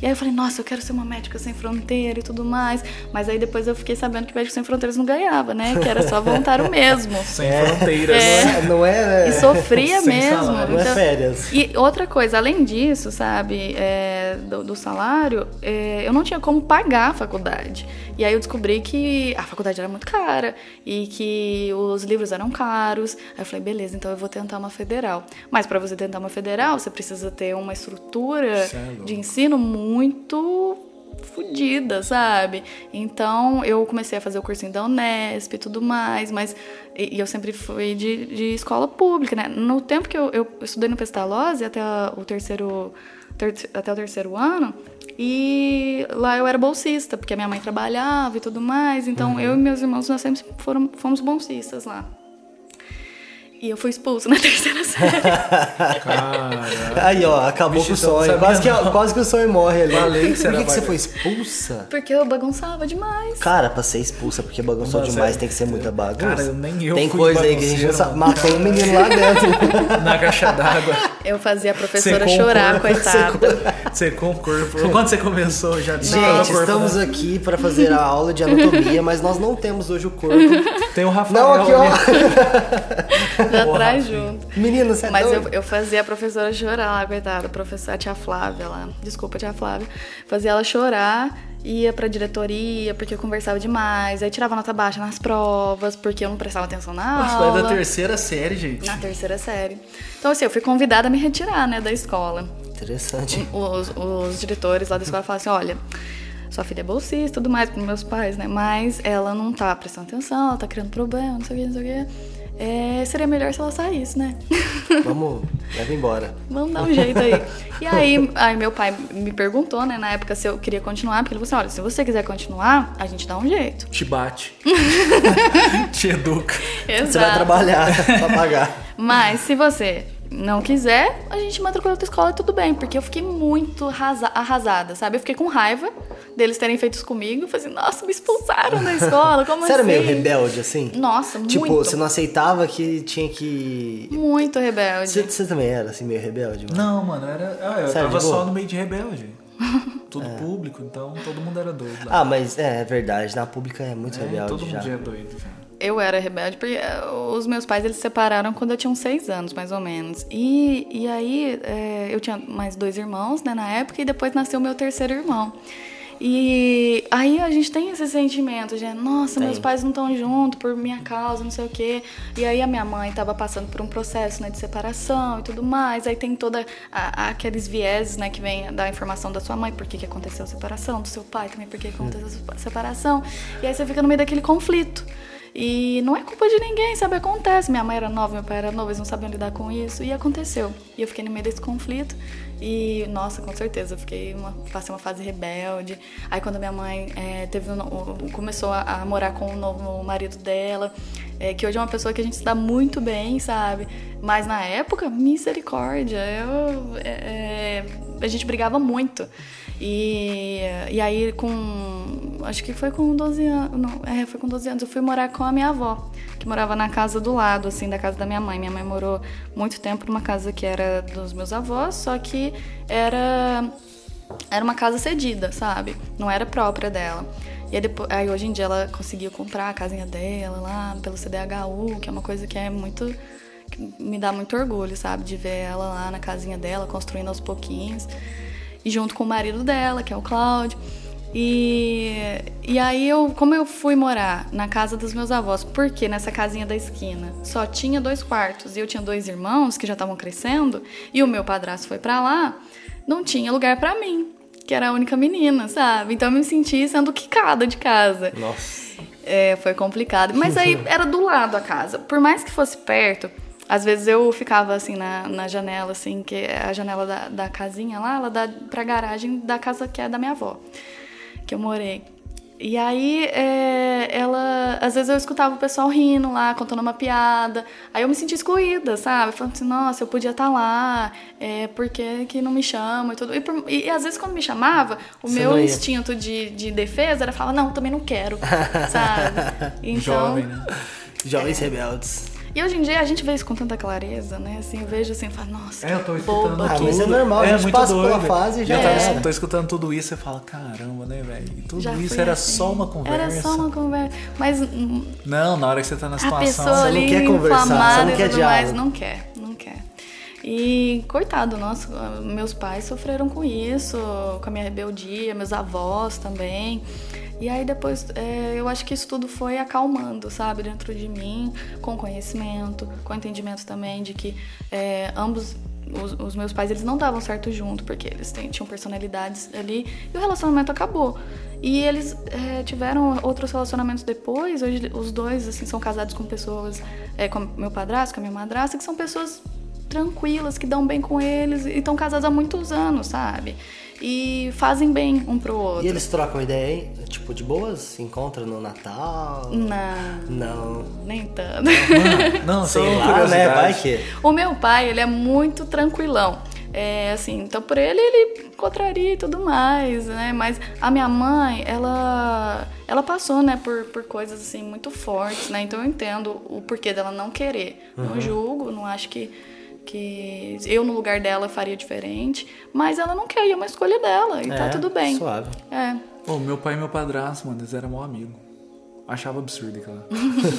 E aí eu falei, nossa, eu quero ser uma médica sem fronteira e tudo mais. Mas aí depois eu fiquei sabendo que Médico Sem Fronteiras não ganhava, né? Que era só voluntário mesmo. Sem fronteiras. É. Não é. E sofria Sem mesmo. salário. Não é férias. E outra coisa, além disso, sabe, é, do, do salário, é, eu não tinha como pagar a faculdade. E aí eu descobri que a faculdade era muito cara e que os livros eram caros. Aí eu falei, beleza, então eu vou tentar uma federal. Mas para você tentar uma federal, você precisa ter uma estrutura é de ensino muito fodida, sabe? Então eu comecei a fazer o cursinho da Unesp e tudo mais, mas e, e eu sempre fui de, de escola pública, né? No tempo que eu, eu estudei no Pestalozzi até o terceiro ter- até o terceiro ano e lá eu era bolsista porque a minha mãe trabalhava e tudo mais, então eu e meus irmãos nós sempre foram, fomos bolsistas lá. E eu fui expulsa na terceira série. Cara. Aí, ó, acabou Bicho, com o sonho. Quase que, quase que o sonho morre ali. Falei que você Por que, que você foi expulsa? Porque eu bagunçava demais. Cara, pra ser expulsa porque bagunçou Nossa, demais, é. tem que ser muita bagunça. Cara, eu- nem eu Tem fui coisa aí que a gente não sabe. Matou um menino lá dentro. Na caixa d'água. Eu fazia a professora o chorar, coitada. Secou o corpo. Quando você começou, já o Gente, estamos né? aqui pra fazer a aula de anatomia, mas nós não temos hoje o corpo. Tem o Rafael Não, aqui, ó. Porra, filho. junto. Menino, você é Mas eu, eu fazia a professora chorar lá, coitada, a professora, a tia Flávia lá. Desculpa, tia Flávia. Fazia ela chorar, ia pra diretoria, porque eu conversava demais. Aí tirava nota baixa nas provas, porque eu não prestava atenção na Nossa, aula. é da terceira série, gente. Na terceira série. Então, assim, eu fui convidada a me retirar, né, da escola. Interessante. Os, os diretores lá da escola falaram assim, olha, sua filha é bolsista e tudo mais, para meus pais, né? Mas ela não tá prestando atenção, ela tá criando problema, não sei o que, não sei o que. É, seria melhor se ela saísse, né? Vamos, leva embora. Vamos dar um jeito aí. E aí, aí meu pai me perguntou, né, na época, se eu queria continuar, porque ele falou assim, olha, se você quiser continuar, a gente dá um jeito. Te bate. Te educa. Exato. Você vai trabalhar pra pagar. Mas se você não quiser, a gente matricula outra escola e tudo bem. Porque eu fiquei muito arrasa- arrasada, sabe? Eu fiquei com raiva deles terem feito isso comigo. Eu falei assim, nossa, me expulsaram da escola, como Você era assim? meio rebelde, assim? Nossa, Tipo, muito. você não aceitava que tinha que. Muito rebelde. Você, você também era, assim, meio rebelde? Mano? Não, mano, era. Ah, eu Sério, tava só no meio de rebelde. Tudo público, então todo mundo era doido lá. Ah, mas é, é verdade, na pública é muito É, rebelde todo mundo já. já é doido. Já. Eu era rebelde porque eh, os meus pais eles se separaram quando eu tinha uns seis anos, mais ou menos. E, e aí eh, eu tinha mais dois irmãos, né, na época, e depois nasceu meu terceiro irmão. E aí a gente tem esse sentimento de, nossa, meus pais não estão juntos por minha causa, não sei o quê. E aí a minha mãe estava passando por um processo né, de separação e tudo mais. Aí tem toda a- a- aqueles vieses né, que vem da informação da sua mãe, por que, que aconteceu a separação, do seu pai também, por que aconteceu a separação. E aí você fica no meio daquele conflito. E não é culpa de ninguém, sabe? Acontece. Minha mãe era nova, meu pai era novo, eles não sabiam lidar com isso. E aconteceu. E eu fiquei no meio desse conflito. E, nossa, com certeza, eu fiquei uma, passei uma fase rebelde. Aí quando minha mãe eh, teve um começou a, a morar com o novo marido dela, eh, que hoje é uma pessoa que a gente se dá muito bem, sabe? Mas na época, misericórdia, eu, eh, eh, a gente brigava muito. E, e aí com acho que foi com 12 anos, não, é, foi com 12 anos, eu fui morar com a minha avó, que morava na casa do lado, assim, da casa da minha mãe. Minha mãe morou muito tempo numa casa que era dos meus avós, só que era era uma casa cedida, sabe? Não era própria dela. E aí, depois, aí hoje em dia ela conseguiu comprar a casinha dela lá pelo CDHU, que é uma coisa que é muito que me dá muito orgulho, sabe, de ver ela lá na casinha dela construindo aos pouquinhos e junto com o marido dela, que é o Cláudio. E, e aí eu, como eu fui morar na casa dos meus avós, porque nessa casinha da esquina só tinha dois quartos e eu tinha dois irmãos que já estavam crescendo e o meu padrasto foi para lá, não tinha lugar para mim, que era a única menina, sabe? Então eu me senti sendo quicada de casa. Nossa. É, foi complicado. Mas aí era do lado a casa. Por mais que fosse perto, às vezes eu ficava assim na, na janela, assim, que é a janela da, da casinha lá, ela dá pra garagem da casa que é da minha avó, que eu morei. E aí, é, ela. Às vezes eu escutava o pessoal rindo lá, contando uma piada. Aí eu me sentia excluída, sabe? Falando assim, nossa, eu podia estar tá lá, é, por que, que não me chamam e tudo. E, por, e, e, às vezes quando me chamava, o Você meu instinto de, de defesa era falar, não, também não quero, sabe? Então, Jovem, né? Jovens é, rebeldes. E hoje em dia a gente vê isso com tanta clareza, né? Assim, eu vejo assim, falo, nossa, é, eu tô escutando boba. Ah, mas é normal, é, a gente passa doido. pela fase e já é. Tô, escutando tudo isso e fala, caramba, né, velho? Tudo já isso era assim. só uma conversa. Era só uma conversa. Mas. Não, na hora que você tá na situação. A você não quer conversar, você não quer diálogo. Mais, não quer, não quer. E coitado, nossa, meus pais sofreram com isso, com a minha rebeldia, meus avós também. E aí depois é, eu acho que isso tudo foi acalmando, sabe, dentro de mim, com conhecimento, com entendimento também de que é, ambos os, os, meus pais eles não davam certo junto porque eles têm, tinham personalidades ali e o relacionamento acabou. E eles é, tiveram outros relacionamentos depois hoje os dois assim são casados com pessoas é, com meu padrasto com a minha madrasta que são pessoas tranquilas que dão bem com eles e estão casados há muitos anos sabe e fazem bem um pro outro. E eles trocam ideia, hein? Tipo, de boas? Se encontram no Natal? Não. Não. Nem tanto. Não, não sei lá, né? Vai que. O meu pai, ele é muito tranquilão. É, assim, então por ele ele encontraria e tudo mais, né? Mas a minha mãe, ela ela passou, né, por, por coisas assim muito fortes, né? Então eu entendo o porquê dela não querer. Uhum. Não julgo, não acho que que eu no lugar dela faria diferente, mas ela não quer, e é uma escolha dela, e tá é, tá tudo bem. Suave. É. Pô, meu pai e meu padrasto, mano, eles eram meu amigo. Achava absurdo aquela.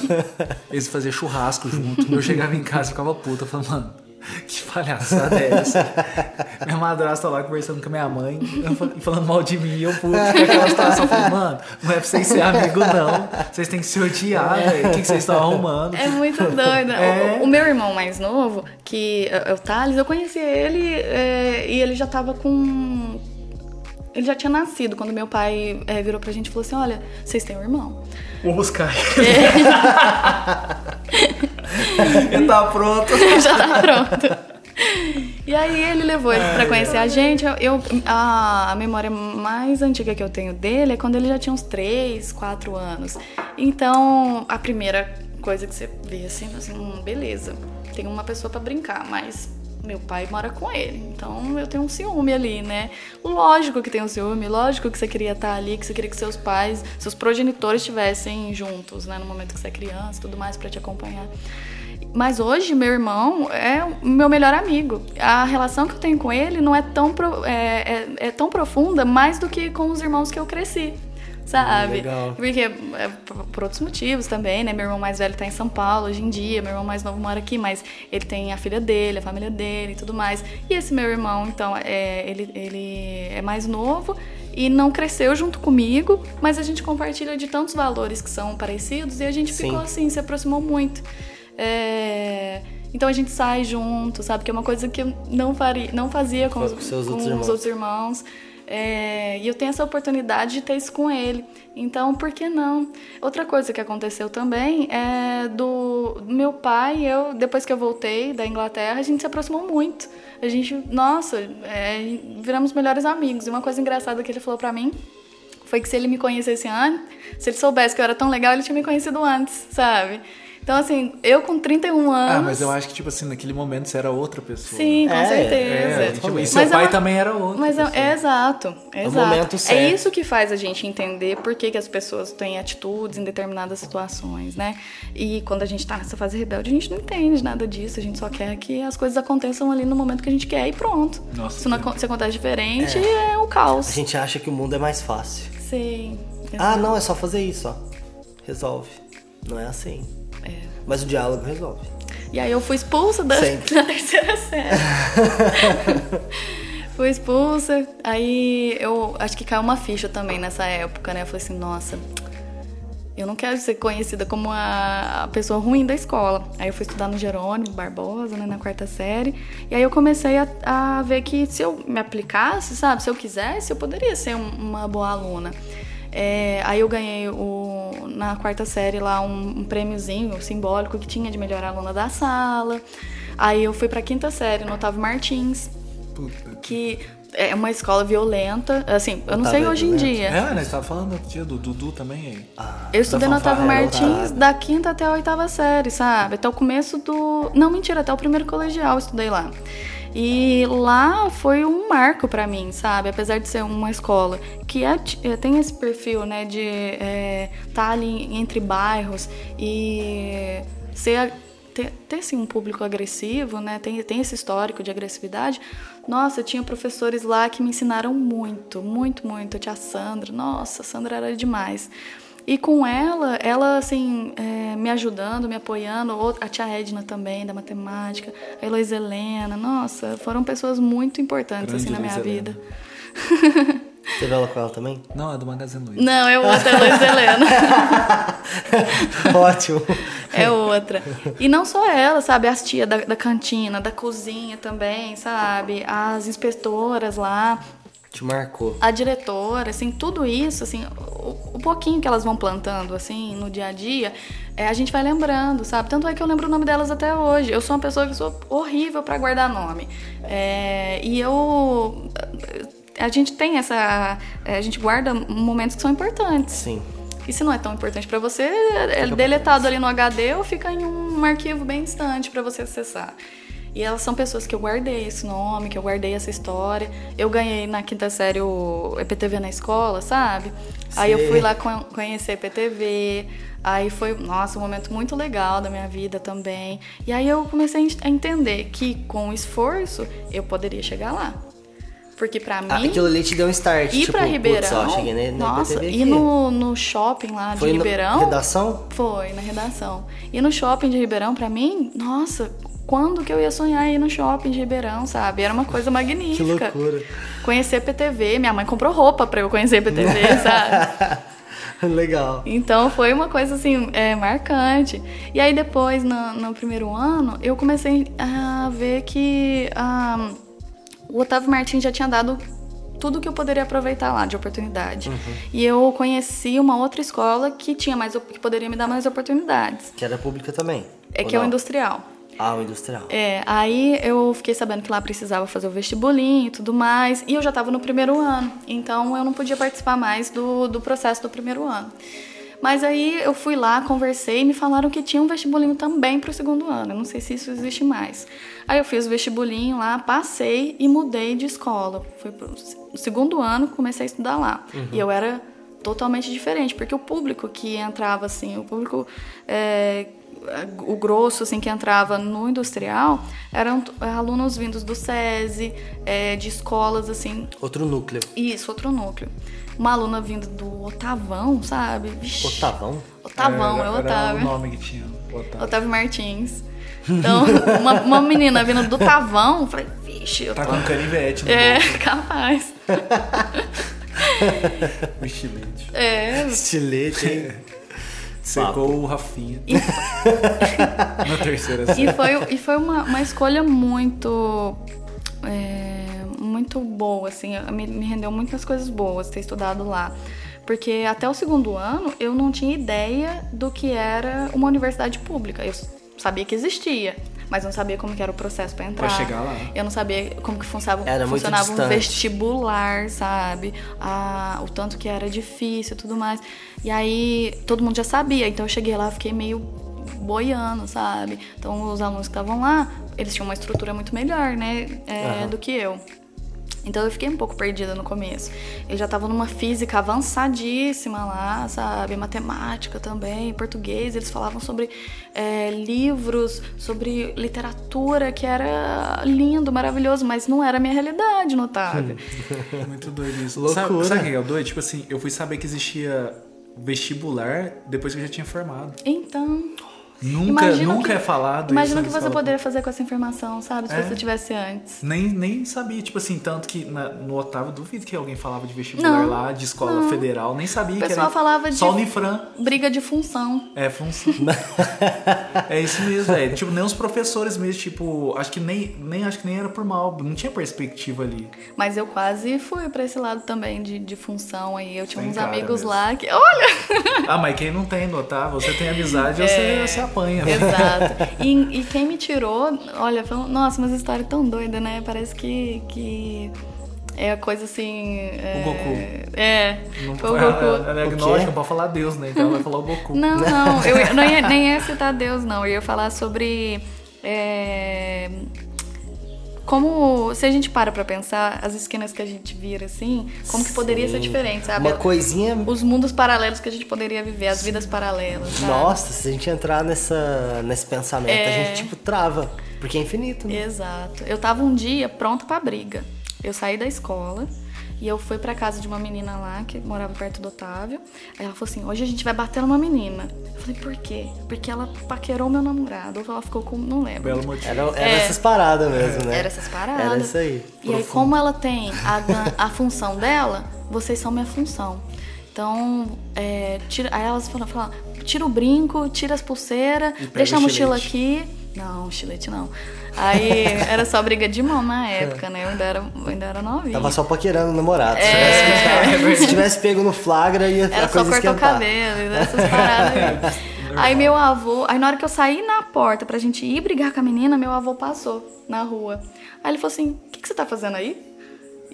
eles faziam churrasco junto. Eu chegava em casa e ficava puta, falando, mano, que palhaçada é essa? minha madrasta lá conversando com a minha mãe, falando mal de mim, e eu puto, aquela situação. Falei, mano, não é pra vocês ser amigo, não. Vocês têm que se odiar, velho. O que, que vocês estão arrumando? É muito doido. É. O, o, meu irmão mais novo, que é o Thales, eu conheci ele é, e ele já tava com. Ele já tinha nascido quando meu pai é, virou pra gente e falou assim: Olha, vocês têm um irmão. Vou buscar. É. Ele tá pronto. Já tá pronto. E aí ele levou ele para conhecer a gente. Eu, eu, a, a memória mais antiga que eu tenho dele é quando ele já tinha uns 3, 4 anos. Então, a primeira coisa que você vê assim, assim, hum, beleza, tem uma pessoa para brincar, mas meu pai mora com ele, então eu tenho um ciúme ali, né? Lógico que tem um ciúme, lógico que você queria estar ali, que você queria que seus pais, seus progenitores estivessem juntos, né? No momento que você é criança tudo mais, para te acompanhar. Mas hoje, meu irmão é o meu melhor amigo. A relação que eu tenho com ele não é tão, pro, é, é, é tão profunda mais do que com os irmãos que eu cresci sabe? Legal. Porque é, por outros motivos também, né? Meu irmão mais velho tá em São Paulo hoje em dia, meu irmão mais novo mora aqui, mas ele tem a filha dele, a família dele e tudo mais. E esse meu irmão, então, é, ele, ele é mais novo e não cresceu junto comigo, mas a gente compartilha de tantos valores que são parecidos e a gente Sim. ficou assim, se aproximou muito. É... Então a gente sai junto, sabe? Que é uma coisa que eu não, faria, não fazia com, os, com outros os outros irmãos. É, e eu tenho essa oportunidade de ter isso com ele. Então, por que não? Outra coisa que aconteceu também é do, meu pai eu, depois que eu voltei da Inglaterra, a gente se aproximou muito. A gente, nossa, é, viramos melhores amigos. E uma coisa engraçada que ele falou pra mim foi que se ele me conhecesse antes, se ele soubesse que eu era tão legal, ele tinha me conhecido antes, sabe? Então, assim, eu com 31 anos. Ah, mas eu acho que, tipo assim, naquele momento você era outra pessoa. Sim, com É, certeza. É, tipo, e seu Mas é pai uma- também era outro. Mas é, é exato, é o exato. momento É certo. isso que faz a gente entender por que, que as pessoas têm atitudes em determinadas situações, né? E quando a gente tá nessa fase rebelde, a gente não entende nada disso, a gente só quer que as coisas aconteçam ali no momento que a gente quer e pronto. Nossa, se, não, se acontece diferente, é, o caos. A gente acha que o mundo é mais fácil. Sim. Ah, não, é só fazer isso, ó. Resolve. Não é assim. É. Mas o diálogo resolve. E aí eu fui expulsa da, da terceira série. fui expulsa, aí eu acho que caiu uma ficha também nessa época, né? Eu falei assim, nossa, eu não quero ser conhecida como a, a pessoa ruim da escola. Aí eu fui estudar no Jerônimo Barbosa, né, na quarta série. E aí eu comecei a, a ver que se eu me aplicasse, sabe, se eu quisesse, eu poderia ser um- uma boa aluna. É, aí eu ganhei o, na quarta série lá um, um prêmiozinho simbólico que tinha de melhor aluna da sala. Aí eu fui pra quinta série no Otávio Martins, Puta. que é uma escola violenta. Assim, eu não sei Otávio hoje em dia. É, né? Você tava falando outro dia do Dudu também aí. Ah, Eu estudei no Otávio Martins da quinta até a oitava série, sabe? Até o começo do. Não, mentira, até o primeiro colegial eu estudei lá. E lá foi um marco pra mim, sabe? Apesar de ser uma escola que é, é- tem esse perfil, né, de estar tá ali entre bairros e ser ter, ter assim, um público agressivo, né? Tem, tem esse histórico de agressividade. Nossa, tinha professores lá que me ensinaram muito, muito, muito. A tia Sandra, nossa, a Sandra era demais. E com ela, ela assim, é, me ajudando, me apoiando, a tia Edna também, da matemática, a Heloísa Helena, nossa, foram pessoas muito importantes Grande assim na minha vida. Teve aula com ela também? Não, é do Magazine Luiza. Não, é outra Heloísa Helena. Ótimo. É outra. E não só ela, sabe? As tias da, da cantina, da cozinha também, sabe? As inspetoras lá, Te marcou. a diretora, assim, tudo isso, assim, o, o pouquinho que elas vão plantando, assim, no dia a dia, é, a gente vai lembrando, sabe? Tanto é que eu lembro o nome delas até hoje. Eu sou uma pessoa que sou horrível pra guardar nome. É, e eu. A gente tem essa. é, A gente guarda momentos que são importantes. Sim. E se não é tão importante pra você, é deletado ali no HD ou fica em um arquivo bem distante pra você acessar. E elas são pessoas que eu guardei esse nome, que eu guardei essa história. Eu ganhei na quinta série o EPTV na escola, sabe? Aí eu fui lá con- conhecer EPTV. Aí foi, nossa, um momento muito legal da minha vida também. E aí eu comecei a ent- a entender que com esforço eu poderia chegar lá. Porque pra Ah, mim. aquilo ali te deu um start. Ir tipo, pra Ribeirão. Putz, ó, cheguei na, na nossa, aqui. no, no shopping lá Foi de na Ribeirão. redação? Foi, na redação. E no shopping de Ribeirão, pra mim, nossa, quando que eu ia sonhar ir no shopping de Ribeirão, sabe? Era uma coisa Que magnífica. loucura. Conhecer PTV, minha mãe comprou roupa pra eu conhecer PTV, sabe? Legal. Então foi uma coisa assim, é, marcante. E aí depois, no, no primeiro ano, eu comecei a ver que ah, o Otávio Martins já tinha dado tudo que eu poderia aproveitar lá de oportunidade. Uhum. E eu conheci uma outra escola que tinha mais que poderia me dar mais oportunidades. Que era pública também. É que é o não? industrial. Industrial. É, aí eu fiquei sabendo que lá precisava fazer o vestibulinho e tudo mais, e eu já estava no primeiro ano, então eu não podia participar mais do, do processo do primeiro ano. Mas aí eu fui lá, conversei e me falaram que tinha um vestibulinho também para o segundo ano. Eu não sei se isso existe mais. Aí eu fiz o vestibulinho lá, passei e mudei de escola. Foi pro o segundo ano, comecei a estudar lá. E eu era totalmente diferente, porque o público que entrava assim, o público é, o grosso assim que entrava no industrial eram t- alunos vindos do SESI, é, de escolas assim, Outro núcleo. isso, outro núcleo. Uma aluna vindo do Otavão, sabe? Vixe, Otavão? Otavão, Era- é Era o Otávio. nome que tinha. Otávio. Otávio Martins. Então, uma, uma menina vindo do Tavão, falei, vixe, eu Tá tô... com canivete no É, bolso. capaz. O estilete. É, Estilete, hein? Secou o Rafinha. E- Na terceira série. E foi, e foi uma, uma escolha muito. é, muito boa, assim. Me, me rendeu muitas coisas boas ter estudado lá. Porque até o segundo ano eu não tinha ideia do que era uma universidade pública. Eu sabia que existia, mas não sabia como que era o processo para entrar. Pra chegar lá. Eu não sabia como que funcionava, Era muito funcionava um distante. vestibular, sabe? Ah, o tanto que era difícil e tudo mais. E aí todo mundo já sabia, então eu cheguei lá, fiquei meio boiando, sabe? Então os alunos que estavam lá, eles tinham uma estrutura muito melhor, né, é, do que eu. Então eu fiquei um pouco perdida no começo. Eu já tava numa física avançadíssima lá, sabe? Matemática também, português. Eles falavam sobre é, livros, sobre literatura, que era lindo, maravilhoso, mas não era a minha realidade no Otávio. Muito doido isso. Loucura. Sabe, sabe o que é doido? Tipo assim, eu fui saber que existia vestibular depois que eu já tinha formado. Então, Nunca, Imagina nunca que- é falado imagina o isso que você poderia fazer com essa informação, sabe? Se É. você tivesse antes. Nem, nem sabia, tipo assim, tanto que na- no Otávio duvido que alguém falava de vestibular Não, lá, de escola federal, nem sabia O que era falava de só Unifran. briga de função. É, função. é isso mesmo, é. Tipo, nem os professores mesmo, tipo, acho que nem, nem acho que nem era por mal, não tinha perspectiva ali. Mas eu quase fui pra esse lado também de, de função aí. Eu tinha Tem uns amigos mesmo. lá que. Olha! Ah, mas quem não tem no Otávio, você tem amizade, É. você, você apanha. Exato. E, e quem me tirou, olha, um- nossa, umas histórias tão doidas, né? Parece que, que é a coisa assim. É, O Goku. É, Não, foi o Goku. ela é agnóstica, pode falar Deus, né? Então ela vai falar o Goku. Não, não, eu ia- não ia, nem ia citar Deus, não. Eu ia falar sobre. é, como, se a gente para pra pensar, as esquinas que a gente vira assim, como que poderia ser diferente, sabe? Uma coisinha. Os mundos paralelos que a gente poderia viver, as vidas paralelas, sabe? Nossa, se a gente entrar nessa, nesse pensamento, a É. gente tipo trava. Porque é infinito, né? Exato. Eu tava um dia pronta pra briga. Eu saí da escola e eu fui pra casa de uma menina lá que morava perto do Otávio. Aí ela falou assim: hoje a gente vai bater numa menina. Eu falei, por quê? Porque ela paquerou meu namorado. Ou ela ficou com. Não lembro. Belo motivo. Era, era É. essas paradas mesmo, né? Era essas paradas. Era isso aí. E aí, como ela tem a, a função dela, vocês são minha função. Então, é, tira, aí elas falam, falam, tira o brinco, tira as pulseiras, deixa a mochila aqui. Não, chilete não. Aí era só briga de mão na época, né? Eu ainda era, eu ainda era novinha. Tava só paquerando o namorado. Se, É. tivesse, se tivesse pego no flagra, ia Era só cortar o cabelo, essas paradas aí. Aí meu avô, aí na hora que eu saí na porta pra gente ir brigar com a menina, meu avô passou na rua. Aí ele falou assim: O que, que você tá fazendo aí?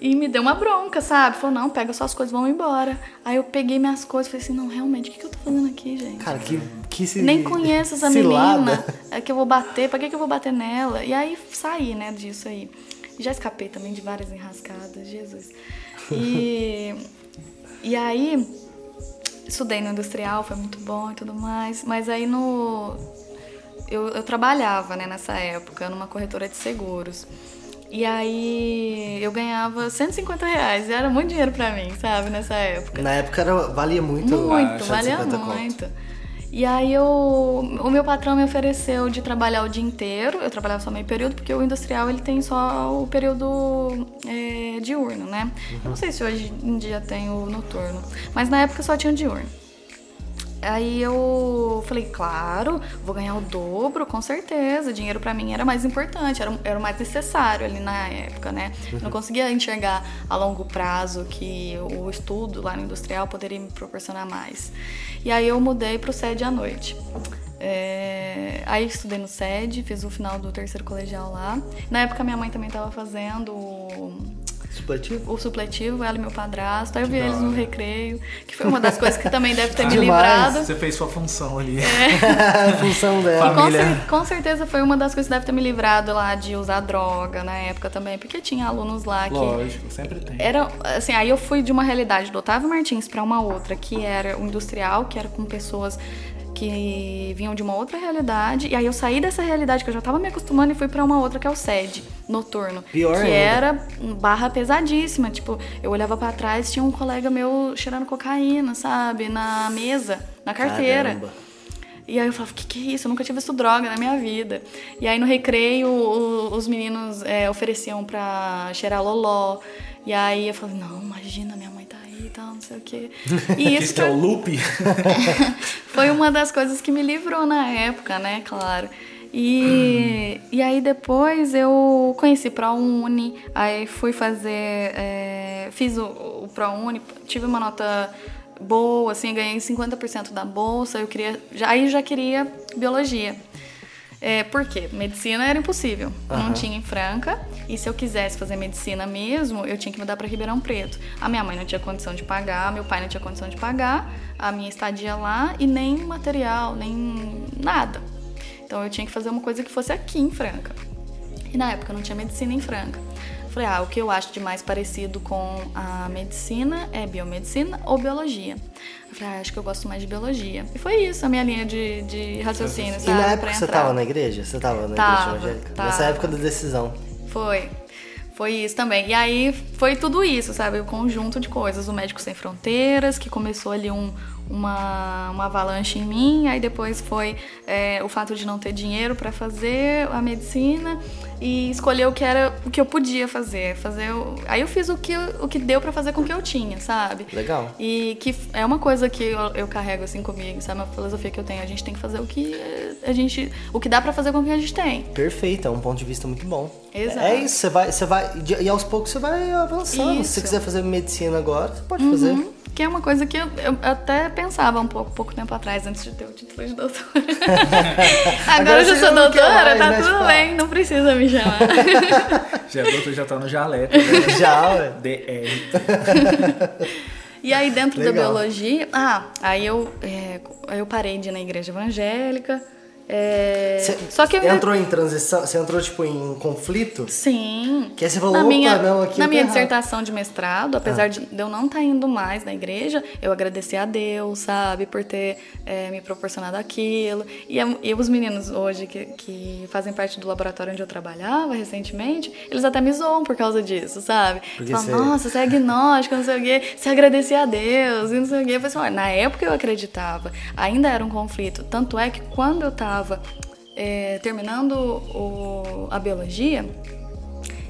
E me deu uma bronca, sabe? Falou: Não, pega suas coisas, vamos embora. Aí eu peguei minhas coisas e falei assim: Não, realmente, o que, que eu tô fazendo aqui, gente? Cara, que, que se... Nem conheço essa cilada. menina. É que eu vou bater, pra que, que eu vou bater nela? E aí saí, né, disso aí. Já escapei também de várias enrascadas, Jesus. E, e aí, estudei no industrial, foi muito bom e tudo mais. Mas aí no. Eu, eu trabalhava, né, nessa época, numa corretora de seguros. E aí eu ganhava 150 reais. E era muito dinheiro pra mim, sabe, nessa época. Na época era, valia muito. Muito, 150 valia conto. muito. E aí eu, o meu patrão me ofereceu de trabalhar o dia inteiro. Eu trabalhava só meio período, porque o industrial ele tem só o período é, diurno, né? Eu não sei se hoje em dia tem o noturno, mas na época só tinha o diurno. Aí eu falei, claro, vou ganhar o dobro, com certeza. Dinheiro pra mim era mais importante, era, era o mais necessário ali na época, né? Eu Não conseguia enxergar a longo prazo que o estudo lá no industrial poderia me proporcionar mais. E aí eu mudei pro SED à noite. É, aí estudei no SED, fiz o final do terceiro colegial lá. Na época minha mãe também tava fazendo o Supletivo? o supletivo, ela e meu padrasto. Aí eu vi eles no recreio, que foi uma das coisas que também deve ter me Demais. livrado. Você fez sua função ali. É. a função dela. Com, com certeza foi uma das coisas que deve ter me livrado lá de usar droga na época também, porque tinha alunos lá que Lógico, sempre tem. era assim, aí eu fui de uma realidade do Otávio Martins para uma outra, que era o industrial, que era com pessoas que vinham de uma outra realidade, e aí eu saí dessa realidade que eu já tava me acostumando e fui para uma outra que é o SED, noturno, Pior que ainda. era barra pesadíssima, tipo, eu olhava para trás, tinha um colega meu cheirando cocaína, sabe, na mesa, na carteira. Caramba. E aí eu falava, o que, que é isso? Eu nunca tive visto droga na minha vida. E aí no recreio, o- os meninos é, ofereciam pra cheirar loló. E aí eu falei, não, imagina, minha mãe e tal, não sei o quê. E isso Isso é o loop? foi uma das coisas que me livrou na época, né? Claro. E, e aí depois eu conheci ProUni, aí fui fazer, é, fiz o, o ProUni, tive uma nota boa, assim, ganhei 50% da bolsa, eu queria, já, aí já queria biologia. É, por quê? Medicina era impossível. Não Aham. tinha em Franca. E se eu quisesse fazer medicina mesmo, eu tinha que mudar para Ribeirão Preto. A minha mãe não tinha condição de pagar, meu pai não tinha condição de pagar a minha estadia lá e nem material, nem nada. Então eu tinha que fazer uma coisa que fosse aqui em Franca. E na época não tinha medicina em Franca. Eu Falei, ah, o que eu acho de mais parecido com a medicina é biomedicina ou biologia. Eu falei, ah, acho que eu gosto mais de biologia. E foi isso, a minha linha de, de raciocínio, E sabe? na época você entrar. tava na igreja? Você tava na Tava, igreja evangélica? tava. Nessa época da decisão. Foi. Foi isso também. E aí foi tudo isso, sabe? O conjunto de coisas. O Médico Sem Fronteiras, que começou ali um, uma, uma avalanche em mim. Aí depois foi é, o fato de não ter dinheiro para fazer a medicina e escolher o que era o que eu podia fazer. fazer o... Aí eu fiz o que, o que deu para fazer com o que eu tinha, sabe? Legal. E que é uma coisa que eu, eu carrego assim comigo, sabe? Uma filosofia que eu tenho. A gente tem que fazer o que a gente. o que dá para fazer com o que a gente tem. Perfeito, é um ponto de vista muito bom. Exato. É isso, você vai, você vai. E aos poucos você vai avançando. Se Isso. você quiser fazer medicina agora, você pode fazer. Que é uma coisa que eu, eu até pensava um pouco, pouco tempo atrás, antes de ter o título de doutora. Agora, Agora eu já sou doutora, mais, tá né? tudo Tipo, bem, não precisa me chamar. Já doutor já tá no jalete. Né? Já, ué. DR. E aí dentro Legal. da biologia. Ah, aí eu, é, aí eu parei de ir na igreja evangélica. É, só que entrou em transição, você entrou tipo em conflito? Sim. Que aí você falou, na "Opa, minha, não, aqui na tá minha errado." dissertação de mestrado, apesar de eu não estar indo mais na igreja, eu agradeci a Deus, sabe, por ter eh, me proporcionado aquilo. E, e os meninos hoje que, que fazem parte do laboratório onde eu trabalhava recentemente, eles até me zoam por causa disso, sabe? Porque Falam, você- nossa, você é agnóstico, não sei o quê, você agradecia a Deus e não sei o quê. Eu falei assim, na época eu acreditava, ainda era um conflito. Tanto é que quando eu tava eh, terminando o- a biologia,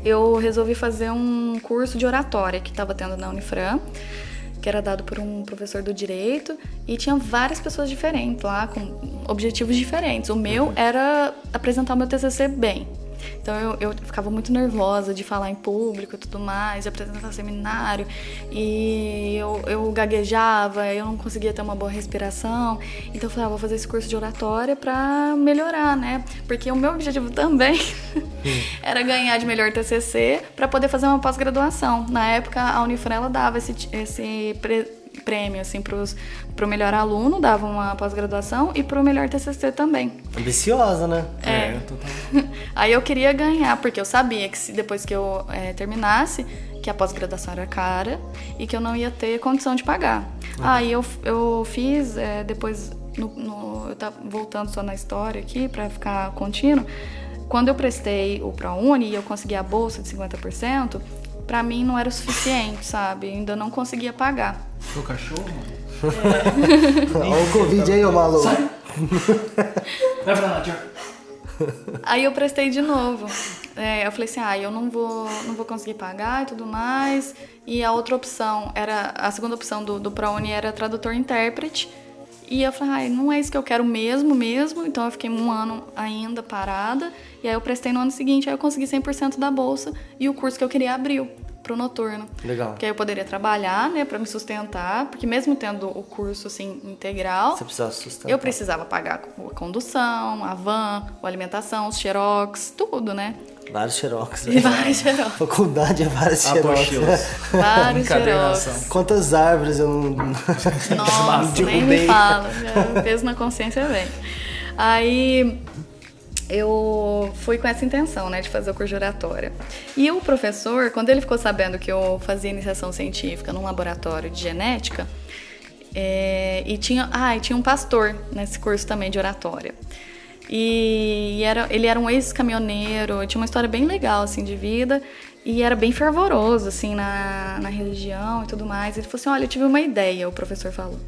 eu resolvi fazer um curso de oratória que estava tendo na Unifran, que era dado por um professor do direito, e tinha várias pessoas diferentes lá, com objetivos diferentes. O meu era apresentar o meu TCC bem. Então eu, eu ficava muito nervosa de falar em público e tudo mais, apresentar seminário, e eu, eu gaguejava, eu não conseguia ter uma boa respiração. Então eu falei, ah, vou fazer esse curso de oratória pra melhorar, né? Porque o meu objetivo também era ganhar de melhor TCC para poder fazer uma pós-graduação. Na época, a Unifran ela dava esse, esse prêmio assim pros, pro melhor aluno, dava uma pós-graduação e pro melhor TCC também. Ambiciosa, né? É. total. Aí eu queria ganhar, porque eu sabia que se depois que eu eh, terminasse, que a pós-graduação era cara e que eu não ia ter condição de pagar. Aí eu, eu fiz, eh, depois, no, no- eu tava voltando só na história aqui, para ficar contínuo, quando eu prestei o ProUni e eu consegui a bolsa de 50%, pra mim não era o suficiente, sabe? Ainda não conseguia pagar. Seu cachorro, mano? Olha o Covid aí, ô maluco. Vai pra lá, Tiago. Aí eu prestei de novo. É, eu falei assim, ah, eu não vou, não vou conseguir pagar e tudo mais. E a outra opção era, a segunda opção do, do ProUni era tradutor-intérprete. E eu falei, ah, não é isso que eu quero mesmo, mesmo. Então eu fiquei um ano ainda parada. E aí eu prestei no ano seguinte, aí eu consegui 100% da bolsa. E o curso que eu queria abriu pro noturno. Legal. Porque aí eu poderia trabalhar, né, pra me sustentar. Porque mesmo tendo o curso, assim, integral... Você precisa sustentar. Eu precisava pagar a condução, a van, a alimentação, os xerox, tudo, né? Vários xerox. E vários xerox. Faculdade é vários xerox. Apostilas. Vários xerox. Quantas árvores eu não. Nossa, nem me fala. Peso na consciência vem. Aí eu fui com essa intenção, né, de fazer o curso de oratória. E o professor, quando ele ficou sabendo que eu fazia iniciação científica num laboratório de genética, é, e tinha, ah, e tinha um pastor nesse curso também de oratória. E era, ele era um ex-caminhoneiro, tinha uma história bem legal, assim, de vida. E era bem fervoroso, assim, na, na religião e tudo mais. Ele falou assim, olha, eu tive uma ideia, o professor falou.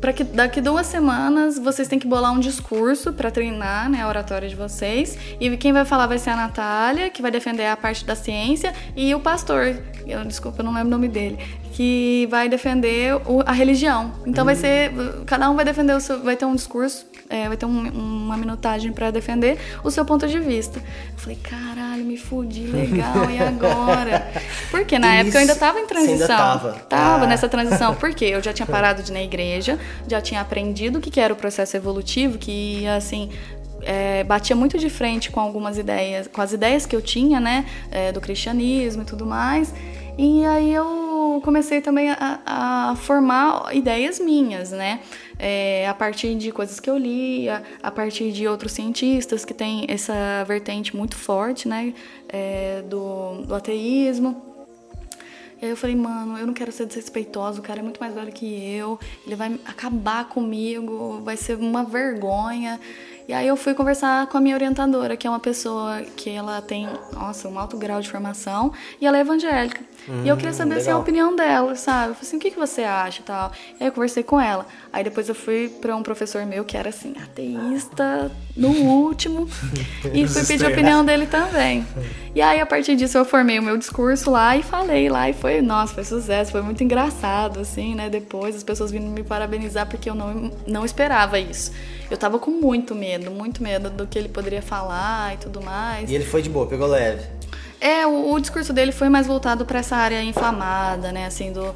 Para que daqui duas semanas vocês têm que bolar um discurso para treinar né, a oratória de vocês. E quem vai falar vai ser a Natália, que vai defender a parte da ciência, e o pastor, eu, desculpa, eu não lembro o nome dele, que vai defender o- a religião. Então vai ser. Cada um vai defender o seu. Vai ter um discurso, é, vai ter um- uma minutagem para defender o seu ponto de vista. Eu falei, caralho, me fudi, legal, e agora? Porque na E época eu ainda isso- tava em você ainda transição. tava? Tava Ah. nessa transição. Porque eu já tinha parado de ir na igreja, já tinha aprendido o que que era o processo evolutivo, que ia, assim, é, batia muito de frente com algumas ideias, com as ideias que eu tinha, né, é, do cristianismo e tudo mais. E aí eu comecei também a, a formar ideias minhas, né? É, a partir de coisas que eu lia, a partir de outros cientistas que têm essa vertente muito forte, né? É, do, do ateísmo. E aí eu falei, mano, eu não quero ser desrespeitosa, o cara é muito mais velho que eu, ele vai acabar comigo, vai ser uma vergonha. E aí eu fui conversar com a minha orientadora, que é uma pessoa que ela tem, nossa, um alto grau de formação, e ela é evangélica. Hum, e eu queria saber assim, a opinião dela, sabe? Eu falei assim, o que, que você acha e tal? E aí eu conversei com ela. Aí depois eu fui para um professor meu que era assim, ateísta no último, e fui pedir a opinião dele também. E aí a partir disso eu formei o meu discurso lá e falei lá, e foi, nossa, foi sucesso, foi muito engraçado, assim, né? Depois as pessoas vindo me parabenizar porque eu não, não esperava isso. Eu tava com muito medo, muito medo do que ele poderia falar e tudo mais. E ele foi de boa, pegou leve. É, o, o discurso dele foi mais voltado para essa área inflamada, né? Assim, do.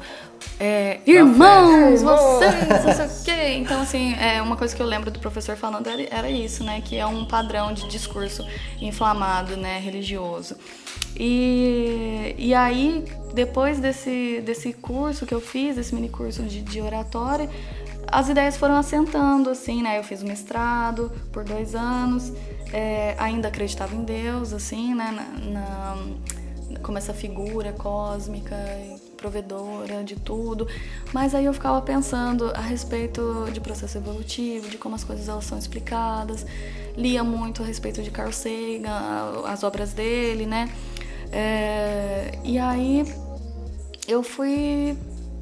É, irmãos, vocês, não sei o quê. Então, assim, é, uma coisa que eu lembro do professor falando era, era isso, né? Que é um padrão de discurso inflamado, né? Religioso. E, e aí, depois desse, desse curso que eu fiz, esse mini curso de, de oratória, as ideias foram assentando, assim, né? Eu fiz o mestrado por dois anos é, ainda acreditava em Deus, assim, né? Na, na, como essa figura cósmica, provedora de tudo. Mas aí eu ficava pensando a respeito de processo evolutivo, de como as coisas elas são explicadas. Lia muito a respeito de Carl Sagan, as obras dele, né? É, e aí eu fui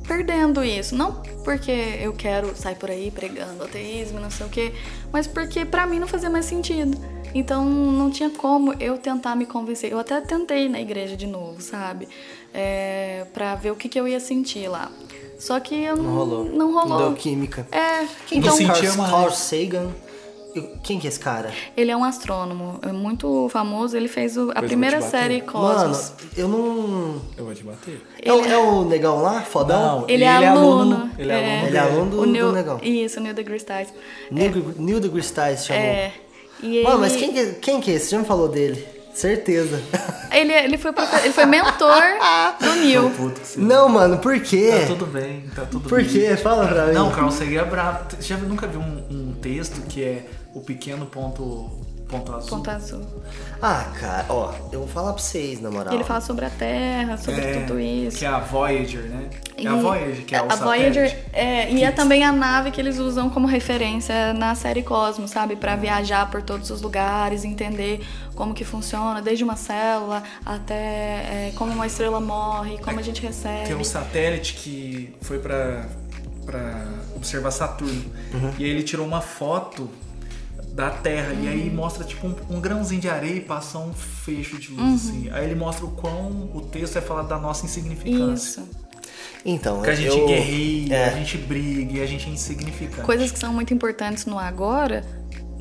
perdendo isso. Não porque eu quero sair por aí pregando ateísmo, não sei o quê, mas porque para mim não fazia mais sentido. Então não tinha como eu tentar me convencer. Eu até tentei na igreja de novo, sabe? É, pra ver o que, que eu ia sentir lá. Só que eu não, não rolou. Não rolou. Não deu química. É, Quem então, Carl, Carl Sagan quem que é esse cara? Ele é um astrônomo, é muito famoso. Ele fez o, a primeira série Cosmos. Mano, eu não. Eu vou te bater. É, é, o negão lá? Fodão? Não, ele, é ele é aluno. Ele é, aluno. Ele é aluno do, Neil, do negão. Isso, o Neil deGrasse Tyson. Neil, é. Neil deGrasse Tyson chamou. É. E ele... Mano, mas quem que, quem que é esse? Você já me falou dele. Certeza. Ele, ele, foi, ele foi mentor do Neil. Não, mano, por quê? Tá tudo bem, tá tudo por bem. Por quê? Fala pra mim. Não, Carl Sagan é bravo. Já nunca viu um, um texto que é o pequeno ponto Ponto azul. Ponto azul. Ah, cara, ó, eu vou falar pra vocês, na moral. Ele fala sobre a Terra, sobre é, tudo isso. Que é a Voyager, né? É a Voyager que é o A Voyager, é, e é também a nave que eles usam como referência na série Cosmos, sabe? Para viajar por todos os lugares, entender como que funciona, desde uma célula até é, como uma estrela morre, como é, a gente recebe. Tem um satélite que foi para para observar Saturno. Uhum. E aí ele tirou uma foto da terra. Uhum. E aí mostra tipo um, um, grãozinho de areia e passa um fecho de luz, uhum. assim. Aí ele mostra o quão o texto é falar da nossa insignificância. Isso. Então, que a gente eu... guerreia, é. a gente briga e a gente é insignificante. Coisas que são muito importantes no agora,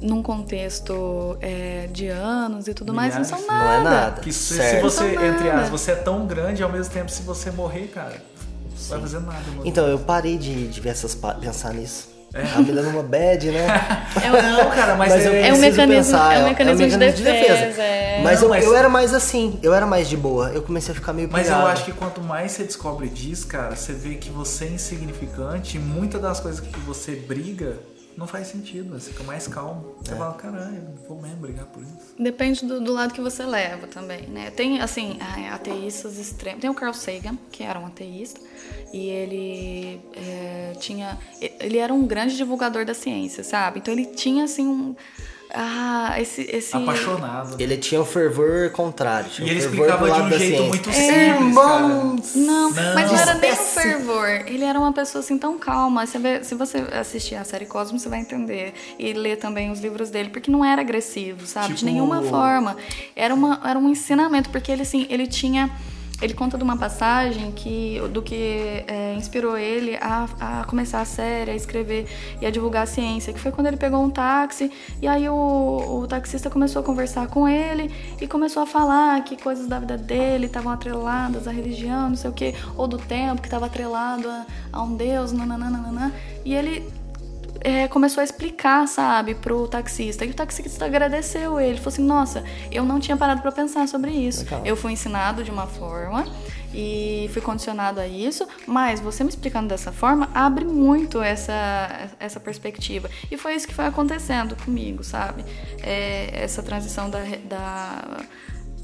num contexto é, de anos e tudo Milhares. mais, não são nada. Não é nada. Que se, se você, entre as, você é tão grande ao mesmo tempo, se você morrer, cara, não vai fazer nada. Mano. Então, eu parei de, de ver essas, pensar nisso. É. Tá me dando uma bad, né? É, não, cara, mas, mas é, é, um mecanismo, pensar, é um mecanismo, é um mecanismo de, defesa. De defesa. É. Mas, não, eu, mas eu era mais assim, eu era mais de boa. Eu comecei a ficar meio Mas eu acho que quanto mais você descobre disso, cara, você vê que você é insignificante e muitas das coisas que você briga não faz sentido, você fica mais calmo. Você é. fala, caralho, vou mesmo brigar por isso. Depende do, do, lado que você leva também, né? Tem, assim, ateístas extremos. Tem o Carl Sagan, que era um ateísta, e ele é, tinha. Ele era um grande divulgador da ciência, sabe? Então ele tinha, assim, um ah, esse, esse. Apaixonado. Ele tinha um fervor contrário. e ele explicava de um jeito muito é, simples. Irmãos! Não, não, mas não era nem um fervor. Ele era uma pessoa assim tão calma. Você vê, se você assistir a série Cosmos, você vai entender. E ler também os livros dele, porque não era agressivo, sabe? Tipo... De nenhuma forma. Era, uma, era um ensinamento, porque ele, assim, ele tinha ele conta de uma passagem que, do que é, inspirou ele a, a, começar a série, a escrever e a divulgar a ciência, que foi quando ele pegou um táxi e aí o, o taxista começou a conversar com ele e começou a falar que coisas da vida dele estavam atreladas à religião, não sei o que, ou do tempo que estava atrelado a, a um deus, nananana, e ele é, começou a explicar, sabe, pro taxista. E o taxista agradeceu ele. Falou assim: Nossa, eu não tinha parado para pensar sobre isso. Legal. Eu fui ensinado de uma forma e fui condicionado a isso, mas você me explicando dessa forma abre muito essa, essa perspectiva. E foi isso que foi acontecendo comigo, sabe? É, essa transição da, da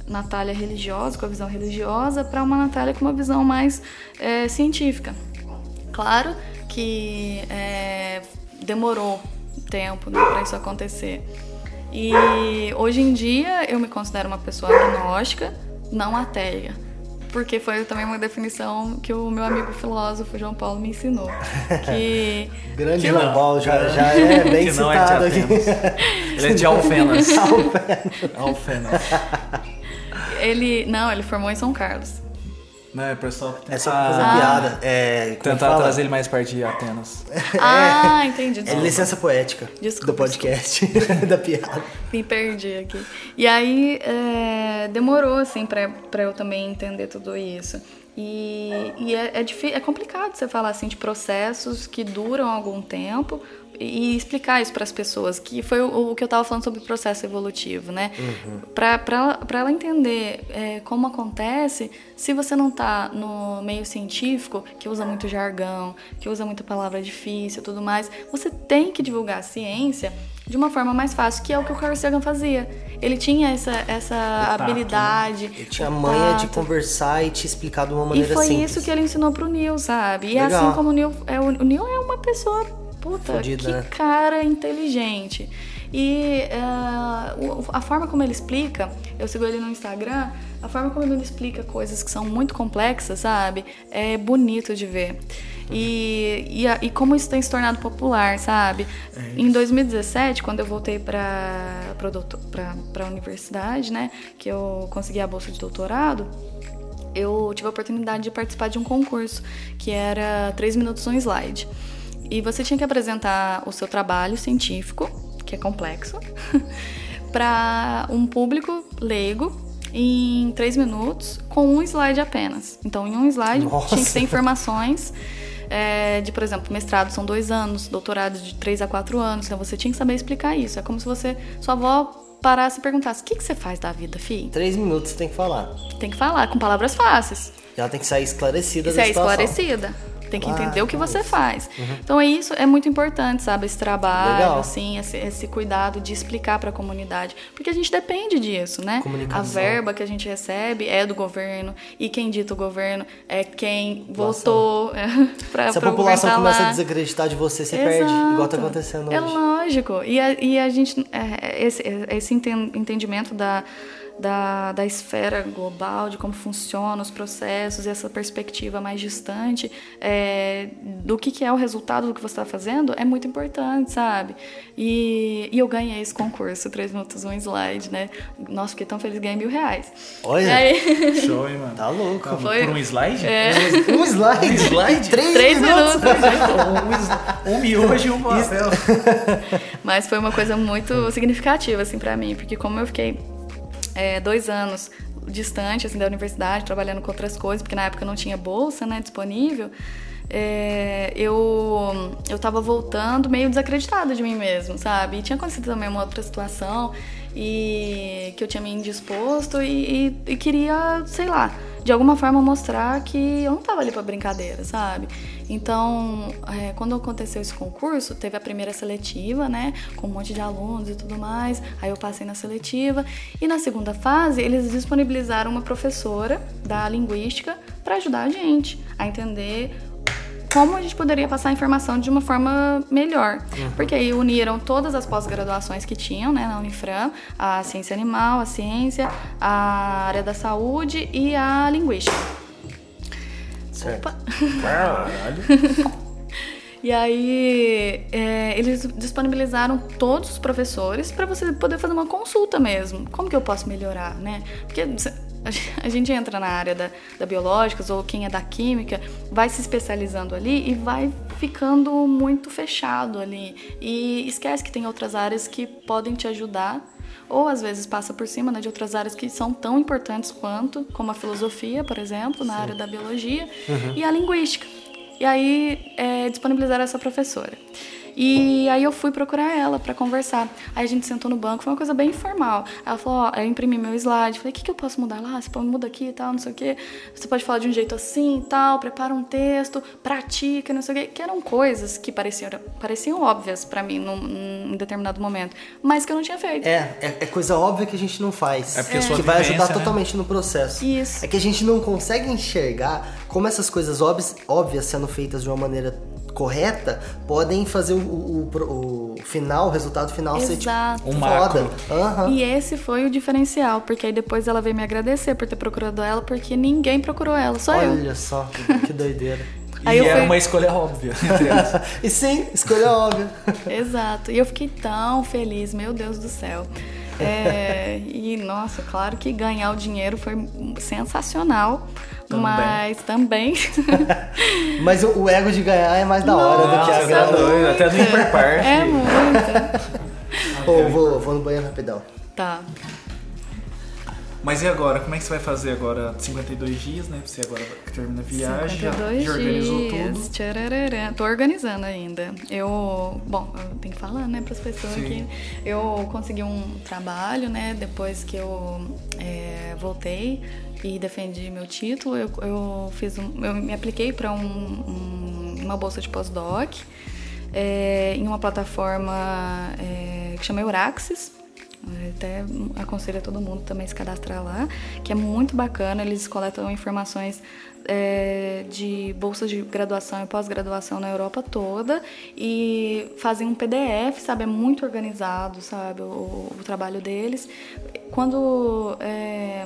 Natália religiosa, com a visão religiosa, para uma Natália com uma visão mais é, científica. Claro que é, demorou tempo né, para isso acontecer. E hoje em dia eu me considero uma pessoa agnóstica, não ateia. Porque foi também uma definição que o meu amigo filósofo João Paulo me ensinou. Que, Grande que João Paulo, já, já é bem Que não é de citado aqui. Ele é de Alfenas. Alfenas. ele. Não, ele formou em São Carlos. Não, é pessoal que É só tentar- pra fazer piada. É, Tentar fala? trazer ele mais perto de Atenas. Ah, entendi. É licença poética Desculpa, do podcast, da piada. Me perdi aqui. E aí é, demorou, assim, pra, pra eu também entender tudo isso. E, e é, é, é complicado você falar, assim, de processos que duram algum tempo e explicar isso para as pessoas, que foi o, o que eu estava falando sobre o processo evolutivo, né? Pra Para ela, entender é, como acontece, se você não tá no meio científico, que usa muito jargão, que usa muita palavra difícil e tudo mais, você tem que divulgar a ciência de uma forma mais fácil, que é o que o Carl Sagan fazia. Ele tinha essa, essa tato, né? habilidade. Ele tinha a manha de conversar e te explicar de uma E maneira foi simples. isso que ele ensinou pro Neil, sabe? E é Legal. assim como o Neil é, o Neil é uma pessoa, puta, Fodida, que né? cara inteligente. E o- a forma como ele explica, eu sigo ele no Instagram, a forma como ele explica coisas que são muito complexas, sabe? É bonito de ver. E, e, e como isso tem se tornado popular, sabe? Em 2017, quando eu voltei para a universidade, né? Que eu consegui a bolsa de doutorado, eu tive a oportunidade de participar de um concurso que era 3 minutos um slide. E você tinha que apresentar o seu trabalho científico, que é complexo, para um público leigo em 3 minutos com um slide apenas. Então, em um slide Nossa. tinha que ter informações é, de, por exemplo, mestrado são dois anos, doutorado de três a quatro anos. Então, você tinha que saber explicar isso. É como se você, sua avó parasse e perguntasse: o que, que você faz da vida, filho? Três minutos você tem que falar. Tem que falar com palavras fáceis. Ela tem que sair esclarecida da é esclarecida. Tem que Claro, entender o que claro. você faz. Então é isso, é muito importante, sabe? Esse trabalho, Legal. assim, esse, esse cuidado de explicar para a comunidade, porque a gente depende disso, né? A verba que a gente recebe é do governo e quem dita o governo é quem votou para Se a população começa a desacreditar de você, você perde, igual tá acontecendo É hoje. lógico. E a, e a gente. é, esse, esse enten- entendimento da, da, da esfera global, de como funcionam os processos, e essa perspectiva mais distante é, do que, que é o resultado do que você está fazendo é muito importante, sabe? E, e eu ganhei esse concurso, 3 minutos, um slide, né? Nossa, fiquei tão feliz, ganhei mil reais. Olha. Aí, Show, hein, mano? Tá louco. Foi- Por um slide? é, Um slide? Um slide? Três, três minutos? Um, um miojo e um papel. Mas foi uma coisa muito significativa, assim, pra mim, porque como eu fiquei é, dois anos distante, assim, da universidade, trabalhando com outras coisas, porque na época não tinha bolsa, né, disponível, é, eu, eu tava voltando meio desacreditada de mim mesmo, sabe? E tinha acontecido também uma outra situação e que eu tinha me indisposto e, e, e queria, sei lá, de alguma forma mostrar que eu não tava ali pra brincadeira, sabe? Então, é, quando aconteceu esse concurso, teve a primeira seletiva, né? Com um monte de alunos e tudo mais. Aí eu passei na seletiva. E na segunda fase, eles disponibilizaram uma professora da linguística para ajudar a gente a entender como a gente poderia passar a informação de uma forma melhor. Porque aí uniram todas as pós-graduações que tinham né, na Unifran, a ciência animal, a ciência, a área da saúde e a linguística. Certo. Opa. Caralho. E aí é, eles disponibilizaram todos os professores para você poder fazer uma consulta mesmo. Como que eu posso melhorar, né? Porque a gen- a gente entra na área da, da biológicas ou quem é da química vai se especializando ali e vai ficando muito fechado ali e esquece que tem outras áreas que podem te ajudar ou às vezes passa por cima né, de outras áreas que são tão importantes quanto, como a filosofia, por exemplo, na área da biologia, e a linguística. E aí é, disponibilizaram essa professora. E aí eu fui procurar ela para conversar. Aí a gente sentou no banco, foi uma coisa bem informal. Ela falou, ó, eu imprimi meu slide, falei, o que, que eu posso mudar lá? Você pode muda aqui e tal, não sei o quê. Você pode falar de um jeito assim e tal, prepara um texto, pratica, não sei o quê. Que eram coisas que pareciam, pareciam óbvias para mim num, num, determinado momento, mas que eu não tinha feito. É, é, é coisa óbvia que a gente não faz. É porque a sua que vai ajudar né? totalmente no processo. Isso. É que a gente não consegue enxergar como essas coisas óbvias, óbvias sendo feitas de uma maneira correta podem fazer o, o, o- o final, o resultado final ser tipo Exato. Um foda. Aham. E esse foi o diferencial, porque aí depois ela veio me agradecer por ter procurado ela, porque ninguém procurou ela, só eu. Olha só, que, que doideira. E Aí era fui- uma escolha óbvia. e sim, escolha óbvia. Exato. E eu fiquei tão feliz, meu Deus do céu. É, e nossa, claro que ganhar o dinheiro foi sensacional, Também. mas também Mas o, o ego de ganhar é mais da hora do que a Nossa, tá grana. doido. Até no Hiperpark. é muito. Ô, vou, vou no banheiro rapidão. Tá. Mas e agora? Como é que você vai fazer agora? 52 dias, né? Você agora termina a viagem, já, 52 já organizou dias. tudo. Tcharararã. Tô organizando ainda. Eu, bom, eu tenho que falar, né, para as pessoas Sim. aqui. Eu consegui um trabalho, né, depois que eu é, voltei e defendi meu título. Eu, eu fiz, um, eu me apliquei para um, um- uma bolsa de pós-doc é, em uma plataforma é, que chama Euraxis. Até aconselho a todo mundo também se cadastrar lá, que é muito bacana. Eles coletam informações é, de bolsas de graduação e pós-graduação na Europa toda e fazem um PDF, sabe? É muito organizado, sabe? O, o trabalho deles. Quando é,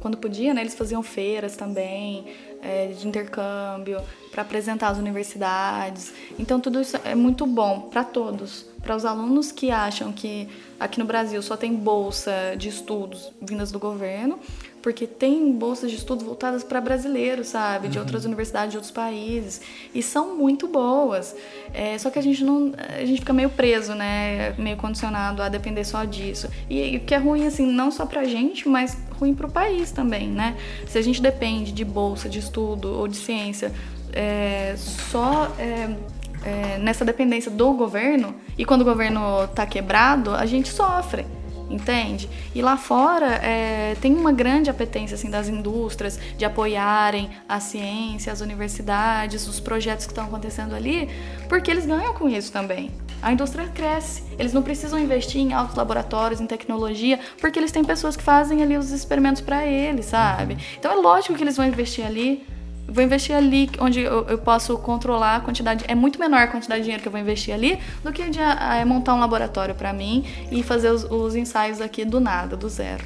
quando podia, né, eles faziam feiras também é, de intercâmbio para apresentar as universidades. Então tudo isso é muito bom para todos, para os alunos que acham que aqui no Brasil só tem bolsa de estudos vindas do governo, porque tem bolsas de estudo voltadas para brasileiros, sabe, de outras universidades de outros países e são muito boas. É, só que a gente não, a gente fica meio preso, né, meio condicionado a depender só disso. E, o que é ruim assim, não só pra gente, mas ruim pro país também, né? Se a gente depende de bolsa de estudo ou de ciência é, só é, é, nessa dependência do governo e quando o governo tá quebrado, a gente sofre entende? E lá fora é, tem uma grande apetência assim das indústrias de apoiarem a ciência, as universidades, os projetos que estão acontecendo ali, porque eles ganham com isso também. A indústria cresce, eles não precisam investir em altos laboratórios, em tecnologia, porque eles têm pessoas que fazem ali os experimentos para eles, sabe? Então é lógico que eles vão investir ali vou investir ali onde eu, eu posso controlar a quantidade. É muito menor a quantidade de dinheiro que eu vou investir ali do que de ah, montar um laboratório para mim e fazer os, os ensaios aqui do nada, do zero.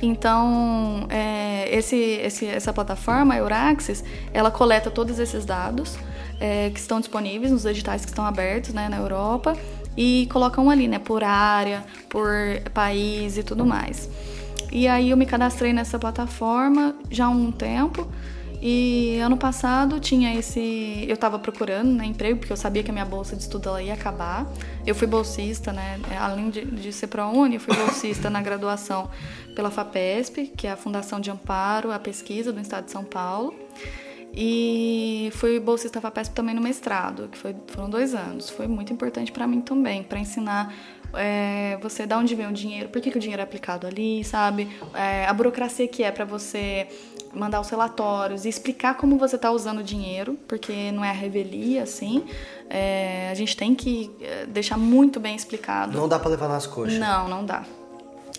Então, é, esse, esse, essa plataforma, a Euraxis, ela coleta todos esses dados é, que estão disponíveis nos editais que estão abertos né, na Europa e colocam ali, né, por área, por país e tudo mais. E aí eu me cadastrei nessa plataforma já há um tempo. E ano passado tinha esse. Eu estava procurando né, emprego, porque eu sabia que a minha bolsa de estudo ela ia acabar. Eu fui bolsista, né? Além de, de ser ProUni, eu fui bolsista na graduação pela FAPESP, que é a Fundação de Amparo à Pesquisa do Estado de São Paulo. E fui bolsista FAPESP também no mestrado, que foi, foram dois anos. Foi muito importante para mim também, para ensinar é, você de onde vem o dinheiro, por que, que o dinheiro é aplicado ali, sabe? É, a burocracia que é para você mandar os relatórios e explicar como você está usando o dinheiro, porque não é a revelia, assim. É, a gente tem que é, deixar muito bem explicado. Não dá pra levar nas coxas. Não, não dá.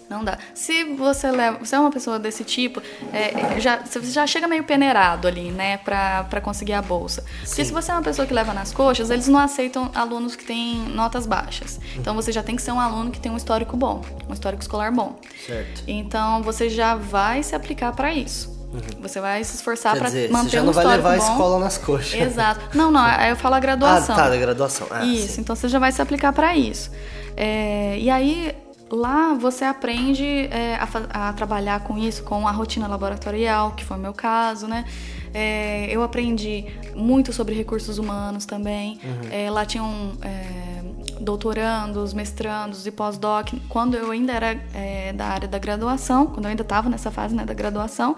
Não dá. Se você leva, você é uma pessoa desse tipo, é, já, você já chega meio peneirado ali, né, pra, pra conseguir a bolsa. Porque se você é uma pessoa que leva nas coxas, eles não aceitam alunos que têm notas baixas. Então você já tem que ser um aluno que tem um histórico bom, um histórico escolar bom. Certo. Então você já vai se aplicar pra isso. Você vai se esforçar dizer, manter você já um não vai histórico levar a bom. escola nas coxas. Exato. Não, não, aí eu falo a Ah, graduação. tá, da graduação. Ah, Isso, sim. então você já vai se aplicar para isso. É, e aí lá você aprende é, a, a trabalhar com isso, com a rotina laboratorial, que foi o meu caso, né? É, eu aprendi muito sobre recursos humanos também. É, lá tinham é, doutorandos, mestrandos e pós-doc. Quando eu ainda era é, da área da graduação, quando eu ainda estava nessa fase né, da graduação,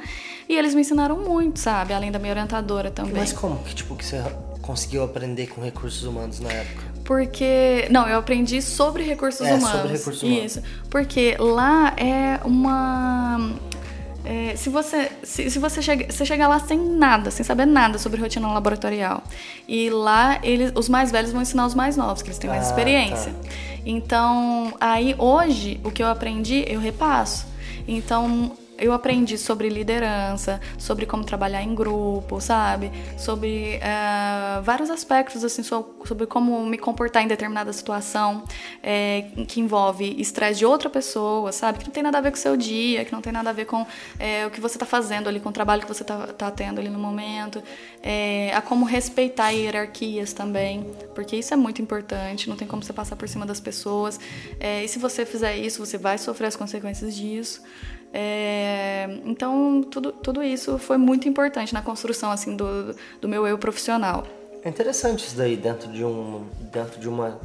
e eles me ensinaram muito, sabe? Além da minha orientadora também. Mas como? Que tipo, que você conseguiu aprender com recursos humanos na época? Porque. Não, eu aprendi sobre recursos É, humanos. sobre recursos humanos. Isso. Porque lá é uma. É, se você, se, se você, chega, você chegar lá sem nada, sem saber nada sobre rotina laboratorial, e lá eles, os mais velhos vão ensinar os mais novos, que eles têm mais Ah, experiência. tá. Então, aí hoje, o que eu aprendi, eu repasso. Então, eu aprendi sobre liderança, sobre como trabalhar em grupo, sabe? Sobre eh, vários aspectos, assim, so- sobre como me comportar em determinada situação eh, que envolve estresse de outra pessoa, sabe? Que não tem nada a ver com o seu dia, que não tem nada a ver com eh, o que você está fazendo ali, com o trabalho que você está tendo ali no momento. Eh, a como respeitar hierarquias também, porque isso é muito importante, não tem como você passar por cima das pessoas. E se você fizer isso, você vai sofrer as consequências disso. É, então, tudo, tudo isso foi muito importante na construção assim do, do meu eu profissional. É interessante isso daí dentro de um dentro de uma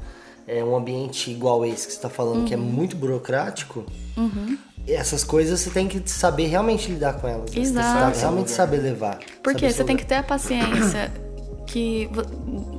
é, um ambiente igual esse que você está falando que é Uhum. muito burocrático. Essas coisas você tem que saber realmente lidar com elas. né? Você tem que Exato. realmente saber levar. Porque saber você tem que ter a paciência que vo-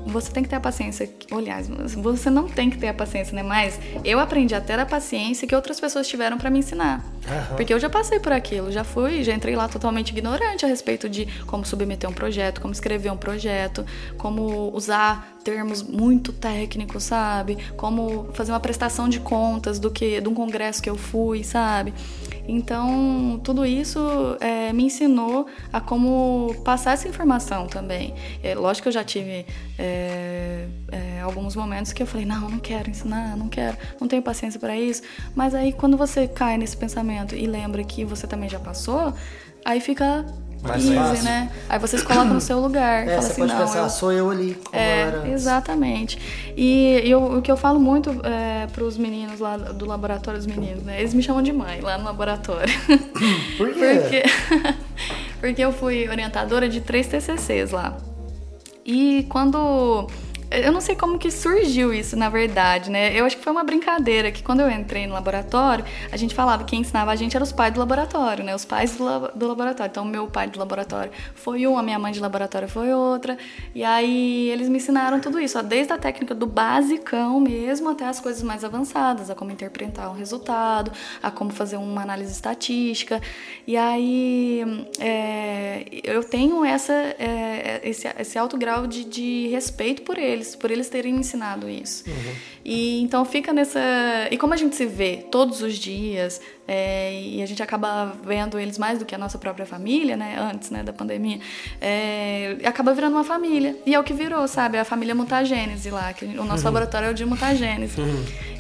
você tem que ter a paciência, aliás, você não tem que ter a paciência, né? Mas eu aprendi a ter a paciência que outras pessoas tiveram para me ensinar. Aham. Porque eu já passei por aquilo, já fui, já entrei lá totalmente ignorante a respeito de como submeter um projeto, como escrever um projeto, como usar termos muito técnicos, sabe? Como fazer uma prestação de contas do que de um congresso que eu fui, sabe? Então, tudo isso é, me ensinou a como passar essa informação também. É, lógico que eu já tive é, é, alguns momentos que eu falei, não, não quero ensinar, não quero, não tenho paciência para isso. Mas aí, quando você cai nesse pensamento e lembra que você também já passou, aí fica Mais easy, fácil. né? Aí você se coloca no seu lugar. É, fala você assim, pode não, pensar, eu- sou eu ali, como eu é, era antes. exatamente. E eu- o que eu falo muito é, para os meninos lá do laboratório, os meninos, né? Eles me chamam de mãe lá no laboratório. Por quê? Porque, porque eu fui orientadora de três TCCs lá. E quando. Eu não sei como que surgiu isso, na verdade, né? Eu acho que foi uma brincadeira, que quando eu entrei no laboratório, a gente falava que quem ensinava a gente era os pais do laboratório, né? Os pais do, do laboratório. Então, meu pai do laboratório foi um, a minha mãe de laboratório foi outra. E aí, eles me ensinaram tudo isso, ó, desde a técnica do basicão mesmo até as coisas mais avançadas, a como interpretar um resultado, a como fazer uma análise estatística. E aí, é, eu tenho essa, é, esse, esse alto grau de, de respeito por eles, por eles terem ensinado isso. E então fica nessa. E como a gente se vê todos os dias, é, e a gente acaba vendo eles mais do que a nossa própria família, né? Antes né, da pandemia, é, acaba virando uma família. E é o que virou, sabe? A família mutagênese lá, que o nosso laboratório é o de mutagênese.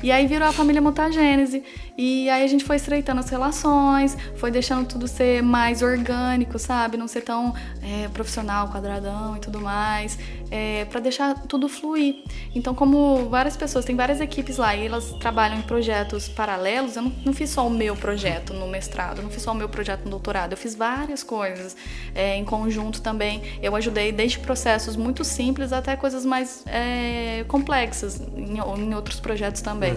E aí virou a família mutagênese. E aí a gente foi estreitando as relações, foi deixando tudo ser mais orgânico, sabe? Não ser tão é, profissional, quadradão e tudo mais. É, para deixar tudo fluir. Então, como várias pessoas, tem várias equipes lá e elas trabalham em projetos paralelos, eu não, não fiz só o meu projeto no mestrado, não fiz só o meu projeto no doutorado, eu fiz várias coisas é, em conjunto também. Eu ajudei desde processos muito simples até coisas mais é, complexas em, em outros projetos também.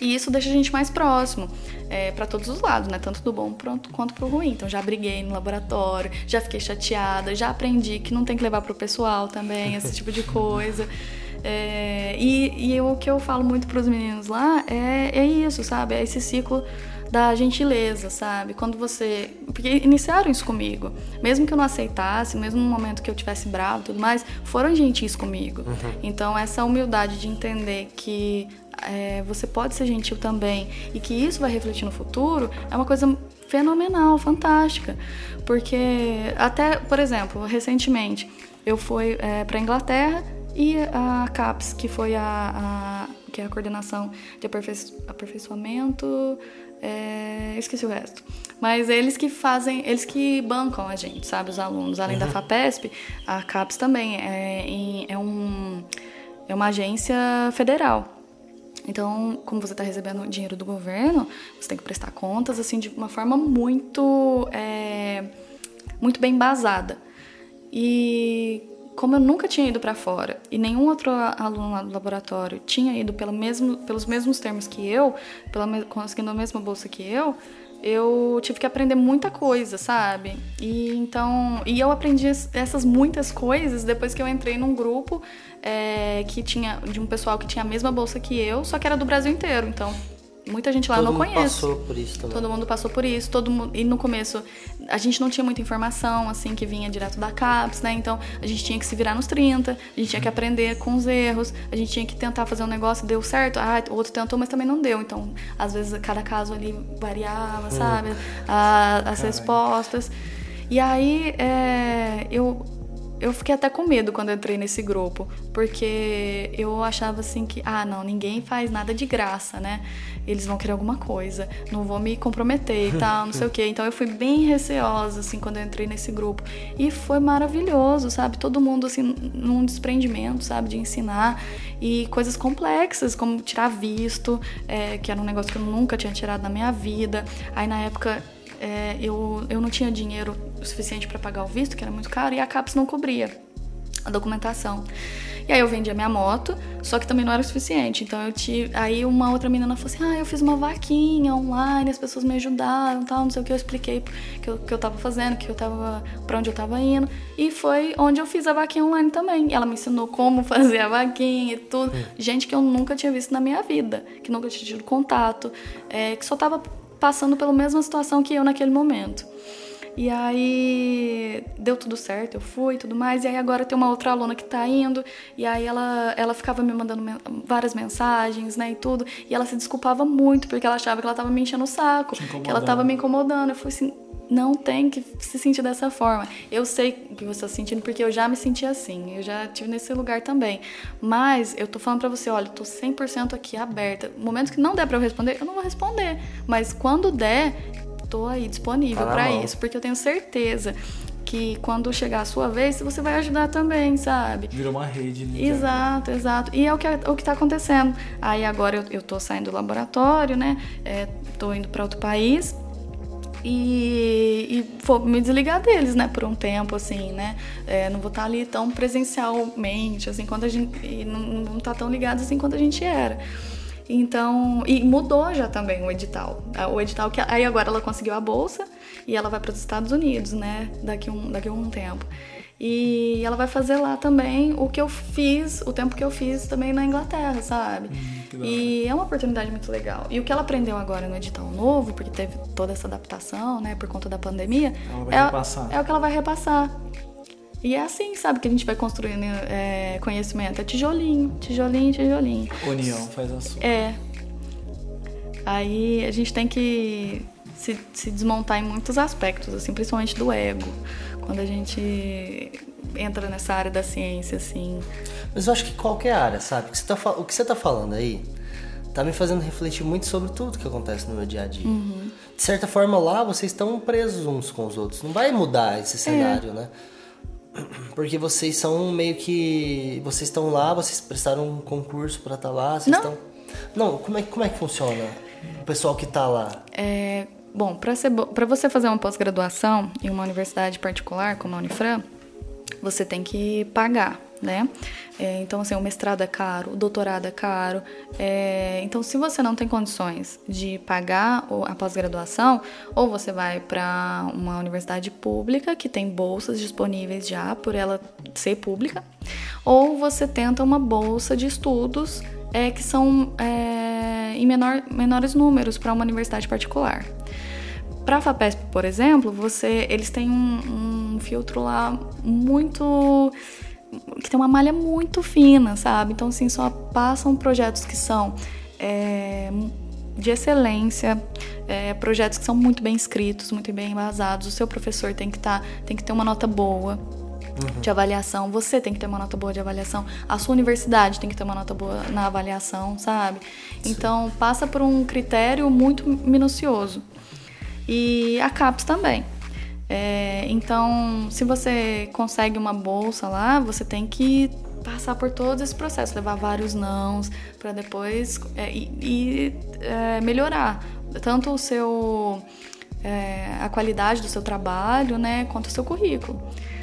E isso deixa a gente mais próximo é, para todos os lados, né? Tanto do bom pronto, quanto pro ruim. Então já briguei no laboratório, já fiquei chateada, já aprendi que não tem que levar pro pessoal também, esse tipo de coisa. É, e, e o que eu falo muito pros meninos lá é, é isso, sabe? É esse ciclo da gentileza, sabe? Quando você. Porque iniciaram isso comigo. Mesmo que eu não aceitasse, mesmo no momento que eu tivesse bravo e tudo mais, foram gentis comigo. Então, essa humildade de entender que é, você pode ser gentil também e que isso vai refletir no futuro é uma coisa fenomenal, fantástica. Porque, até, por exemplo, recentemente eu fui é, para Inglaterra e a CAPES, que foi a, a- que é a coordenação de aperfeiço- aperfeiçoamento, é, esqueci o resto. Mas eles que fazem, eles que bancam a gente, sabe, os alunos. Além da FAPESP, a CAPES também é, é, um, é uma agência federal. Então, como você está recebendo dinheiro do governo, você tem que prestar contas assim de uma forma muito, é, muito bem embasada. E como eu nunca tinha ido para fora e nenhum outro aluno lá do laboratório tinha ido pelo mesmo, pelos mesmos termos que eu, pela, conseguindo a mesma bolsa que eu, eu tive que aprender muita coisa, sabe? E então, e eu aprendi essas muitas coisas depois que eu entrei num grupo é, que tinha de um pessoal que tinha a mesma bolsa que eu, só que era do Brasil inteiro. Então, Muita gente lá todo não mundo conhece. passou por isso também. Todo mundo passou por isso, todo mundo, e no começo a gente não tinha muita informação assim que vinha direto da CAPES, né? Então a gente tinha que se virar nos 30, a gente tinha que aprender com os erros, a gente tinha que tentar fazer um negócio, deu certo, ah, o outro tentou, mas também não deu. Então, às vezes cada caso ali variava, Hum. sabe? A- as respostas. E aí é, eu eu fiquei até com medo quando entrei nesse grupo, porque eu achava assim que, ah, não, ninguém faz nada de graça, né? Eles vão querer alguma coisa, não vou me comprometer e tal, não sei o quê. Então eu fui bem receosa, assim, quando eu entrei nesse grupo. E foi maravilhoso, sabe? Todo mundo, assim, num desprendimento, sabe? De ensinar. E coisas complexas, como tirar visto, é, que era um negócio que eu nunca tinha tirado na minha vida. Aí na época é, eu, eu não tinha dinheiro suficiente para pagar o visto, que era muito caro, e a CAPES não cobria a documentação. E aí eu vendi a minha moto, só que também não era o suficiente. Então eu tive. Aí uma outra menina falou assim: Ah, eu fiz uma vaquinha online, as pessoas me ajudaram tal, não sei o que. Eu expliquei que eu, que eu tava fazendo, que eu tava. pra onde eu tava indo. E foi onde eu fiz a vaquinha online também. E ela me ensinou como fazer a vaquinha e tudo. Gente que eu nunca tinha visto na minha vida, que nunca tinha tido contato, é, que só tava passando pela mesma situação que eu naquele momento. E aí deu tudo certo, eu fui e tudo mais. E aí agora tem uma outra aluna que tá indo. E aí ela, ela ficava me mandando men- várias mensagens, né, e tudo. E ela se desculpava muito, porque ela achava que ela tava me enchendo o saco. Que ela tava me incomodando. Eu falei assim, não tem que se sentir dessa forma. Eu sei que você tá se sentindo porque eu já me senti assim. Eu já tive nesse lugar também. Mas eu tô falando pra você, olha, eu tô 100% aqui aberta. Momentos que não der pra eu responder, eu não vou responder. Mas quando der, tô aí disponível Tá mão. isso, porque eu tenho certeza que quando chegar a sua vez, você vai ajudar também, sabe? Virou uma rede, né? Exato, exato. E é o que, o que tá acontecendo. Aí agora eu, eu tô saindo do laboratório, né? É, tô indo para outro país. E, e vou me desligar deles, né, por um tempo, assim, né? É, não vou estar ali tão presencialmente, assim, quando a gente. Não, não estar tão ligados assim quanto a gente era. Então, e mudou já também o edital. Ah, O edital que aí agora ela conseguiu a bolsa e ela vai para os Estados Unidos, né? Daqui um daqui um tempo. E ela vai fazer lá também o que eu fiz, o tempo que eu fiz também na Inglaterra, sabe? da e é uma oportunidade muito legal. E o que ela aprendeu agora no edital novo, porque teve toda essa adaptação, né, por conta da pandemia, Ela vai é, repassar. é o que ela vai repassar. E é assim, sabe, que a gente vai construindo é, conhecimento. É tijolinho, tijolinho, tijolinho. União faz a sua. É. Aí a gente tem que se, se desmontar em muitos aspectos, assim, principalmente do ego. Quando a gente entra nessa área da ciência, assim. Mas eu acho que qualquer área, sabe? O que você tá, você tá falando aí tá me fazendo refletir muito sobre tudo que acontece no meu dia a dia. De certa forma, lá vocês estão presos uns com os outros. Não vai mudar esse cenário, né? Porque vocês são meio que. Vocês estão lá, vocês prestaram um concurso pra estar lá, vocês Não. estão. Não, como é, como é que funciona? O pessoal que tá lá. É, bom, para você fazer uma pós-graduação em uma universidade particular, como a Unifran, você tem que pagar, né? É, então, assim, o mestrado é caro, o doutorado é caro. É, então, se você não tem condições de pagar a pós-graduação, ou você vai para uma universidade pública que tem bolsas disponíveis já por ela ser pública, ou você tenta uma bolsa de estudos é, que são é, em menor, menores números para uma universidade particular. Para a FAPESP, por exemplo, você, eles têm um, um filtro lá muito que tem uma malha muito fina, sabe? Então, assim, só passam projetos que são é, de excelência, é, projetos que são muito bem escritos, muito bem embasados. O seu professor tem que tá, tem que ter uma nota boa de avaliação. Você tem que ter uma nota boa de avaliação. A sua universidade tem que ter uma nota boa na avaliação, sabe? Então, passa por um critério muito minucioso. E a CAPES também. É, então, se você consegue uma bolsa lá, você tem que passar por todo esse processo, levar vários nãos para depois é, e, e, é, melhorar tanto o seu é, a qualidade do seu trabalho, né, quanto o seu currículo.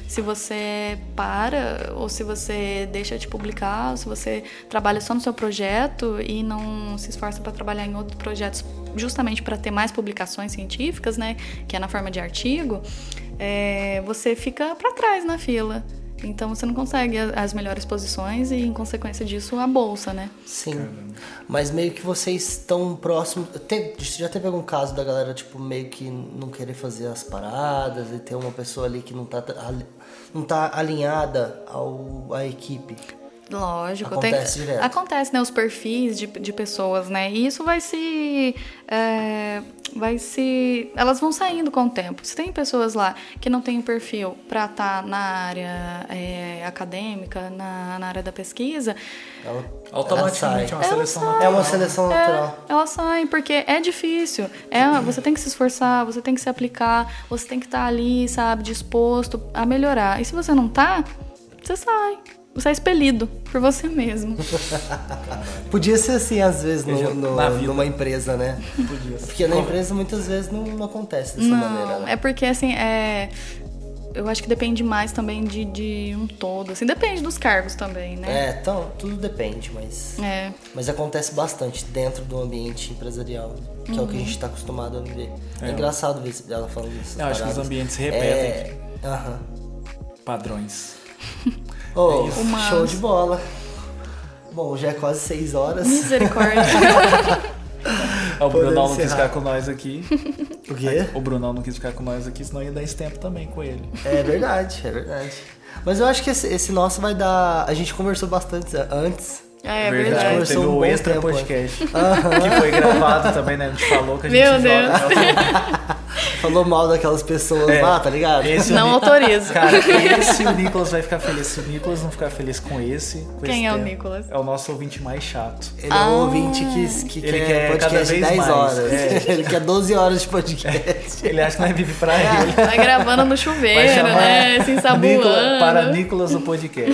Se você para ou se você deixa de publicar, ou se você trabalha só no seu projeto e não se esforça para trabalhar em outros projetos justamente para ter mais publicações científicas, né, que é na forma de artigo, é, você fica para trás na fila. Então você não consegue as melhores posições e, em consequência disso, a bolsa, né? Sim. Mas meio que vocês estão próximos. Te, já teve algum caso da galera, tipo, meio que não querer fazer as paradas e ter uma pessoa ali que não tá, não tá alinhada ao, à equipe? Lógico, acontece tem, direto. acontece, né? Os perfis de, de pessoas, né? E isso vai se, é, vai se, elas vão saindo com o tempo. Se tem pessoas lá que não têm um perfil para estar tá na área é, acadêmica, na, na área da pesquisa, ela, automaticamente ela é uma seleção sai. natural. É uma seleção natural. É, elas saem porque é difícil. É, você tem que se esforçar, você tem que se aplicar, você tem que estar tá ali, sabe, disposto a melhorar. E se você não tá, você sai você é expelido por você mesmo. Podia ser assim, às vezes, no, no, Na vida. numa empresa, né? Podia ser. Porque na empresa muitas vezes não, não acontece dessa Não, maneira. Né? é porque assim, é. Eu acho que depende mais também de, de um todo. Assim, depende dos cargos também, né? É, então, tudo depende, mas. É. Mas acontece bastante dentro do ambiente empresarial, que é o que a gente está acostumado a viver. É, É. engraçado ver ela falando isso. Eu acho que os ambientes repetem É. Aham. padrões. Oh, É isso. Humanos. show de bola. Bom, já é quase seis horas. Misericórdia. O Podemos Brunão não quis ficar com nós aqui. O quê? O Brunão não quis ficar com nós aqui, senão ia dar esse tempo também com ele. É verdade, é verdade. Mas eu acho que esse, esse nosso vai dar. A gente conversou bastante antes. É, é verdade. verdade. Conversou Teve um o extra tempo, podcast. Que foi gravado também, né? A gente falou que a gente Meu joga. Falou mal daquelas pessoas É. lá, tá ligado? Esse Não o autorizo. Cara, esse o Nicolas vai ficar feliz. Se o Nicolas não ficar feliz com esse. Com Quem esse é o tema, Nicolas? É o nosso ouvinte mais chato. Ele é um ouvinte que, que Ele quer, quer cada podcast de vez 10 mais. horas. É. Ele quer 12 horas de podcast. Ele acha que nós vive pra ele. Vai gravando no chuveiro, né? Se ensaboando. Nicolas, para Nicolas o podcast.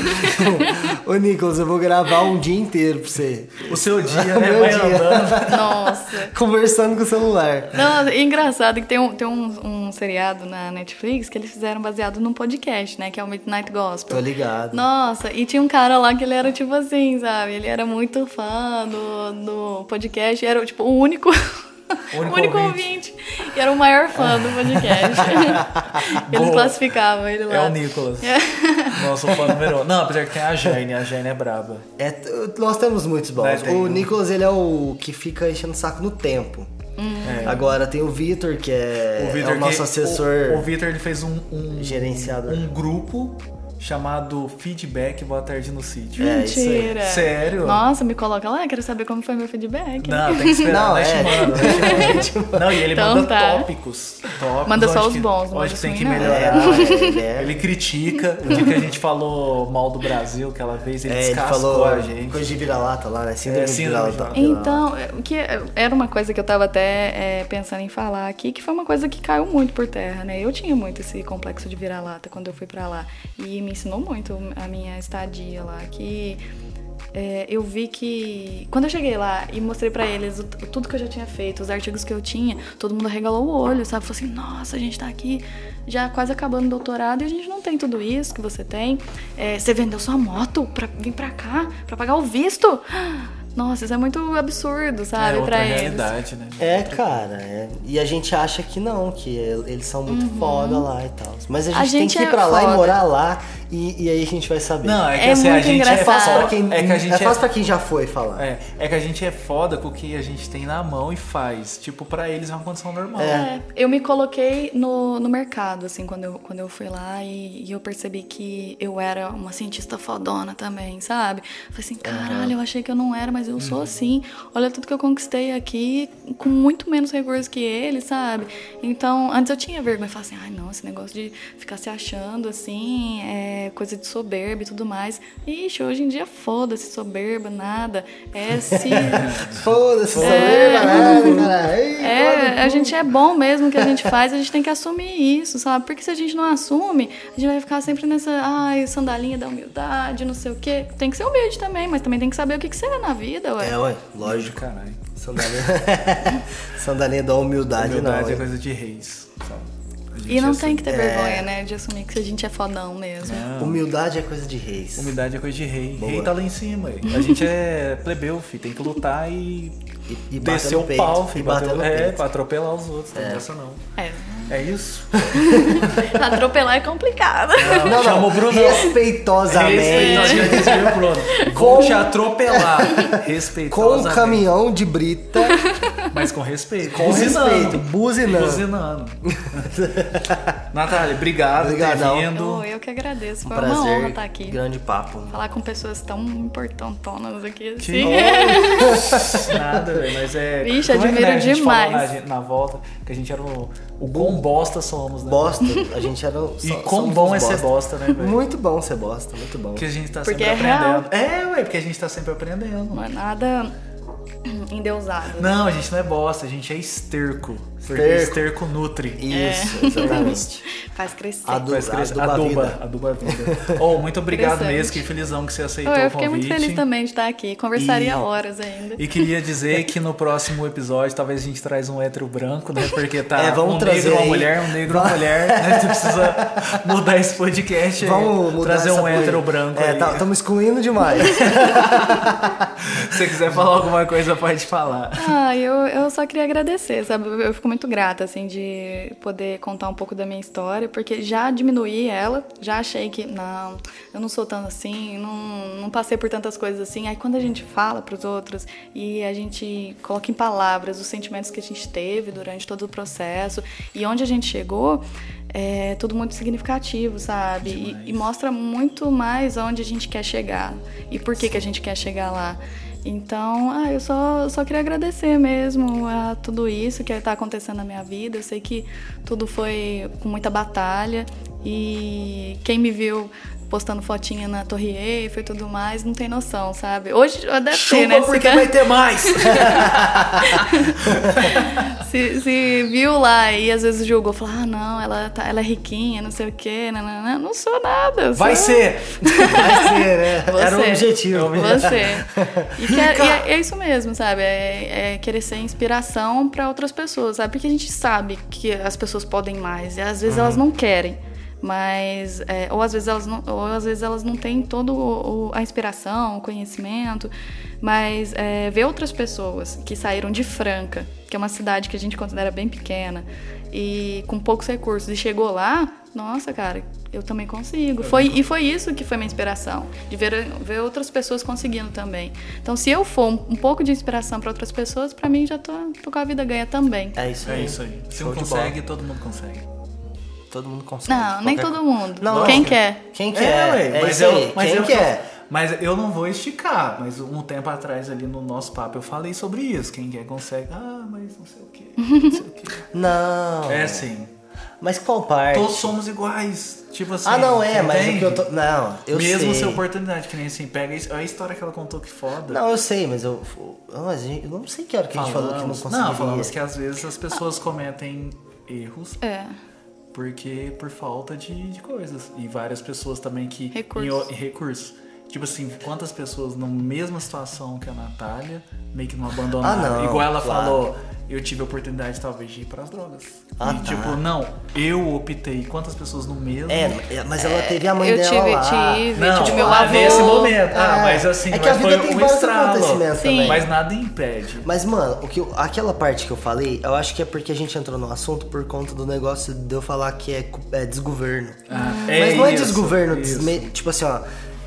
Ô, Nicolas, eu vou gravar um dia inteiro pra você. O seu dia, O né? meu Vai dia. andando. Nossa. Conversando com o celular. Não, é engraçado que tem um, tem um, um seriado na Netflix que eles fizeram baseado num podcast, né? Que é o Midnight Gospel. Tô ligado. Nossa, e tinha um cara lá que ele era tipo assim, sabe? Ele era muito fã do, do podcast, era tipo o único. O único o único ouvinte. ouvinte. E era o maior fã do podcast. Eles Boa. classificavam ele lá. É o Nicolas. Nosso fã número um. Não, apesar que tem a Jane. A Jane é braba. É, nós temos muitos bons. Né, o um. Nicolas, ele é o que fica enchendo o saco no tempo. É. Agora tem o Vitor, que é o, Vitor nosso que- assessor. O, o Vitor ele fez um, um Gerenciador. um grupo chamado Feedback Boa Tarde no Sítio. É, isso aí. Mentira. Sério? Nossa, me coloca lá, quero saber como foi meu feedback. Não, tem que esperar. Não, é. manda. Não, e ele Então manda tá. tópicos, tópicos. Manda só os que- bons, não Onde manda tem os que ruins, não. É, melhorar. é, ele é- Ele critica. O dia que a gente falou mal do Brasil aquela vez, ele é, ele descascou falou a gente. coisa de vira-lata lá, né? Síndrome É, de síndrome de vira-lata. Então, o que era uma coisa que eu tava até é, pensando em falar aqui, que foi uma coisa que caiu muito por terra, né? Eu tinha muito esse complexo de vira-lata quando eu fui pra lá. E me ensinou muito a minha estadia lá, que é, eu vi que quando eu cheguei lá e mostrei pra eles o- tudo que eu já tinha feito, os artigos que eu tinha, todo mundo arregalou o olho, sabe? Falou assim: nossa, a gente tá aqui já quase acabando o doutorado e a gente não tem tudo isso que você tem. É, você vendeu sua moto pra vir pra cá, pra pagar o visto? Nossa, isso é muito absurdo, sabe? é outra pra eles. realidade, né? É, cara, é. e a gente acha que não, que eles são muito foda lá e tal. Mas a gente, Uhum. A gente tem que ir é pra lá e foda. morar lá e, e aí a gente vai saber. Não, é que É assim, a gente engraçado. é fácil pra quem, é que a gente é fácil pra quem já foi falar. É, é que a gente é foda com o que a gente tem na mão e faz. Tipo, pra eles é uma condição normal. É, eu me coloquei no, no mercado, assim, quando eu, quando eu fui lá e, e eu percebi que eu era uma cientista fodona também, sabe? Falei assim, caralho, eu achei que eu não era, mas eu sou assim. Olha tudo que eu conquistei aqui com muito menos recursos que ele, sabe? Então, antes eu tinha vergonha, eu falava assim, ai não, esse negócio de ficar se achando assim, é coisa de soberba e tudo mais. Ixi, hoje em dia foda-se soberba, nada. É se. Foda-se, É. caralho, caralho. Ei, É, a gente é bom mesmo o que a gente faz, a gente tem que assumir isso, sabe? Porque se a gente não assume, a gente vai ficar sempre nessa, ai, sandalinha da humildade, não sei o quê. Tem que ser humilde também, mas também tem que saber o que, que você é na vida, ué. É, ué, lógico. Caralho. Sandalinha, sandalinha da humildade, Humildade não. é ué. coisa de reis. sabe? E não tem que ter É. vergonha, né? De assumir que a gente é fodão mesmo. Não. Humildade é coisa de reis. Humildade é coisa de rei. Boa. Rei tá lá em cima. A gente é plebeu, fi. Tem que lutar e, E, e no o peito. pau. E bater Bater- no é, peito. pra atropelar os outros. Não tem essa não. É. É isso? Atropelar é complicado. Não, não, Chama o Bruno. Respeitosamente. Respeitosamente, Bruno. Com- Vou te atropelar. Com Respeitosamente. um caminhão de brita, Mas com respeito. com respeito, buzinando. Buzinando. Natália, obrigado Obrigadão. por ter vindo. Oh, eu que agradeço. Um Foi uma prazer. honra estar aqui. Grande papo. Falar com pessoas tão importantonas aqui Que assim. Nada, velho, mas é. Vixe, é que, admiro né, a gente demais. falou na, na volta que a gente era o, o quão bosta somos, né? Bosta. A gente era. E só- quão bom é ser bosta, né, velho? Muito bom ser bosta, muito bom. Porque a gente tá Porque sempre é real. aprendendo. É, ué, porque a gente tá sempre aprendendo. Não é nada endeusado. Não, a gente não é bosta, a gente é esterco. Porque Esterco. esterco nutre. Isso, exatamente. Faz crescer. Adu- Faz crescer- aduba a aduba, vida. aduba a vida. Oh, muito obrigado mesmo, que felizão que você Oh, aceitou eu o fiquei convite. muito feliz também de estar aqui. Conversaria E- horas ainda. E queria dizer que no próximo episódio talvez a gente traz um hétero branco, né? Porque tá É, vamos um trazer negro, uma mulher, um negro, uma mulher. A gente precisa mudar esse podcast aí. Vamos mudar Trazer um hétero coisa. branco É, aí. tá, estamos excluindo demais. Se você quiser falar alguma coisa, pode falar. Ah, eu, eu só queria agradecer, sabe? Eu, eu fico muito grata, assim, de poder contar um pouco da minha história, porque já diminuí ela, já achei que, não, eu não sou tanto assim, não, não passei por tantas coisas assim. Aí quando a gente fala pros outros e a gente coloca em palavras os sentimentos que a gente teve durante todo o processo e onde a gente chegou, é tudo muito significativo, sabe? E, e mostra muito mais aonde a gente quer chegar e por que, que a gente quer chegar lá. Então, ah, eu só, só queria agradecer mesmo a tudo isso que está acontecendo na minha vida. Eu sei que tudo foi com muita batalha e quem me viu postando fotinha na Torre Eiffel e tudo mais, não tem noção, sabe? Hoje deve ter, né? Chupa porque vai ter mais! se, se viu lá e às vezes julgou, falou, ah, não, ela, tá, ela é riquinha, não sei o quê, não, não, sou nada. Vai sou- ser! Vai ser, né? Você. Era o objetivo. Você. E, que é, e é- é isso mesmo, sabe? É, é querer ser inspiração para outras pessoas, sabe? Porque a gente sabe que as pessoas podem mais e às vezes elas não querem. Mas, é, ou, às vezes elas não, ou às vezes elas não têm toda a inspiração, o conhecimento, mas é, ver outras pessoas que saíram de Franca, que é uma cidade que a gente considera bem pequena, e com poucos recursos, e chegou lá, nossa, cara, eu também consigo. Foi, e foi isso que foi minha inspiração, de ver, ver outras pessoas conseguindo também. Então, se eu for um, um pouco de inspiração para outras pessoas, para mim já tô, tô com a vida ganha também. É isso É aí. isso aí. Se Show um consegue, todo mundo consegue. Todo mundo consegue. Não, nem todo mundo. Não, Quem não. quer? Quem quer? ué, É, mas isso eu, aí. mas Quem eu, quer? Mas eu não vou esticar, mas um tempo atrás ali no nosso papo eu falei sobre isso. Quem quer consegue. Ah, mas não sei o quê. Não sei o quê. Não. É assim. Mas qual parte? Todos somos iguais. Tipo assim. Ah, não é, mas o entende? que eu tô. Não, eu Mesmo sei. sem oportunidade, que nem assim, pega isso- a história que ela contou que foda. Não, eu sei, mas eu. Eu não sei que hora que a gente falou que não Falamos- conseguiria. Não, falamos que às vezes as pessoas cometem erros É. porque por falta de, de coisas. E várias pessoas também que. Recursos. Em, em recursos. Tipo assim, quantas pessoas na mesma situação que a Natália meio que não abandonaram. Ah, não, Igual ela claro. falou, eu tive a oportunidade talvez de ir pras drogas. Ah, e tá. tipo, não, eu optei. Quantas pessoas no mesmo. É, é, mas ela teve a mãe eu dela tive, lá. tive, Não, tive meu ah, avô. nesse momento. Ah, É. mas assim, É que mas a vida foi tem um vários estralo. acontecimentos Sim. também. Mas nada impede. Mas, mano, o que eu- aquela parte que eu falei, eu acho que é porque a gente entrou no assunto por conta do negócio de eu falar que é, é desgoverno. Ah, Mas não é isso, desgoverno, isso. desme- tipo assim, ó.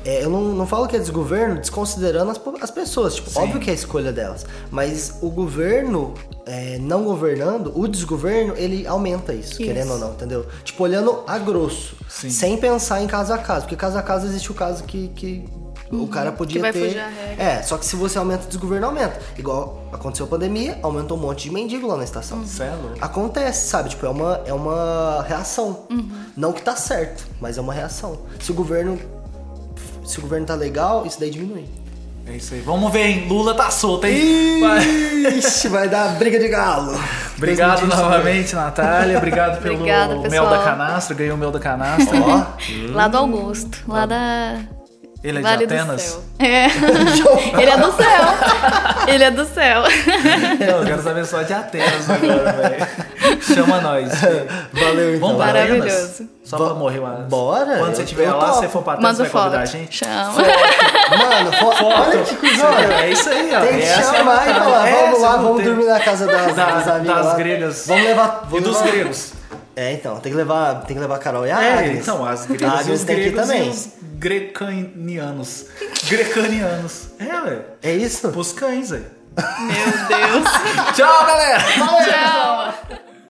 É, eu não, não falo que é desgoverno desconsiderando as, as pessoas. Tipo, Sim. óbvio que é a escolha delas. Mas o governo, é, não governando, o desgoverno, ele aumenta isso, Isso. querendo ou não, entendeu? Tipo, olhando a grosso. Sim. Sem pensar em caso a caso. Porque caso a caso existe o caso que. que O cara podia Uhum. vai ter. fugir à regra. É, só que se você aumenta o desgoverno, aumenta. Igual aconteceu a pandemia, aumentou um monte de mendigo lá na estação. Cê é. Acontece, sabe? Tipo, é uma, é uma reação. Não que tá certo, mas é uma reação. Se o governo. Se o governo tá legal, isso daí diminui. É isso aí. Vamos ver, hein? Lula tá solto, hein? Vai. Ixi, vai dar briga de galo. Obrigado 2022. novamente, Natália. Obrigado pelo Obrigada, mel da canastra. Ganhou o mel da canastra. Ó, Lá do Augusto, lá da Ele é vale de Atenas? do céu. É. Ele é do céu. Ele é do céu. Não, eu quero saber só de Atenas agora, velho. Chama nós. Valeu, então. Vamos para Atenas? Maravilhoso. Só pra morrer uma. Bora, Quando você estiver lá, você for pra Atenas, vai convidar a foto. gente? Chama. Mano, fo- olha que coisa. É isso aí, ó. Tem que Essa é chamar e vontade. falar, É, vamos lá, você não vamos dormir na casa das, Da- das amigas das lá. gregas. Vamos levar... E vamos dos levar- gregos. É, então, tem que levar, tem que levar a Carol e a É, Agnes. então, as A gregas e Agnes os tem que ir também. e os grecanianos. Grecanianos. É, velho. É isso? Pros cães, velho. Meu Deus. Tchau, galera!